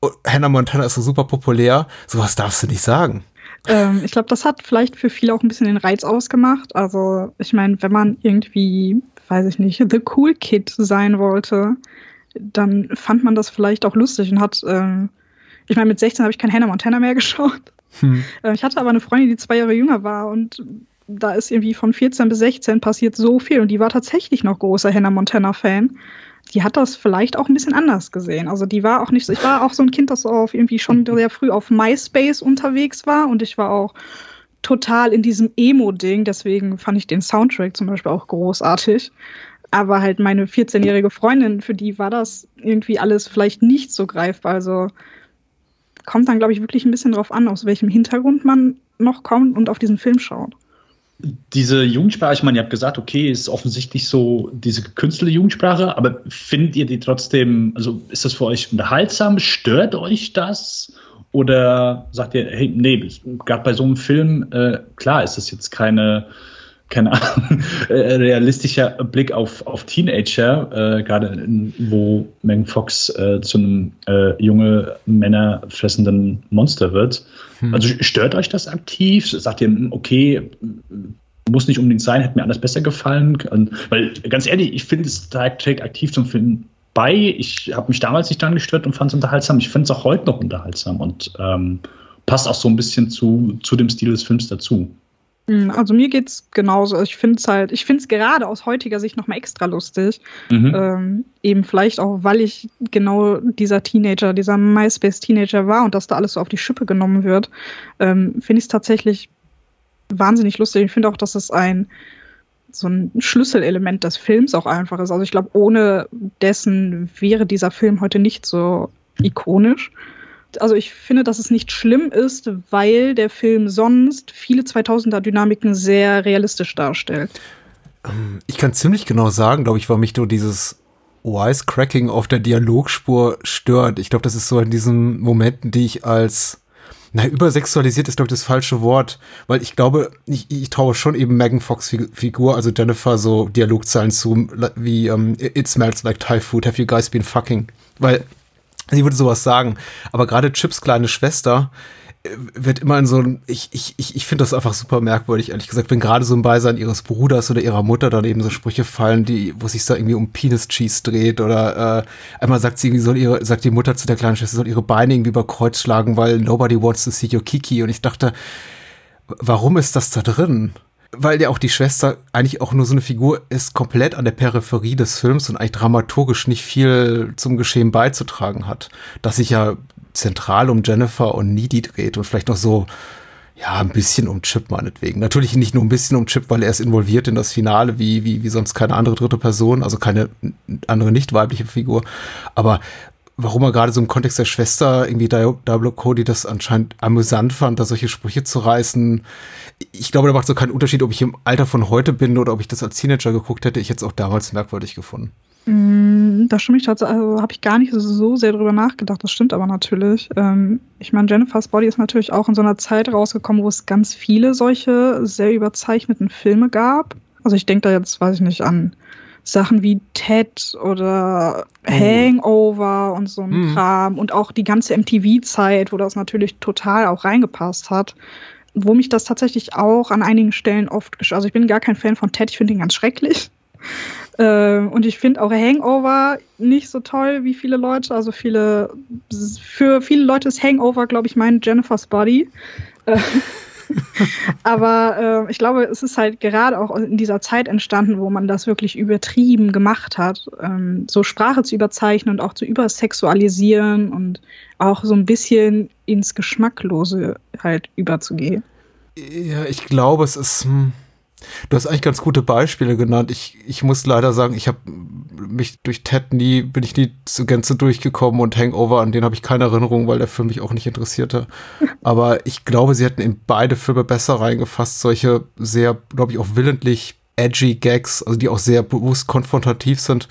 Und Hannah Montana ist so super populär. Sowas darfst du nicht sagen. Ähm, ich glaube, das hat vielleicht für viele auch ein bisschen den Reiz ausgemacht. Also, ich meine, wenn man irgendwie, weiß ich nicht, The Cool Kid sein wollte, dann fand man das vielleicht auch lustig und hat, äh, ich meine, mit 16 habe ich kein Hannah Montana mehr geschaut. Hm. Äh, ich hatte aber eine Freundin, die zwei Jahre jünger war und da ist irgendwie von 14 bis 16 passiert so viel und die war tatsächlich noch großer Hannah Montana-Fan. Die hat das vielleicht auch ein bisschen anders gesehen. Also die war auch nicht so, ich war auch so ein Kind, das auf irgendwie schon sehr früh auf MySpace unterwegs war und ich war auch total in diesem Emo-Ding, deswegen fand ich den Soundtrack zum Beispiel auch großartig. Aber halt meine 14-jährige Freundin, für die war das irgendwie alles vielleicht nicht so greifbar. Also kommt dann, glaube ich, wirklich ein bisschen drauf an, aus welchem Hintergrund man noch kommt und auf diesen Film schaut diese Jugendsprache, ich meine, ihr habt gesagt, okay, ist offensichtlich so diese gekünstelte Jugendsprache, aber findet ihr die trotzdem, also ist das für euch unterhaltsam? Stört euch das? Oder sagt ihr, hey, nee, gerade bei so einem Film, äh, klar ist das jetzt keine keine Ahnung, äh, realistischer Blick auf, auf Teenager, äh, gerade wo Megan Fox äh, zu einem äh, junge Männer fressenden Monster wird. Hm. Also stört euch das aktiv? Sagt ihr, hm, okay, muss nicht unbedingt sein, hätte mir anders besser gefallen? Weil ganz ehrlich, ich finde, es trägt aktiv zum Film bei. Ich habe mich damals nicht dran gestört und fand es unterhaltsam. Ich finde es auch heute noch unterhaltsam und ähm, passt auch so ein bisschen zu, zu dem Stil des Films dazu. Hm, also mir geht's genauso. Ich finde es halt, ich finde es gerade aus heutiger Sicht nochmal extra lustig. Mhm. Ähm, eben vielleicht auch, weil ich genau dieser Teenager, dieser MySpace-Teenager war und dass da alles so auf die Schippe genommen wird, ähm, finde ich es tatsächlich wahnsinnig lustig. Ich finde auch, dass es ein so ein Schlüsselelement des Films auch einfach ist. Also ich glaube, ohne dessen wäre dieser Film heute nicht so ikonisch also ich finde, dass es nicht schlimm ist, weil der Film sonst viele 2000er Dynamiken sehr realistisch darstellt. Ähm, ich kann ziemlich genau sagen, glaube ich, warum mich nur dieses Wisecracking auf der Dialogspur stört. Ich glaube, das ist so in diesen Momenten, die ich als na, übersexualisiert ist, glaube ich, das falsche Wort, weil ich glaube, ich, ich traue schon eben Megan Fox Figur, also Jennifer, so Dialogzeilen zu, wie um, ähm, It smells like Thai food, have you guys been fucking? Weil Sie würde sowas sagen. Aber gerade Chips kleine Schwester wird immer in so ein, ich, ich, ich, ich finde das einfach super merkwürdig, ehrlich gesagt, wenn gerade so ein Beisein ihres Bruders oder ihrer Mutter dann eben so Sprüche fallen, die, wo sich da irgendwie um Penis Cheese dreht oder äh, einmal sagt sie, soll ihre, sagt die Mutter zu der kleinen Schwester, soll ihre Beine irgendwie über Kreuz schlagen, weil nobody wants to see your Kiki und ich dachte, warum ist das da drin? Weil ja auch die Schwester eigentlich auch nur so eine Figur ist, komplett an der Peripherie des Films und eigentlich dramaturgisch nicht viel zum Geschehen beizutragen hat. Dass sich ja zentral um Jennifer und Needy dreht und vielleicht noch so, ja, ein bisschen um Chip meinetwegen. Natürlich nicht nur ein bisschen um Chip, weil er ist involviert in das Finale, wie, wie, wie sonst keine andere dritte Person, also keine andere nicht weibliche Figur. Aber warum er gerade so im Kontext der Schwester irgendwie Double Cody das anscheinend amüsant fand, da solche Sprüche zu reißen. Ich glaube, da macht so keinen Unterschied, ob ich im Alter von heute bin oder ob ich das als Teenager geguckt hätte. Ich hätte es auch damals merkwürdig gefunden. Mm, da stimme ich tatsächlich, also habe ich gar nicht so sehr drüber nachgedacht. Das stimmt aber natürlich. Ähm, ich meine, Jennifer's Body ist natürlich auch in so einer Zeit rausgekommen, wo es ganz viele solche sehr überzeichneten Filme gab. Also ich denke da jetzt, weiß ich nicht, an Sachen wie Ted oder oh. Hangover und so ein mhm. Kram und auch die ganze MTV-Zeit, wo das natürlich total auch reingepasst hat. Wo mich das tatsächlich auch an einigen Stellen oft, also ich bin gar kein Fan von Ted, ich finde ihn ganz schrecklich. Äh, und ich finde auch Hangover nicht so toll wie viele Leute. Also viele, für viele Leute ist Hangover, glaube ich, mein Jennifer's Body. Äh, aber äh, ich glaube, es ist halt gerade auch in dieser Zeit entstanden, wo man das wirklich übertrieben gemacht hat, ähm, so Sprache zu überzeichnen und auch zu übersexualisieren und auch so ein bisschen ins Geschmacklose halt überzugehen. Ja, ich glaube, es ist. Hm Du hast eigentlich ganz gute Beispiele genannt. Ich, ich muss leider sagen, ich habe mich durch Ted nie, bin ich nie zur Gänze durchgekommen und Hangover, an den habe ich keine Erinnerung, weil der Film mich auch nicht interessierte. Aber ich glaube, sie hätten in beide Filme besser reingefasst, solche sehr, glaube ich, auch willentlich edgy Gags, also die auch sehr bewusst konfrontativ sind,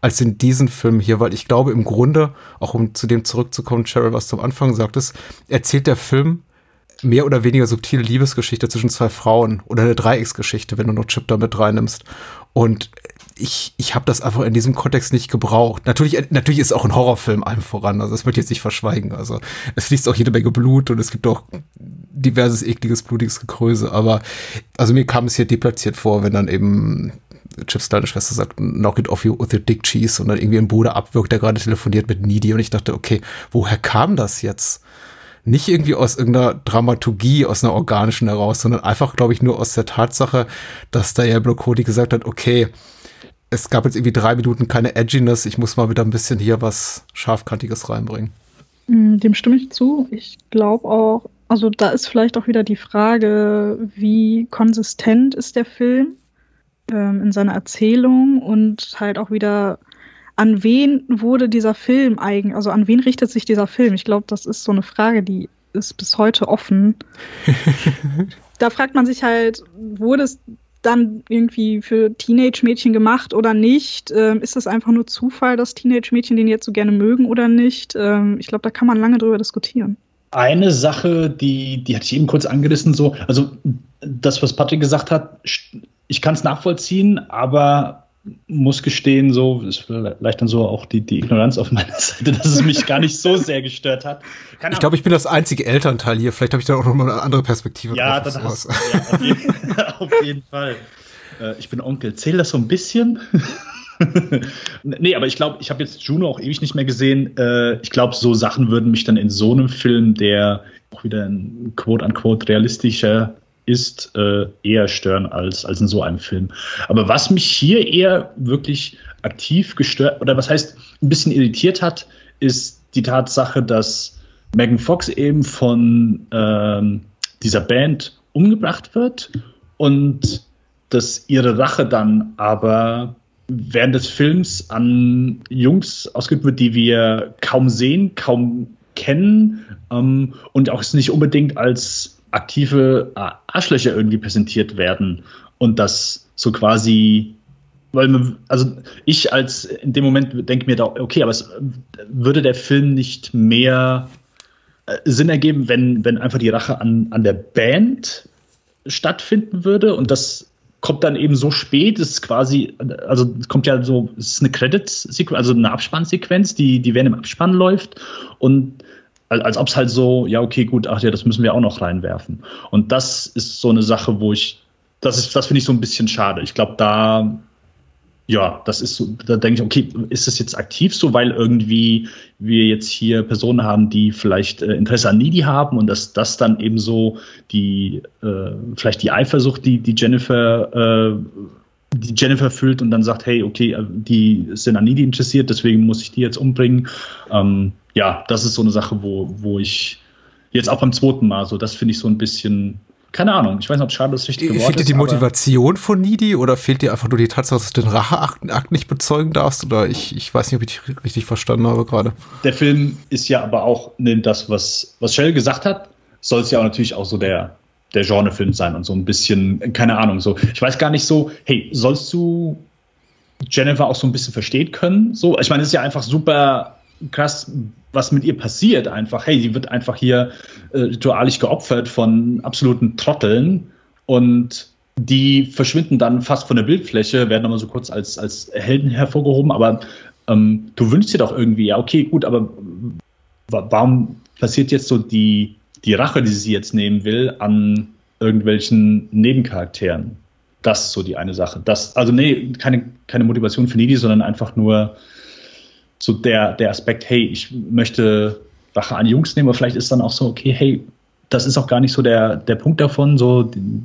als in diesen Film hier, weil ich glaube, im Grunde, auch um zu dem zurückzukommen, Cheryl, was du am Anfang sagtest, erzählt der Film mehr oder weniger subtile Liebesgeschichte zwischen zwei Frauen oder eine Dreiecksgeschichte, wenn du noch Chip da mit reinnimmst. Und ich, ich habe das einfach in diesem Kontext nicht gebraucht. Natürlich, natürlich ist auch ein Horrorfilm allem voran, also das wird jetzt nicht verschweigen. Also es fließt auch jede Menge Blut und es gibt auch diverses ekliges, blutiges Gekröse, aber also mir kam es hier deplatziert vor, wenn dann eben Chips kleine Schwester sagt, knock it off you with your dick cheese und dann irgendwie ein Bruder abwirkt, der gerade telefoniert mit Needy und ich dachte, okay, woher kam das jetzt? Nicht irgendwie aus irgendeiner Dramaturgie, aus einer organischen heraus, sondern einfach, glaube ich, nur aus der Tatsache, dass da ja Cody gesagt hat, okay, es gab jetzt irgendwie drei Minuten keine Edginess, ich muss mal wieder ein bisschen hier was Scharfkantiges reinbringen. Mm, dem stimme ich zu. Ich glaube auch, also da ist vielleicht auch wieder die Frage, wie konsistent ist der Film ähm, in seiner Erzählung und halt auch wieder an wen wurde dieser Film eigentlich, also an wen richtet sich dieser Film? Ich glaube, das ist so eine Frage, die ist bis heute offen. da fragt man sich halt, wurde es dann irgendwie für Teenage-Mädchen gemacht oder nicht? Ähm, ist das einfach nur Zufall, dass Teenage-Mädchen den jetzt so gerne mögen oder nicht? Ähm, ich glaube, da kann man lange drüber diskutieren. Eine Sache, die, die hatte ich eben kurz angerissen, so, also das, was Patrick gesagt hat, ich kann es nachvollziehen, aber muss gestehen, so ist vielleicht dann so auch die, die Ignoranz auf meiner Seite, dass es mich gar nicht so sehr gestört hat. Keine ich glaube, ich bin das einzige Elternteil hier. Vielleicht habe ich da auch noch mal eine andere Perspektive. Ja, das hast, ja auf, jeden, auf jeden Fall. Äh, ich bin Onkel. Zähl das so ein bisschen? nee, aber ich glaube, ich habe jetzt Juno auch ewig nicht mehr gesehen. Äh, ich glaube, so Sachen würden mich dann in so einem Film, der auch wieder ein quote-unquote realistischer ist, äh, eher stören als, als in so einem Film. Aber was mich hier eher wirklich aktiv gestört oder was heißt ein bisschen irritiert hat, ist die Tatsache, dass Megan Fox eben von ähm, dieser Band umgebracht wird und dass ihre Rache dann aber während des Films an Jungs ausgeübt wird, die wir kaum sehen, kaum kennen ähm, und auch nicht unbedingt als aktive Arschlöcher irgendwie präsentiert werden und das so quasi, weil man, also ich als in dem Moment denke mir da, okay, aber es würde der Film nicht mehr äh, Sinn ergeben, wenn, wenn einfach die Rache an, an der Band stattfinden würde? Und das kommt dann eben so spät, ist quasi, also es kommt ja so, es ist eine Credit-Sequenz, also eine Abspannsequenz, die, die während im Abspann läuft und als, ob es halt so, ja, okay, gut, ach ja, das müssen wir auch noch reinwerfen. Und das ist so eine Sache, wo ich, das ist, das finde ich so ein bisschen schade. Ich glaube, da, ja, das ist so, da denke ich, okay, ist das jetzt aktiv so, weil irgendwie wir jetzt hier Personen haben, die vielleicht äh, Interesse an Needy haben und dass das dann eben so die, äh, vielleicht die Eifersucht, die, die Jennifer, äh, die Jennifer fühlt und dann sagt, hey, okay, äh, die sind an Needy interessiert, deswegen muss ich die jetzt umbringen. Ähm, ja, das ist so eine Sache, wo, wo ich jetzt auch beim zweiten Mal so, das finde ich so ein bisschen, keine Ahnung, ich weiß nicht, ob schade das richtige Wort Fehlt dir die Motivation von Needy oder fehlt dir einfach nur die Tatsache, dass du den Racheakt nicht bezeugen darfst? Oder ich, ich weiß nicht, ob ich dich richtig verstanden habe gerade. Der Film ist ja aber auch ne, das, was, was Shell gesagt hat, soll es ja auch natürlich auch so der, der Genrefilm sein und so ein bisschen, keine Ahnung, so. Ich weiß gar nicht so, hey, sollst du Jennifer auch so ein bisschen verstehen können? So, ich meine, es ist ja einfach super krass, was mit ihr passiert einfach. Hey, sie wird einfach hier äh, ritualisch geopfert von absoluten Trotteln und die verschwinden dann fast von der Bildfläche, werden nochmal so kurz als, als Helden hervorgehoben, aber ähm, du wünschst dir doch irgendwie, ja, okay, gut, aber warum passiert jetzt so die, die Rache, die sie jetzt nehmen will, an irgendwelchen Nebencharakteren? Das ist so die eine Sache. Das, also, nee, keine, keine Motivation für Nidi, sondern einfach nur, so der, der Aspekt, hey, ich möchte Rache an Jungs nehmen, aber vielleicht ist dann auch so, okay, hey, das ist auch gar nicht so der, der Punkt davon, so die,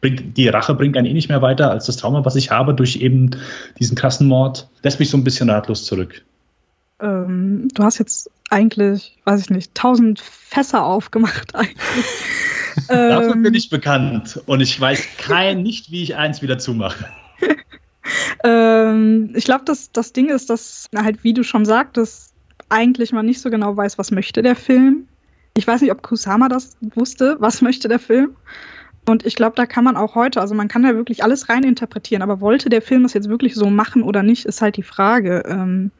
bringt, die Rache bringt einen eh nicht mehr weiter als das Trauma, was ich habe durch eben diesen krassen Mord. Lässt mich so ein bisschen ratlos zurück. Ähm, du hast jetzt eigentlich, weiß ich nicht, tausend Fässer aufgemacht eigentlich. Dafür ähm, bin ich bekannt und ich weiß kein, nicht, wie ich eins wieder zumache. Ähm, ich glaube, das, das Ding ist, dass halt, wie du schon sagtest, eigentlich man nicht so genau weiß, was möchte der Film. Ich weiß nicht, ob Kusama das wusste, was möchte der Film. Und ich glaube, da kann man auch heute, also man kann da wirklich alles reininterpretieren, aber wollte der Film das jetzt wirklich so machen oder nicht, ist halt die Frage. Ähm,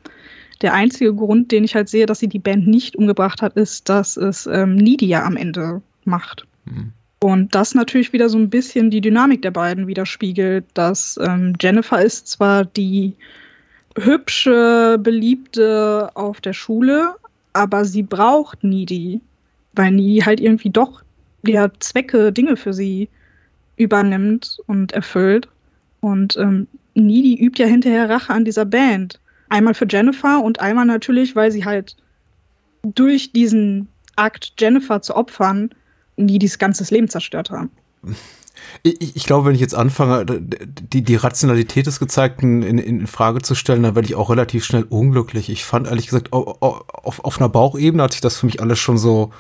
der einzige Grund, den ich halt sehe, dass sie die Band nicht umgebracht hat, ist, dass es ähm, Nidia am Ende macht. Mhm. Und das natürlich wieder so ein bisschen die Dynamik der beiden widerspiegelt, dass ähm, Jennifer ist zwar die hübsche, beliebte auf der Schule, aber sie braucht Needy, weil Needy halt irgendwie doch ja, Zwecke, Dinge für sie übernimmt und erfüllt. Und ähm, Needy übt ja hinterher Rache an dieser Band. Einmal für Jennifer und einmal natürlich, weil sie halt durch diesen Akt, Jennifer zu opfern, nie dieses ganze Leben zerstört haben. Ich, ich, glaube, wenn ich jetzt anfange, die, die Rationalität des Gezeigten in, in Frage zu stellen, dann werde ich auch relativ schnell unglücklich. Ich fand ehrlich gesagt, auf, auf, einer Bauchebene hat sich das für mich alles schon so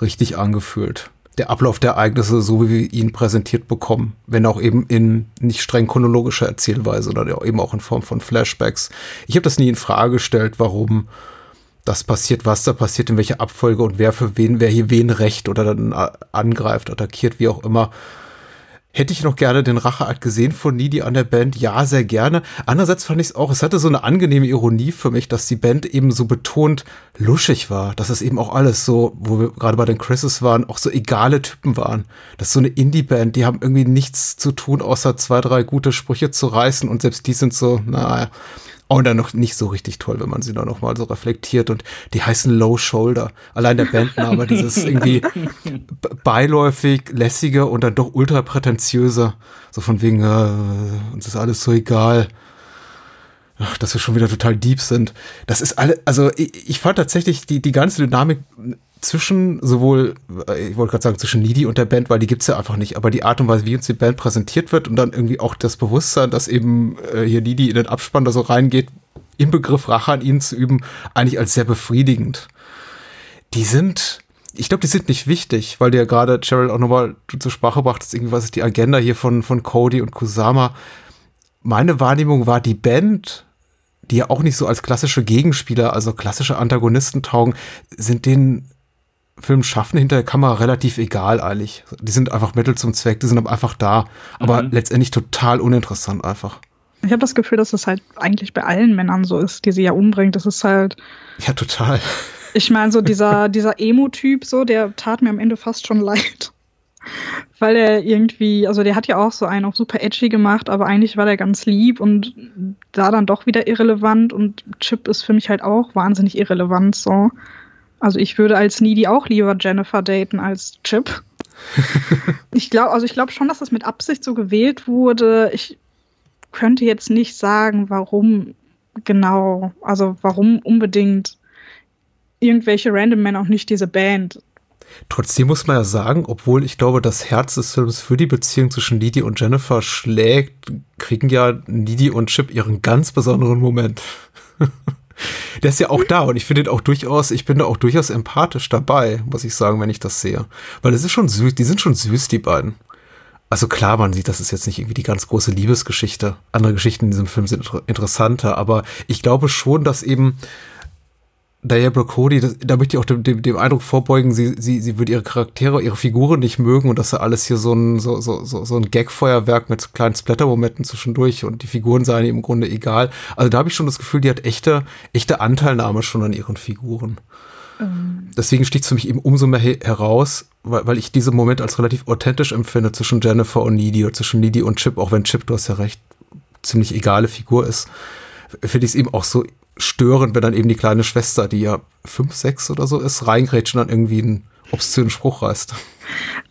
richtig angefühlt. Der Ablauf der Ereignisse, so wie wir ihn präsentiert bekommen, wenn auch eben in nicht streng chronologischer Erzählweise oder eben auch in Form von Flashbacks. Ich habe das nie in Frage gestellt, warum das passiert, was da passiert, in welcher Abfolge und wer für wen, wer hier wen recht oder dann äh, angreift, attackiert, wie auch immer. Hätte ich noch gerne den Racheakt gesehen von Needy an der Band? Ja, sehr gerne. Andererseits fand ich es auch, es hatte so eine angenehme Ironie für mich, dass die Band eben so betont luschig war. Dass es eben auch alles so, wo wir gerade bei den Chris's waren, auch so egale Typen waren. Das ist so eine Indie-Band, die haben irgendwie nichts zu tun, außer zwei, drei gute Sprüche zu reißen und selbst die sind so, naja, und dann noch nicht so richtig toll, wenn man sie dann noch mal so reflektiert. Und die heißen Low Shoulder. Allein der Bandname, dieses irgendwie beiläufig, lässige und dann doch ultra prätentiöse. So von wegen, äh, uns ist alles so egal. Ach, dass wir schon wieder total deep sind. Das ist alle, also ich, ich fand tatsächlich die, die ganze Dynamik zwischen sowohl, äh, ich wollte gerade sagen, zwischen Needy und der Band, weil die gibt's ja einfach nicht, aber die Art und Weise, wie uns die Band präsentiert wird und dann irgendwie auch das Bewusstsein, dass eben äh, hier Needy in den Abspann da so reingeht, im Begriff Rache an ihnen zu üben, eigentlich als sehr befriedigend. Die sind, ich glaube, die sind nicht wichtig, weil dir ja gerade Cheryl auch nochmal zur Sprache brachtest, irgendwie was ist die Agenda hier von, von Cody und Kusama. Meine Wahrnehmung war, die Band die ja auch nicht so als klassische Gegenspieler, also klassische Antagonisten taugen, sind denen Film schaffen hinter der Kamera relativ egal eigentlich. Die sind einfach Mittel zum Zweck, die sind einfach da, aber mhm. letztendlich total uninteressant einfach. Ich habe das Gefühl, dass es halt eigentlich bei allen Männern so ist, die sie ja umbringt. Das ist halt. Ja, total. Ich meine, so dieser, dieser Emo-Typ, so, der tat mir am Ende fast schon leid. Weil er irgendwie, also der hat ja auch so einen auch super edgy gemacht, aber eigentlich war der ganz lieb und da dann doch wieder irrelevant und Chip ist für mich halt auch wahnsinnig irrelevant, so. Also ich würde als Needy auch lieber Jennifer daten als Chip. ich glaube, also ich glaube schon, dass das mit Absicht so gewählt wurde. Ich könnte jetzt nicht sagen, warum genau, also warum unbedingt irgendwelche Random Men auch nicht diese Band. Trotzdem muss man ja sagen, obwohl ich glaube, das Herz des Films für die Beziehung zwischen Needy und Jennifer schlägt, kriegen ja Needy und Chip ihren ganz besonderen Moment. Der ist ja auch da und ich finde auch durchaus, ich bin da auch durchaus empathisch dabei, muss ich sagen, wenn ich das sehe. Weil es ist schon süß, die sind schon süß, die beiden. Also klar, man sieht, das ist jetzt nicht irgendwie die ganz große Liebesgeschichte. Andere Geschichten in diesem Film sind interessanter, aber ich glaube schon, dass eben Diablo Cody, das, da möchte ich auch dem, dem, dem Eindruck vorbeugen, sie, sie, sie würde ihre Charaktere, ihre Figuren nicht mögen und dass er alles hier so ein, so, so, so, so ein Gag-Feuerwerk mit kleinen Splatter-Momenten zwischendurch und die Figuren seien im Grunde egal. Also da habe ich schon das Gefühl, die hat echte, echte Anteilnahme schon an ihren Figuren. Mhm. Deswegen sticht es für mich eben umso mehr he heraus, weil, weil ich diesen Moment als relativ authentisch empfinde zwischen Jennifer und Needy oder zwischen Needy und Chip, auch wenn Chip, du hast ja recht, ziemlich egale Figur ist, finde ich es eben auch so störend, wenn dann eben die kleine Schwester, die ja fünf, sechs oder so ist, reingrätscht und dann irgendwie einen obszönen Spruch reißt.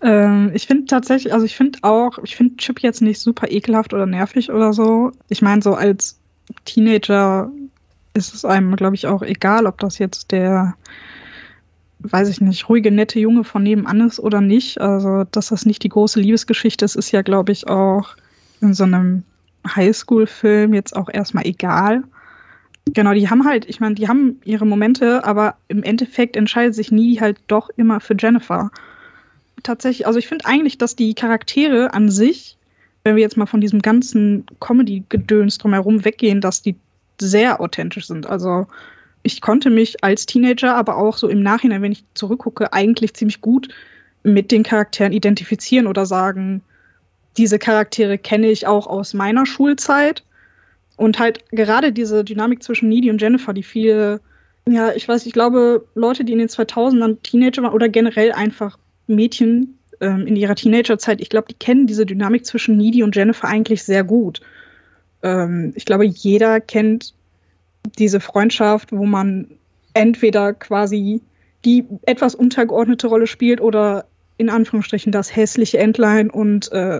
Ähm, ich finde tatsächlich, also ich finde auch, ich finde Chip jetzt nicht super ekelhaft oder nervig oder so. Ich meine, so als Teenager ist es einem, glaube ich, auch egal, ob das jetzt der, weiß ich nicht, ruhige, nette Junge von nebenan ist oder nicht. Also, dass das nicht die große Liebesgeschichte ist, ist ja, glaube ich, auch in so einem Highschool-Film jetzt auch erstmal egal. Genau, die haben halt, ich meine, die haben ihre Momente, aber im Endeffekt entscheidet sich nie halt doch immer für Jennifer. Tatsächlich, also ich finde eigentlich, dass die Charaktere an sich, wenn wir jetzt mal von diesem ganzen Comedy-Gedöns drumherum weggehen, dass die sehr authentisch sind. Also ich konnte mich als Teenager, aber auch so im Nachhinein, wenn ich zurückgucke, eigentlich ziemlich gut mit den Charakteren identifizieren oder sagen, diese Charaktere kenne ich auch aus meiner Schulzeit und halt gerade diese Dynamik zwischen Needy und Jennifer, die viele, ja, ich weiß, ich glaube, Leute, die in den 2000ern Teenager waren oder generell einfach Mädchen ähm, in ihrer Teenagerzeit, ich glaube, die kennen diese Dynamik zwischen Needy und Jennifer eigentlich sehr gut. Ähm, ich glaube, jeder kennt diese Freundschaft, wo man entweder quasi die etwas untergeordnete Rolle spielt oder in Anführungsstrichen das hässliche Entlein und äh,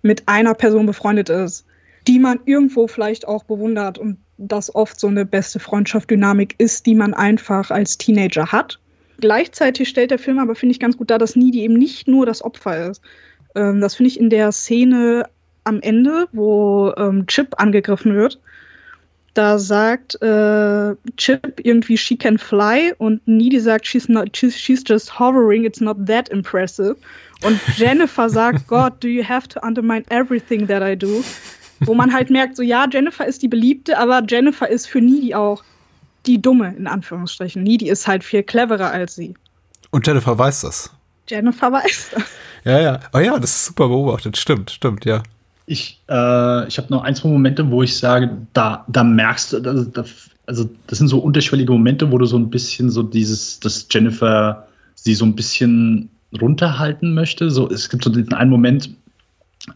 mit einer Person befreundet ist die man irgendwo vielleicht auch bewundert und das oft so eine beste Freundschaft-Dynamik ist, die man einfach als Teenager hat. Gleichzeitig stellt der Film aber, finde ich, ganz gut dar, dass Needy eben nicht nur das Opfer ist. Ähm, das finde ich in der Szene am Ende, wo ähm, Chip angegriffen wird. Da sagt äh, Chip irgendwie, she can fly und Needy sagt, she's, not, she's, she's just hovering, it's not that impressive. Und Jennifer sagt, God, do you have to undermine everything that I do? Wo man halt merkt, so ja, Jennifer ist die Beliebte, aber Jennifer ist für Needy auch die Dumme, in Anführungsstrichen. Needy ist halt viel cleverer als sie. Und Jennifer weiß das. Jennifer weiß das. Ja, ja. Oh ja, das ist super beobachtet. Stimmt, stimmt, ja. Ich, äh, ich habe noch ein, zwei Momente, wo ich sage, da, da merkst du, da, da, also das sind so unterschwellige Momente, wo du so ein bisschen so dieses, dass Jennifer sie so ein bisschen runterhalten möchte. So, es gibt so diesen einen Moment,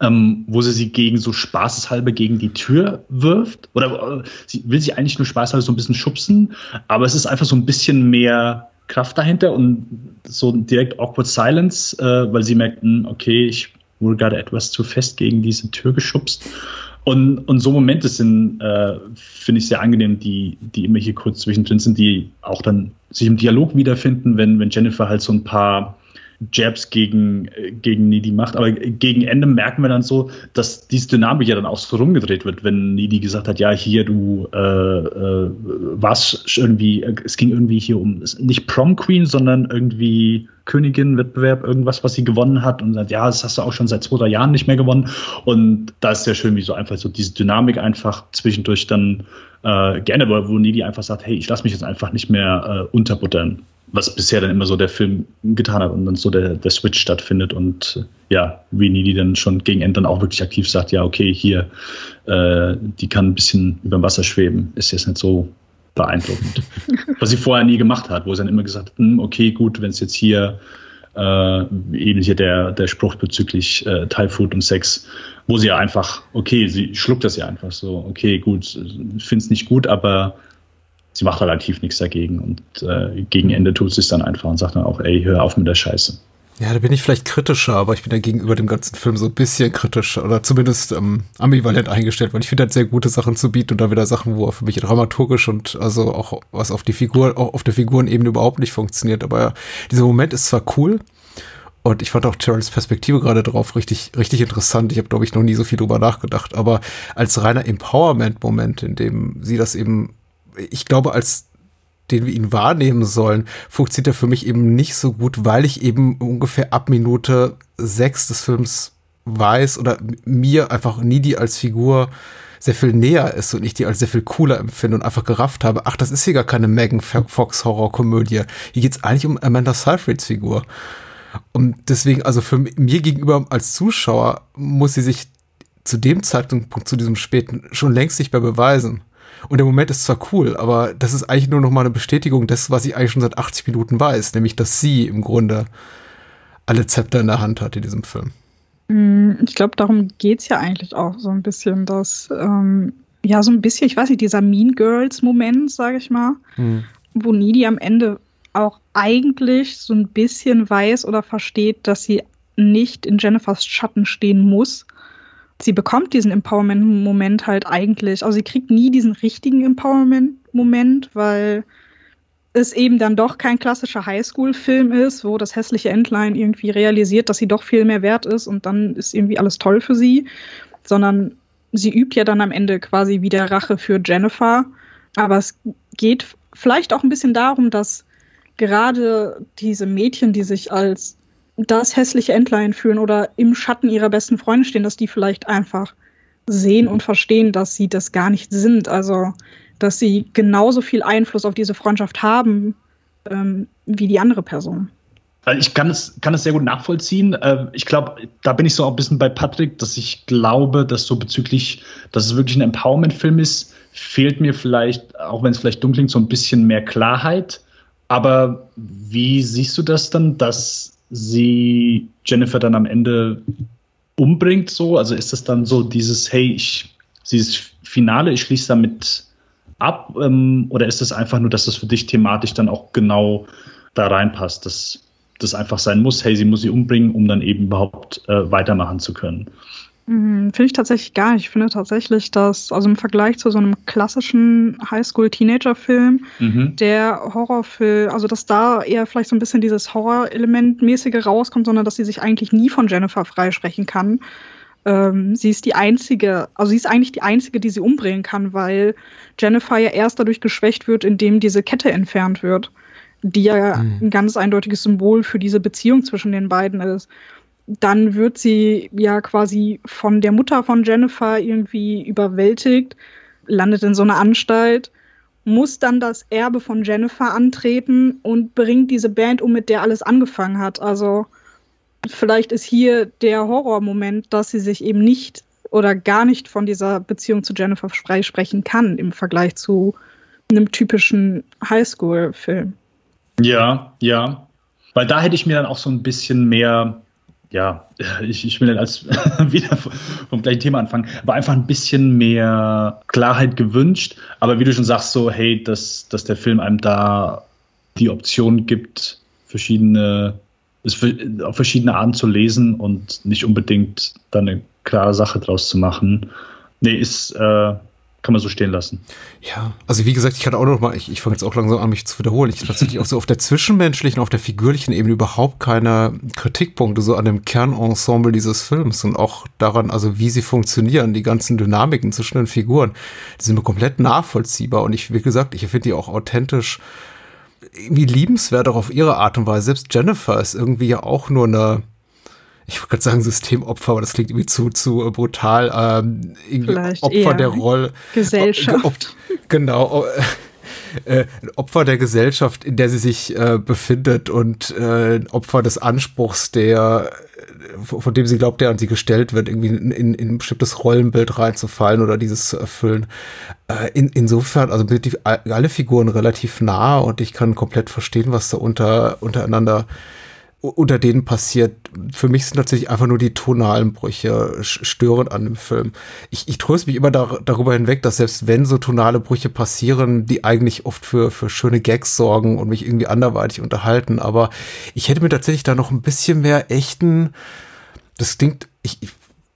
ähm, wo sie sie gegen so spaßeshalber gegen die Tür wirft. Oder äh, sie will sie eigentlich nur spaßeshalber so ein bisschen schubsen, aber es ist einfach so ein bisschen mehr Kraft dahinter und so direkt awkward silence, äh, weil sie merken, hm, okay, ich wurde gerade etwas zu fest gegen diese Tür geschubst. Und, und so Momente sind, äh, finde ich sehr angenehm, die, die immer hier kurz zwischendrin sind, die auch dann sich im Dialog wiederfinden, wenn, wenn Jennifer halt so ein paar Jabs gegen, gegen Needy macht. Aber gegen Ende merken wir dann so, dass diese Dynamik ja dann auch so rumgedreht wird, wenn Needy gesagt hat, ja, hier, du äh, äh, warst irgendwie, es ging irgendwie hier um nicht Prom Queen, sondern irgendwie Königin-Wettbewerb, irgendwas, was sie gewonnen hat und sagt, ja, das hast du auch schon seit zwei, drei Jahren nicht mehr gewonnen. Und da ist sehr schön, wie so einfach so diese Dynamik einfach zwischendurch dann äh, gerne, wo Needy einfach sagt, hey, ich lasse mich jetzt einfach nicht mehr äh, unterbuttern was bisher dann immer so der Film getan hat und dann so der, der Switch stattfindet und ja, wie Nili dann schon gegen Ende dann auch wirklich aktiv sagt, ja, okay, hier, äh, die kann ein bisschen über dem Wasser schweben, ist jetzt nicht so beeindruckend. was sie vorher nie gemacht hat, wo sie dann immer gesagt hat, hm, okay, gut, wenn es jetzt hier äh, eben hier der, der Spruch bezüglich äh, Thai Food und Sex, wo sie ja einfach, okay, sie schluckt das ja einfach so, okay, gut, finde es nicht gut, aber sie macht relativ nichts dagegen und äh, gegen Ende tut sie es dann einfach und sagt dann auch, ey, hör auf mit der Scheiße. Ja, da bin ich vielleicht kritischer, aber ich bin da gegenüber dem ganzen Film so ein bisschen kritisch oder zumindest ähm, ambivalent eingestellt, weil ich finde, er hat sehr gute Sachen zu bieten und da wieder Sachen, wo er für mich dramaturgisch und also auch was auf die Figur, auch auf der Figurenebene überhaupt nicht funktioniert. Aber dieser Moment ist zwar cool und ich fand auch Cheryls Perspektive gerade drauf richtig, richtig interessant. Ich habe, glaube ich, noch nie so viel drüber nachgedacht, aber als reiner Empowerment-Moment, in dem sie das eben, ich glaube, als den wir ihn wahrnehmen sollen, funktioniert er für mich eben nicht so gut, weil ich eben ungefähr ab Minute sechs des Films weiß oder mir einfach nie die als Figur sehr viel näher ist und ich die als sehr viel cooler empfinde und einfach gerafft habe, ach, das ist hier gar keine Megan Fox Horrorkomödie. Hier geht es eigentlich um Amanda Seyfrieds Figur. Und deswegen, also für mir gegenüber als Zuschauer muss sie sich zu dem Zeitpunkt, zu diesem späten, schon längst nicht mehr beweisen. Und der Moment ist zwar cool, aber das ist eigentlich nur noch mal eine Bestätigung des, was ich eigentlich schon seit 80 Minuten weiß, nämlich, dass sie im Grunde alle Zepter in der Hand hat in diesem Film. Mm, ich glaube, darum geht es ja eigentlich auch so ein bisschen, dass, ähm, ja, so ein bisschen, ich weiß nicht, dieser Mean Girls-Moment, sage ich mal, hm. wo Needy am Ende auch eigentlich so ein bisschen weiß oder versteht, dass sie nicht in Jennifers Schatten stehen muss, sie bekommt diesen Empowerment-Moment halt eigentlich, also sie kriegt nie diesen richtigen Empowerment-Moment, weil es eben dann doch kein klassischer Highschool-Film ist, wo das hässliche Entlein irgendwie realisiert, dass sie doch viel mehr wert ist und dann ist irgendwie alles toll für sie, sondern sie übt ja dann am Ende quasi wieder Rache für Jennifer. Aber es geht vielleicht auch ein bisschen darum, dass gerade diese Mädchen, die sich als das hässliche Entlein fühlen oder im Schatten ihrer besten Freunde stehen, dass die vielleicht einfach sehen und verstehen, dass sie das gar nicht sind. Also, dass sie genauso viel Einfluss auf diese Freundschaft haben ähm, wie die andere Person. Ich kann es, kann es sehr gut nachvollziehen. Äh, ich glaube, da bin ich so auch ein bisschen bei Patrick, dass ich glaube, dass so bezüglich, dass es wirklich ein Empowerment-Film ist, fehlt mir vielleicht, auch wenn es vielleicht dunkel klingt, so ein bisschen mehr Klarheit. Aber wie siehst du das dann, dass sie Jennifer dann am Ende umbringt, so? Also ist das dann so dieses, hey, ich, dieses Finale, ich schließe damit ab? Ähm, oder ist das einfach nur, dass das für dich thematisch dann auch genau da reinpasst, dass das einfach sein muss, hey, sie muss sie umbringen, um dann eben überhaupt äh, weitermachen zu können? Mhm, finde ich tatsächlich gar nicht. Ich finde tatsächlich, dass, also im Vergleich zu so einem klassischen Highschool-Teenager-Film, mhm. der Horrorfilm, also dass da eher vielleicht so ein bisschen dieses Horror-Element-mäßige rauskommt, sondern dass sie sich eigentlich nie von Jennifer freisprechen kann. Ähm, sie ist die einzige, also sie ist eigentlich die einzige, die sie umbringen kann, weil Jennifer ja erst dadurch geschwächt wird, indem diese Kette entfernt wird, die ja mhm. ein ganz eindeutiges Symbol für diese Beziehung zwischen den beiden ist dann wird sie ja quasi von der Mutter von Jennifer irgendwie überwältigt, landet in so einer Anstalt, muss dann das Erbe von Jennifer antreten und bringt diese Band um, mit der alles angefangen hat. Also vielleicht ist hier der Horrormoment, dass sie sich eben nicht oder gar nicht von dieser Beziehung zu Jennifer freisprechen kann im Vergleich zu einem typischen Highschool-Film. Ja, ja. Weil da hätte ich mir dann auch so ein bisschen mehr ja, ich, ich will nicht als wieder vom gleichen Thema anfangen, aber einfach ein bisschen mehr Klarheit gewünscht. Aber wie du schon sagst, so, hey, dass, dass der Film einem da die Option gibt, verschiedene, es auf verschiedene Arten zu lesen und nicht unbedingt dann eine klare Sache draus zu machen. Nee, ist, äh, kann man so stehen lassen. Ja, also wie gesagt, ich hatte auch noch mal, ich, ich fange jetzt auch langsam an, mich zu wiederholen. Ich tatsächlich auch so auf der zwischenmenschlichen, auf der figürlichen Ebene überhaupt keine Kritikpunkte so an dem Kernensemble dieses Films und auch daran, also wie sie funktionieren, die ganzen Dynamiken zwischen den Figuren, die sind mir komplett nachvollziehbar und ich, wie gesagt, ich finde die auch authentisch irgendwie liebenswert auch auf ihre Art und Weise. Selbst Jennifer ist irgendwie ja auch nur eine ich wollte gerade sagen Systemopfer, aber das klingt irgendwie zu, zu brutal. Ähm, irgendwie Vielleicht Opfer der Rolle. Gesellschaft. Op, genau. Äh, Opfer der Gesellschaft, in der sie sich äh, befindet und äh, Opfer des Anspruchs, der von dem sie glaubt, der an sie gestellt wird, irgendwie in, in, in ein bestimmtes Rollenbild reinzufallen oder dieses zu erfüllen. Äh, in, insofern, also sind die, alle Figuren relativ nah und ich kann komplett verstehen, was da unter, untereinander unter denen passiert. Für mich sind tatsächlich einfach nur die tonalen Brüche störend an dem Film. Ich, ich tröste mich immer da, darüber hinweg, dass selbst wenn so tonale Brüche passieren, die eigentlich oft für, für schöne Gags sorgen und mich irgendwie anderweitig unterhalten. Aber ich hätte mir tatsächlich da noch ein bisschen mehr echten, das klingt, ich, ich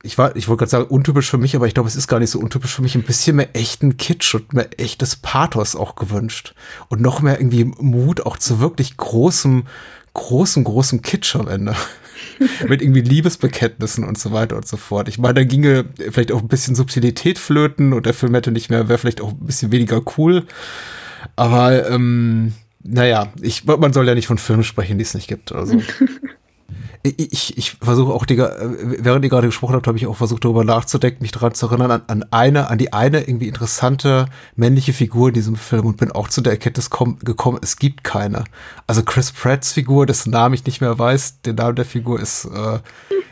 ich war, ich wollte gerade sagen, untypisch für mich, aber ich glaube, es ist gar nicht so untypisch für mich, ein bisschen mehr echten Kitsch und mehr echtes Pathos auch gewünscht. Und noch mehr irgendwie Mut auch zu wirklich großem, großem, großem Kitsch am Ende. Mit irgendwie Liebesbekenntnissen und so weiter und so fort. Ich meine, da ginge vielleicht auch ein bisschen Subtilität flöten und der Film hätte nicht mehr, wäre vielleicht auch ein bisschen weniger cool. Aber ähm, naja, ich, man soll ja nicht von Filmen sprechen, die es nicht gibt. Also. ich, ich versuche auch, die, während ihr gerade gesprochen habt, habe ich auch versucht, darüber nachzudenken, mich daran zu erinnern, an, an eine, an die eine irgendwie interessante männliche Figur in diesem Film und bin auch zu der Erkenntnis komm, gekommen, es gibt keine. Also Chris Pratts Figur, dessen Namen ich nicht mehr weiß, der Name der Figur ist, äh,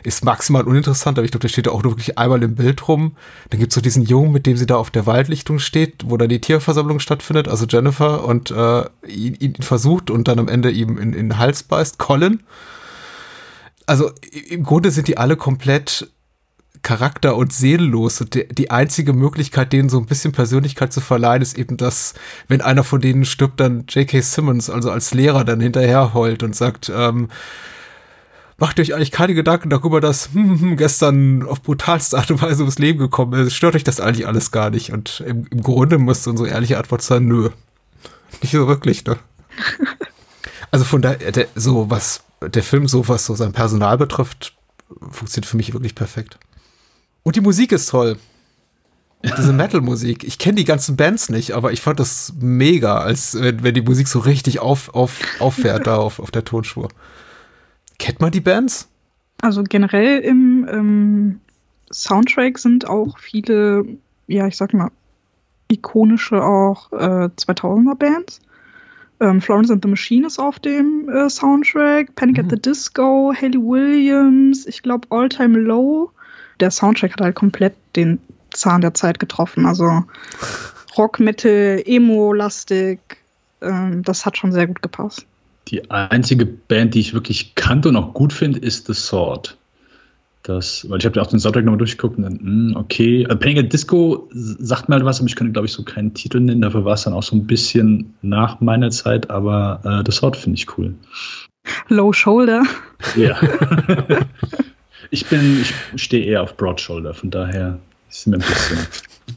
ist maximal uninteressant, aber ich glaube, der steht auch nur wirklich einmal im Bild rum. Dann gibt's so diesen Jungen, mit dem sie da auf der Waldlichtung steht, wo dann die Tierversammlung stattfindet, also Jennifer, und äh, ihn, ihn versucht und dann am Ende ihm in, in den Hals beißt, Colin also im Grunde sind die alle komplett charakter- und seelenlos. Und die, einzige Möglichkeit, denen so ein bisschen Persönlichkeit zu verleihen, ist eben, dass, wenn einer von denen stirbt, dann J.K. Simmons, also als Lehrer, dann hinterher heult und sagt, ähm, macht euch eigentlich keine Gedanken darüber, dass hm, hm, gestern auf brutalste Art und Weise ums Leben gekommen ist. Stört euch das eigentlich alles gar nicht? Und im, im Grunde muss unsere ehrliche Antwort sein, nö. Nicht so wirklich, ne? Also von daher, so was der Film, so was so sein Personal betrifft, funktioniert für mich wirklich perfekt. Und die Musik ist toll. Diese Metal-Musik. Ich kenne die ganzen Bands nicht, aber ich fand das mega, als wenn, wenn die Musik so richtig auf, auf, auffährt da auf, auf der Tonspur. Kennt man die Bands? Also generell im ähm, Soundtrack sind auch viele, ja, ich sag mal, ikonische auch äh, 2000er Bands. Ähm, Florence and the Machine ist auf dem äh, Soundtrack, Panic mhm. at the. Disco, Haley Williams, ich glaube All Time Low. Der Soundtrack hat halt komplett den Zahn der Zeit getroffen. Also Rock, Metal, Emo-lastig. Ähm, das hat schon sehr gut gepasst. Die einzige Band, die ich wirklich kannte und auch gut finde, ist The Sword. Das, weil ich habe ja auch den Soundtrack nochmal durchgeguckt und dann, mh, hm, okay. Also Panic at Disco sagt mir halt was, aber ich könnte, glaube ich, so keinen Titel nennen. Dafür war es dann auch so ein bisschen nach meiner Zeit, aber äh, das Wort finde ich cool. Low Shoulder. Ja. ich bin, ich stehe eher auf Broad Shoulder, von daher ist mir ein bisschen.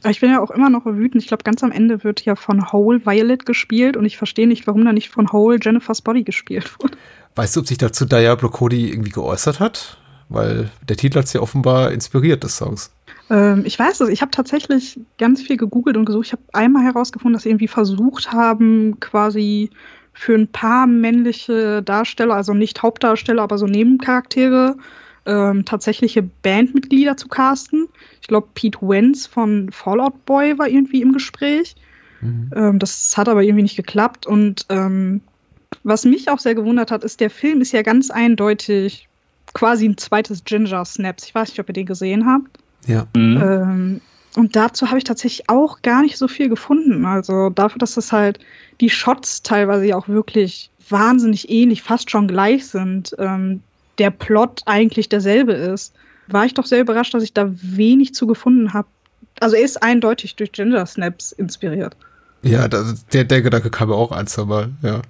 Ich bin ja auch immer noch wütend. Ich glaube, ganz am Ende wird ja von Hole Violet gespielt und ich verstehe nicht, warum da nicht von Hole Jennifer's Body gespielt wurde. Weißt du, ob sich dazu Diablo Cody irgendwie geäußert hat? Weil der Titel hat sie offenbar inspiriert des Songs. Ähm, ich weiß es, ich habe tatsächlich ganz viel gegoogelt und gesucht. Ich habe einmal herausgefunden, dass sie irgendwie versucht haben, quasi für ein paar männliche Darsteller, also nicht Hauptdarsteller, aber so Nebencharaktere, ähm, tatsächliche Bandmitglieder zu casten. Ich glaube, Pete Wentz von Fallout Boy war irgendwie im Gespräch. Mhm. Ähm, das hat aber irgendwie nicht geklappt. Und ähm, was mich auch sehr gewundert hat, ist, der Film ist ja ganz eindeutig quasi ein zweites Ginger Snaps. Ich weiß nicht, ob ihr den gesehen habt. Ja. Mhm. Ähm, und dazu habe ich tatsächlich auch gar nicht so viel gefunden. Also dafür, dass das halt die Shots teilweise ja auch wirklich wahnsinnig ähnlich, fast schon gleich sind, ähm, der Plot eigentlich derselbe ist, war ich doch sehr überrascht, dass ich da wenig zu gefunden habe. Also er ist eindeutig durch Ginger Snaps inspiriert. Ja, das, der, der Gedanke kam mir auch ein, zwei Mal, ja.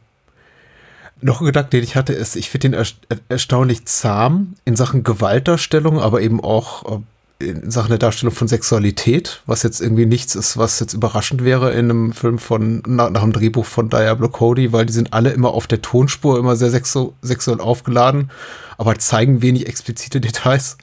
Noch ein Gedanke, den ich hatte, ist, ich finde ihn erstaunlich zahm in Sachen Gewaltdarstellung, aber eben auch äh, in Sachen der Darstellung von Sexualität, was jetzt irgendwie nichts ist, was jetzt überraschend wäre in einem Film von, nach, nach einem Drehbuch von Diablo Cody, weil die sind alle immer auf der Tonspur, immer sehr sexu sexuell aufgeladen, aber zeigen wenig explizite Details.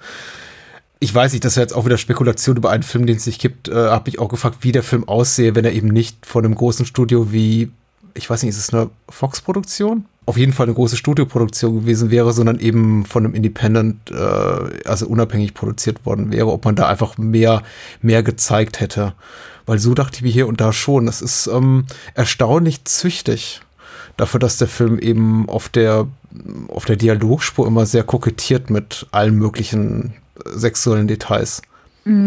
Ich weiß nicht, das wäre jetzt auch wieder Spekulation über einen Film, den es nicht gibt, äh, habe ich auch gefragt, wie der Film aussehe, wenn er eben nicht von einem großen Studio wie, ich weiß nicht, ist es eine Fox-Produktion? Auf jeden Fall eine große Studioproduktion gewesen wäre, sondern eben von einem Independent, äh, also unabhängig produziert worden wäre, ob man da einfach mehr, mehr gezeigt hätte. Weil so dachte ich mir hier und da schon. Das ist ähm, erstaunlich züchtig dafür, dass der Film eben auf der, auf der Dialogspur immer sehr kokettiert mit allen möglichen sexuellen Details.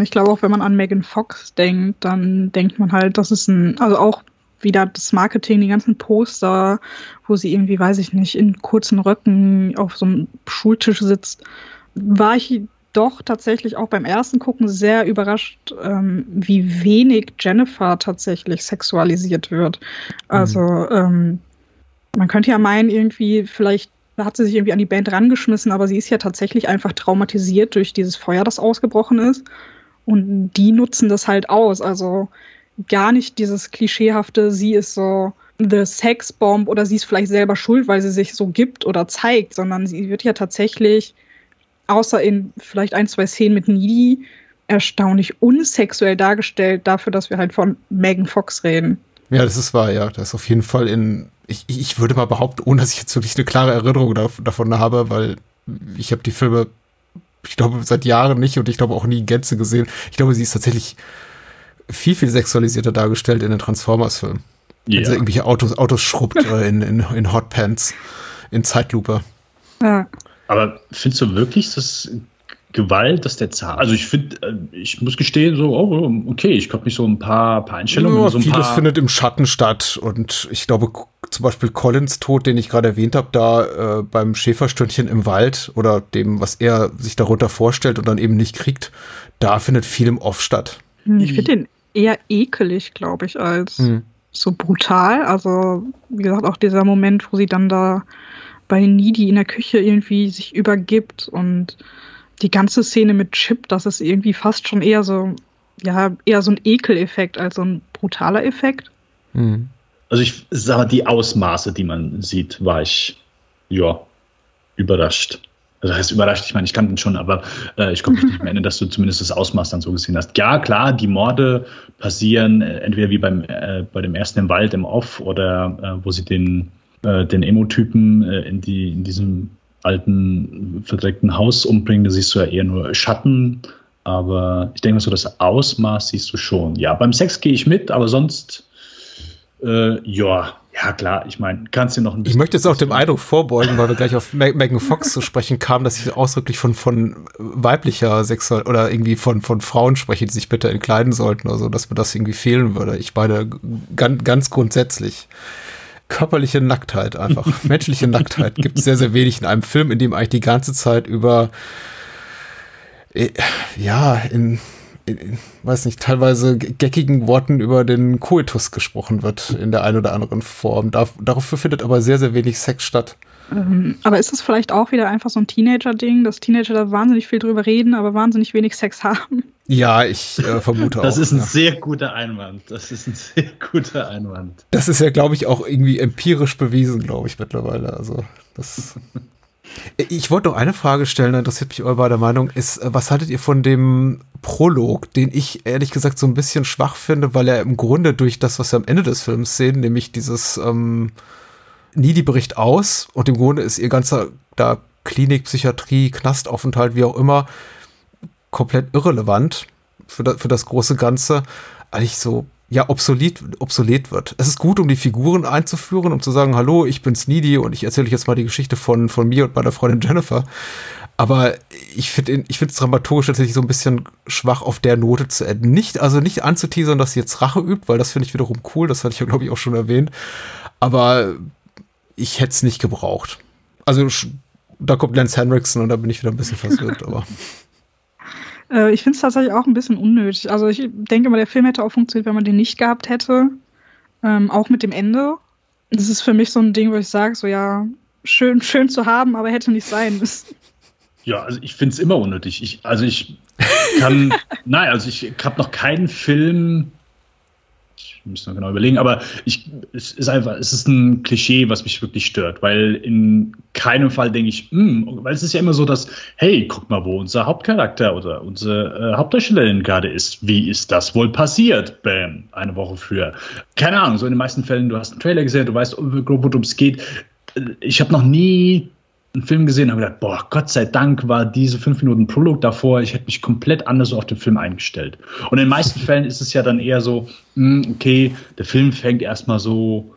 Ich glaube auch, wenn man an Megan Fox denkt, dann denkt man halt, das ist ein, also auch wieder das Marketing, die ganzen Poster, wo sie irgendwie, weiß ich nicht, in kurzen Röcken auf so einem Schultisch sitzt, war ich doch tatsächlich auch beim ersten Gucken sehr überrascht, ähm, wie wenig Jennifer tatsächlich sexualisiert wird. Also mhm. ähm, man könnte ja meinen, irgendwie, vielleicht hat sie sich irgendwie an die Band rangeschmissen, aber sie ist ja tatsächlich einfach traumatisiert durch dieses Feuer, das ausgebrochen ist. Und die nutzen das halt aus. Also gar nicht dieses klischeehafte, sie ist so the Sex Bomb oder sie ist vielleicht selber schuld, weil sie sich so gibt oder zeigt, sondern sie wird ja tatsächlich, außer in vielleicht ein, zwei Szenen mit Needy, erstaunlich unsexuell dargestellt dafür, dass wir halt von Megan Fox reden. Ja, das ist wahr, ja. Das ist auf jeden Fall in, ich, ich würde mal behaupten, ohne dass ich jetzt wirklich eine klare Erinnerung davon habe, weil ich habe die Filme, ich glaube, seit Jahren nicht und ich glaube auch nie in Gänze gesehen. Ich glaube, sie ist tatsächlich viel, viel sexualisierter dargestellt in den Transformers-Filmen. Ja. Wenn sie irgendwelche Autos, Autos schrubbt äh, in, in, in Hotpants, in Zeitlupe. Ja. Aber findest du wirklich, dass Gewalt, dass der Zahn. Also ich finde, äh, ich muss gestehen, so, oh, okay, ich glaube mich so ein paar, paar Einstellungen. Ja, so vieles paar findet im Schatten statt. Und ich glaube, zum Beispiel Collins Tod, den ich gerade erwähnt habe, da äh, beim Schäferstündchen im Wald oder dem, was er sich darunter vorstellt und dann eben nicht kriegt, da findet viel im Off statt. Hm, ich finde den eher ekelig, glaube ich, als hm. so brutal. Also, wie gesagt, auch dieser Moment, wo sie dann da bei Needy in der Küche irgendwie sich übergibt und die ganze Szene mit Chip, das ist irgendwie fast schon eher so, ja, eher so ein Ekeleffekt als so ein brutaler Effekt. Mhm. Also ich sage, die Ausmaße, die man sieht, war ich, ja, überrascht. Das heißt überrascht, ich meine, ich kannte ihn schon, aber äh, ich komme nicht mehr erinnern, dass du zumindest das Ausmaß dann so gesehen hast. Ja, klar, die Morde passieren äh, entweder wie beim, äh, bei dem ersten im Wald im Off oder äh, wo sie den, äh, den Emo-Typen äh, in, die, in diesem alten, verdreckten Haus umbringen, da siehst du ja eher nur Schatten. Aber ich denke so, das Ausmaß siehst du schon. Ja, beim Sex gehe ich mit, aber sonst, ja, ja klar, ich meine, kannst du noch ein bisschen. Ich möchte jetzt auch dem Eindruck vorbeugen, weil wir gleich auf Megan Fox zu sprechen kamen, dass ich ausdrücklich von, von weiblicher Sexual oder irgendwie von, von Frauen spreche, die sich bitte entkleiden sollten oder so, dass mir das irgendwie fehlen würde. Ich meine, ganz, ganz grundsätzlich körperliche Nacktheit einfach. Menschliche Nacktheit gibt es sehr, sehr wenig in einem Film, in dem eigentlich die ganze Zeit über, äh, ja, in, weiß nicht, teilweise geckigen Worten über den Koitus gesprochen wird in der einen oder anderen Form. Dar dafür findet aber sehr, sehr wenig Sex statt. Ähm, aber ist das vielleicht auch wieder einfach so ein Teenager-Ding, dass Teenager da wahnsinnig viel drüber reden, aber wahnsinnig wenig Sex haben? Ja, ich äh, vermute das auch. Das ist ein ja. sehr guter Einwand. Das ist ein sehr guter Einwand. Das ist ja, glaube ich, auch irgendwie empirisch bewiesen, glaube ich, mittlerweile. Also, das. ich wollte noch eine Frage stellen, interessiert mich eure beide Meinung, ist, äh, was haltet ihr von dem Prolog, den ich ehrlich gesagt so ein bisschen schwach finde, weil er im Grunde durch das, was wir am Ende des Films sehen, nämlich dieses ähm, Nidi bricht aus und im Grunde ist ihr ganzer da Klinik, Psychiatrie, Knastaufenthalt, wie auch immer, komplett irrelevant für, da, für das große Ganze, eigentlich so ja, obsolet, obsolet wird. Es ist gut, um die Figuren einzuführen, um zu sagen, hallo, ich bin's Needy und ich erzähle euch jetzt mal die Geschichte von, von mir und meiner Freundin Jennifer. Aber ich finde ich finde es dramaturgisch tatsächlich so ein bisschen schwach, auf der Note zu enden. Nicht, also nicht anzuteasern, dass sie jetzt Rache übt, weil das finde ich wiederum cool, das hatte ich ja, glaube ich, auch schon erwähnt. Aber ich hätte es nicht gebraucht. Also da kommt Lance Henriksen und da bin ich wieder ein bisschen verwirrt, aber. Äh, ich finde es tatsächlich auch ein bisschen unnötig. Also ich denke mal, der Film hätte auch funktioniert, wenn man den nicht gehabt hätte. Ähm, auch mit dem Ende. Das ist für mich so ein Ding, wo ich sage, so ja, schön, schön zu haben, aber hätte nicht sein müssen. Ja, also ich finde es immer unnötig. Ich, also ich kann, nein, also ich habe noch keinen Film müssen wir genau überlegen, aber ich, es ist einfach, es ist ein Klischee, was mich wirklich stört, weil in keinem Fall denke ich, mh, hm, weil es ist ja immer so, dass, hey, guck mal, wo unser Hauptcharakter oder unsere äh, Hauptdarstellerin gerade ist. Wie ist das wohl passiert? Bam, eine Woche früher. Keine Ahnung, so in den meisten Fällen, du hast einen Trailer gesehen, du weißt worum es geht. Ich habe noch nie einen Film gesehen und habe gedacht, boah, Gott sei Dank war diese fünf Minuten Prolog davor, ich hätte mich komplett anders auf den Film eingestellt. Und in den meisten Fällen ist es ja dann eher so, hm, okay, der Film fängt erstmal so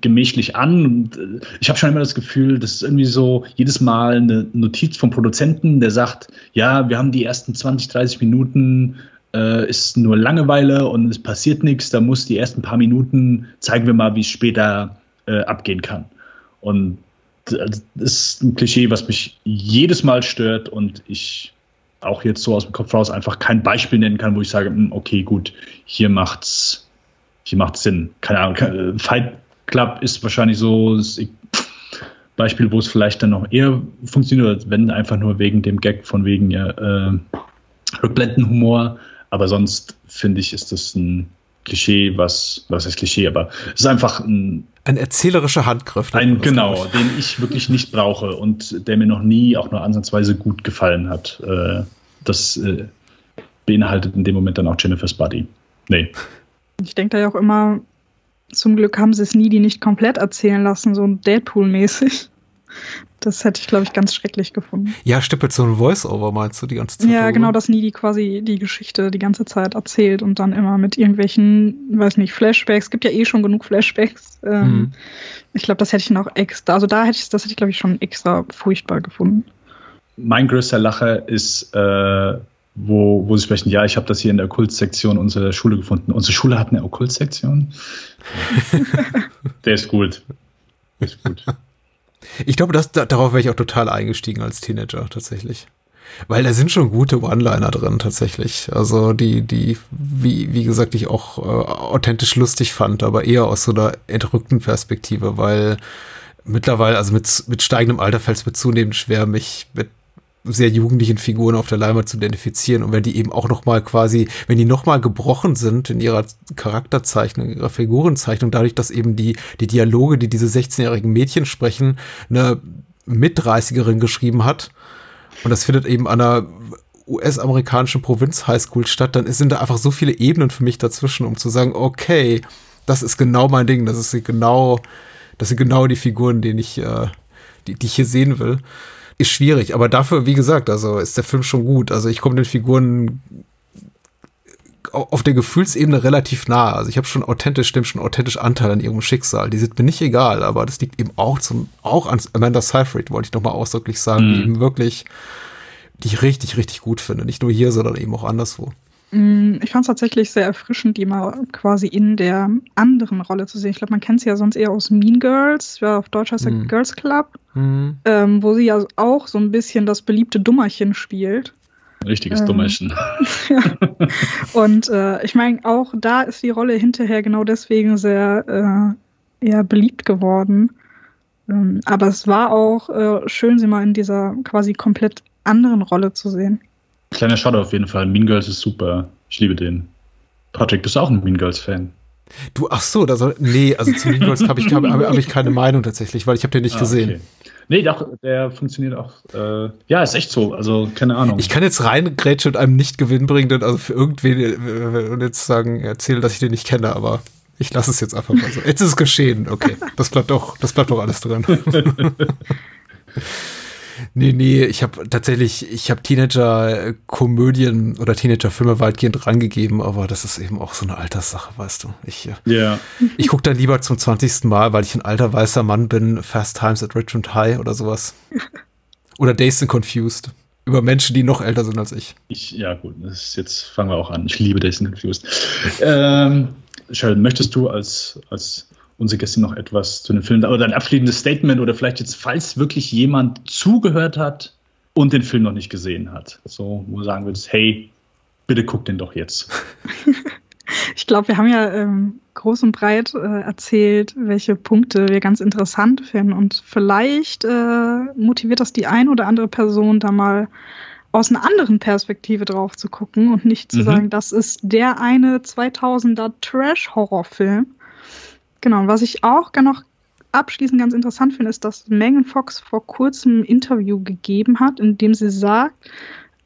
gemächlich an und äh, ich habe schon immer das Gefühl, das ist irgendwie so jedes Mal eine Notiz vom Produzenten, der sagt, ja, wir haben die ersten 20, 30 Minuten äh, ist nur Langeweile und es passiert nichts. Da muss die ersten paar Minuten zeigen wir mal, wie es später äh, abgehen kann. Und das ist ein Klischee, was mich jedes Mal stört und ich auch jetzt so aus dem Kopf raus einfach kein Beispiel nennen kann, wo ich sage, hm, okay, gut, hier macht's, hier macht's Sinn. Keine Ahnung, Fight Club ist wahrscheinlich so das Beispiel, wo es vielleicht dann noch eher funktioniert, wenn einfach nur wegen dem Gag von wegen ja, äh, Rückblendenhumor. Aber sonst finde ich, ist das ein Klischee, was, was heißt Klischee, aber es ist einfach ein. Ein erzählerischer Handgriff. Ein, genau, den ich wirklich nicht brauche und der mir noch nie auch nur ansatzweise gut gefallen hat. Äh, das äh, beinhaltet in dem Moment dann auch Jennifer's Buddy. Nee. Ich denke da ja auch immer, zum Glück haben sie es nie die nicht komplett erzählen lassen, so Deadpool-mäßig. Das hätte ich, glaube ich, ganz schrecklich gefunden. Ja, stippelt so ein Voice-Over, meinst du, die ganze Zeit? Ja, genau, dass Needy quasi die Geschichte die ganze Zeit erzählt und dann immer mit irgendwelchen, weiß nicht, Flashbacks. Es gibt ja eh schon genug Flashbacks. Ähm, mhm. Ich glaube, das hätte ich noch extra, also da hätte ich, das hätte ich, glaube ich, schon extra furchtbar gefunden. Mein größter Lacher ist, äh, wo, wo sie sprechen, ja, ich habe das hier in der Okkult-Sektion unserer Schule gefunden. Unsere Schule hat eine Okkult-Sektion. der ist gut. Der ist gut. Ich glaube, das, darauf wäre ich auch total eingestiegen als Teenager tatsächlich. Weil da sind schon gute One-Liner drin, tatsächlich. Also die, die, wie, wie gesagt, ich auch äh, authentisch lustig fand, aber eher aus so einer entrückten Perspektive, weil mittlerweile, also mit, mit steigendem Alter fällt es mir zunehmend schwer, mich mit sehr jugendlichen Figuren auf der Leinwand zu identifizieren und wenn die eben auch noch mal quasi, wenn die noch mal gebrochen sind in ihrer Charakterzeichnung, ihrer Figurenzeichnung, dadurch, dass eben die die Dialoge, die diese 16-jährigen Mädchen sprechen, eine Mit-30erin geschrieben hat und das findet eben an einer US-amerikanischen Provinz-Highschool statt, dann sind da einfach so viele Ebenen für mich dazwischen, um zu sagen, okay, das ist genau mein Ding, das ist genau, das sind genau die Figuren, die ich, äh, die, die ich hier sehen will ist schwierig. Aber dafür, wie gesagt, also ist der Film schon gut. Also ich komme den Figuren auf der Gefühlsebene relativ nah. Also ich habe schon authentisch, stimmt schon authentisch Anteil an ihrem Schicksal. Die sind mir nicht egal, aber das liegt eben auch zum, auch an Amanda Seyfried, wollte ich nochmal ausdrücklich sagen, mhm. die eben wirklich, die ich richtig, richtig gut finde. Nicht nur hier, sondern eben auch anderswo. Mm, ich fand es tatsächlich sehr erfrischend, die mal quasi in der anderen Rolle zu sehen. Ich glaube, man kennt sie ja sonst eher aus Mean Girls, ja, auf Deutsch heißt er mhm. Girls Club, mhm. ähm, wo sie ja auch so ein bisschen das beliebte Dummerchen spielt. Richtiges ähm, Dummerchen. ja. Und äh, ich meine, auch da ist die Rolle hinterher genau deswegen sehr äh, eher beliebt geworden. Ähm, aber es war auch äh, schön, sie mal in dieser quasi komplett anderen Rolle zu sehen. Kleiner Shot auf jeden Fall. Mean Girls ist super. Ich liebe den. Patrick, bist du auch ein Mean Girls-Fan? Du, ach so, da soll, nee, also zu Mean Girls habe ich, hab, hab ich keine Meinung tatsächlich, weil ich habe den nicht ah, gesehen. Okay. Nee, doch, der funktioniert auch. Äh, ja, ist echt so. Also, keine Ahnung. Ich kann jetzt rein grätschen und einem nicht gewinnbringenden, also für irgendwen äh, und jetzt sagen, erzählen, dass ich den nicht kenne, aber ich lasse es jetzt einfach mal so. Jetzt ist es geschehen. Okay, das bleibt doch, das bleibt doch alles drin. Nee, nee, ich habe tatsächlich, ich habe Teenager-Komödien oder Teenager-Filme weitgehend rangegeben, aber das ist eben auch so eine Alterssache, weißt du. Ich, äh, ja. ich gucke dann lieber zum 20. Mal, weil ich ein alter weißer Mann bin, Fast Times at Richmond High oder sowas. Oder Dazed and Confused. Über Menschen, die noch älter sind als ich. ich ja, gut, ist, jetzt fangen wir auch an. Ich liebe Dazed and Confused. ähm, Sheldon, möchtest du als, als unsere Gäste noch etwas zu dem Film oder ein abschließendes Statement oder vielleicht jetzt, falls wirklich jemand zugehört hat und den Film noch nicht gesehen hat. So, wo du sagen würdest, hey, bitte guck den doch jetzt. ich glaube, wir haben ja ähm, groß und breit äh, erzählt, welche Punkte wir ganz interessant finden. Und vielleicht äh, motiviert das die ein oder andere Person, da mal aus einer anderen Perspektive drauf zu gucken und nicht zu mhm. sagen, das ist der eine 2000er Trash-Horrorfilm, Genau, und was ich auch noch abschließend ganz interessant finde, ist, dass Megan Fox vor kurzem ein Interview gegeben hat, in dem sie sagt,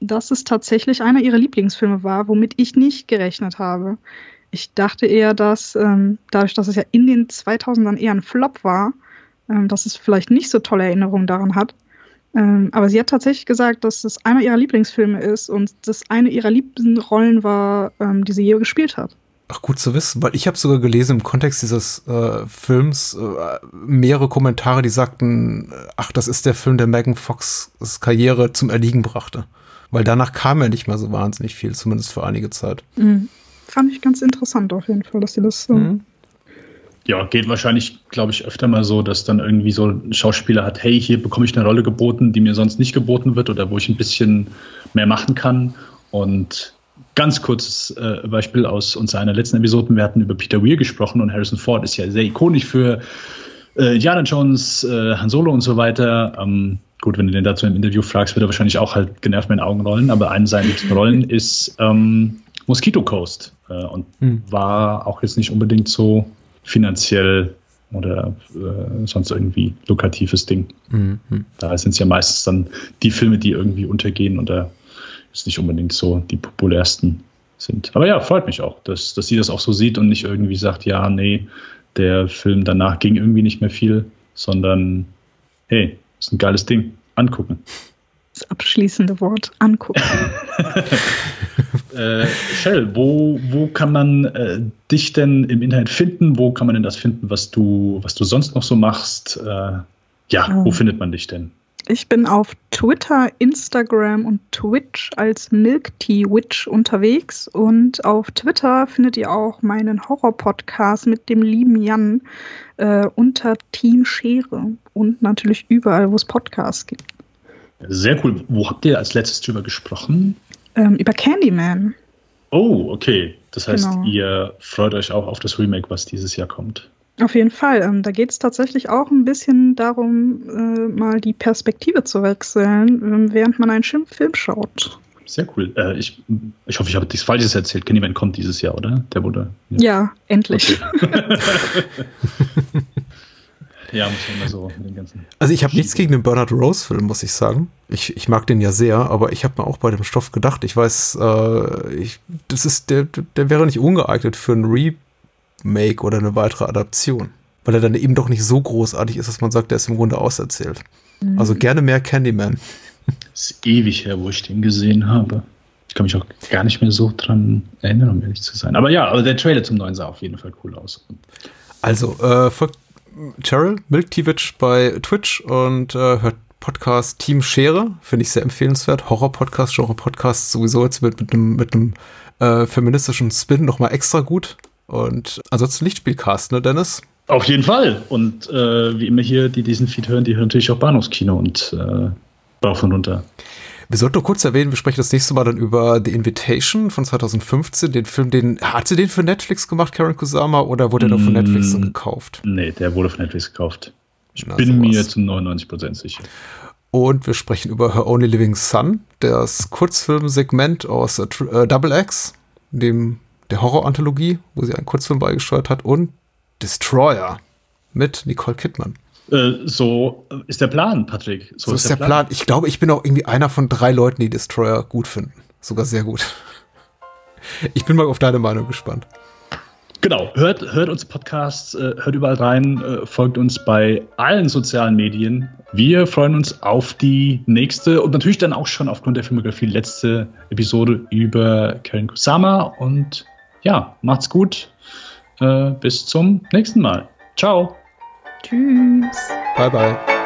dass es tatsächlich einer ihrer Lieblingsfilme war, womit ich nicht gerechnet habe. Ich dachte eher, dass ähm, dadurch, dass es ja in den 2000ern eher ein Flop war, ähm, dass es vielleicht nicht so tolle Erinnerungen daran hat. Ähm, aber sie hat tatsächlich gesagt, dass es einer ihrer Lieblingsfilme ist und das eine ihrer liebsten Rollen war, ähm, die sie je gespielt hat. Ach, gut zu wissen, weil ich habe sogar gelesen im Kontext dieses äh, Films äh, mehrere Kommentare, die sagten, ach, das ist der Film, der Megan Fox Karriere zum Erliegen brachte. Weil danach kam ja nicht mehr so wahnsinnig viel, zumindest für einige Zeit. Mhm. Fand ich ganz interessant auf jeden Fall, dass sie das so. Mhm. Ja, geht wahrscheinlich, glaube ich, öfter mal so, dass dann irgendwie so ein Schauspieler hat, hey, hier bekomme ich eine Rolle geboten, die mir sonst nicht geboten wird oder wo ich ein bisschen mehr machen kann. Und ganz kurzes äh, Beispiel aus unserer einer letzten Episoden. Wir hatten über Peter Weir gesprochen und Harrison Ford ist ja sehr ikonisch für äh, Indiana Jones, äh, Han Solo und so weiter. Ähm, gut, wenn du den dazu im Interview fragst, wird er wahrscheinlich auch halt genervt mit den Augen rollen, aber eine seiner liebsten Rollen ist ähm, Mosquito Coast äh, und hm. war auch jetzt nicht unbedingt so finanziell oder äh, sonst irgendwie lukratives Ding. Mhm. Da sind es ja meistens dann die Filme, die irgendwie untergehen und ist nicht unbedingt so die populärsten sind. Aber ja, freut mich auch, dass, dass sie das auch so sieht und nicht irgendwie sagt, ja, nee, der Film danach ging irgendwie nicht mehr viel, sondern hey, ist ein geiles Ding. Angucken. Das abschließende Wort, angucken. äh, Shell, wo, wo kann man äh, dich denn im Internet finden? Wo kann man denn das finden, was du, was du sonst noch so machst? Äh, ja, oh. wo findet man dich denn? Ich bin auf Twitter, Instagram und Twitch als Milk Tea Witch unterwegs und auf Twitter findet ihr auch meinen Horror-Podcast mit dem lieben Jan äh, unter Team Schere und natürlich überall, wo es Podcasts gibt. Sehr cool. Wo habt ihr als letztes drüber gesprochen? Ähm, über Candyman. Oh, okay. Das heißt, genau. ihr freut euch auch auf das Remake, was dieses Jahr kommt. Auf jeden Fall. Ähm, da geht es tatsächlich auch ein bisschen darum, äh, mal die Perspektive zu wechseln, ähm, während man einen Film schaut. Sehr cool. Äh, ich, ich hoffe, ich habe nichts Falsches erzählt. Candyman kommt dieses Jahr, oder? Der wurde. Ja, ja endlich. Okay. ja, muss man mal so den ganzen. Also ich habe nichts gegen den Bernard Rose-Film, muss ich sagen. Ich, ich mag den ja sehr, aber ich habe mir auch bei dem Stoff gedacht, ich weiß, äh, ich, das ist, der, der wäre nicht ungeeignet für ein Reboot Remake oder eine weitere Adaption. Weil er dann eben doch nicht so großartig ist, dass man sagt, der ist im Grunde auserzählt. Mhm. Also gerne mehr Candyman. Das ist ewig her, wo ich den gesehen habe. Ich kann mich auch gar nicht mehr so dran erinnern, um ehrlich zu sein. Aber ja, aber der Trailer zum neuen sah auf jeden Fall cool aus. Also, äh, folgt Cheryl Milktivich bei Twitch und äh, hört Podcast Team Schere. Finde ich sehr empfehlenswert. Horror-Podcast, Genre-Podcast sowieso jetzt mit, mit einem mit äh, feministischen Spin nochmal extra gut. Und ansonsten Lichtspielcast, ne, Dennis? Auf jeden Fall. Und äh, wie immer hier, die diesen Feed hören, die hören natürlich auch Bahnhofskino und äh, rauf und runter. Wir sollten nur kurz erwähnen, wir sprechen das nächste Mal dann über The Invitation von 2015, den Film, den, hat sie den für Netflix gemacht, Karen Kusama, oder wurde der mm, von Netflix dann gekauft? Nee, der wurde von Netflix gekauft. Ich Na, bin sowas. mir zu 99% sicher. Und wir sprechen über Her Only Living Son, das Kurzfilmsegment aus äh, Double X, dem der Horror-Anthologie, wo sie einen Kurzfilm beigesteuert hat, und Destroyer mit Nicole Kidman. Äh, so ist der Plan, Patrick. So, so ist, der, Plan. Plan. Ich glaube, ich bin auch irgendwie einer von drei Leuten, die Destroyer gut finden. Sogar sehr gut. Ich bin mal auf deine Meinung gespannt. Genau, hört, hört uns Podcasts, äh, hört überall rein, äh, folgt uns bei allen sozialen Medien. Wir freuen uns auf die nächste und natürlich dann auch schon aufgrund der Filmografie letzte Episode über Karen Kusama und ja, macht's gut. Äh, bis zum nächsten Mal. Ciao. Tschüss. Bye, bye.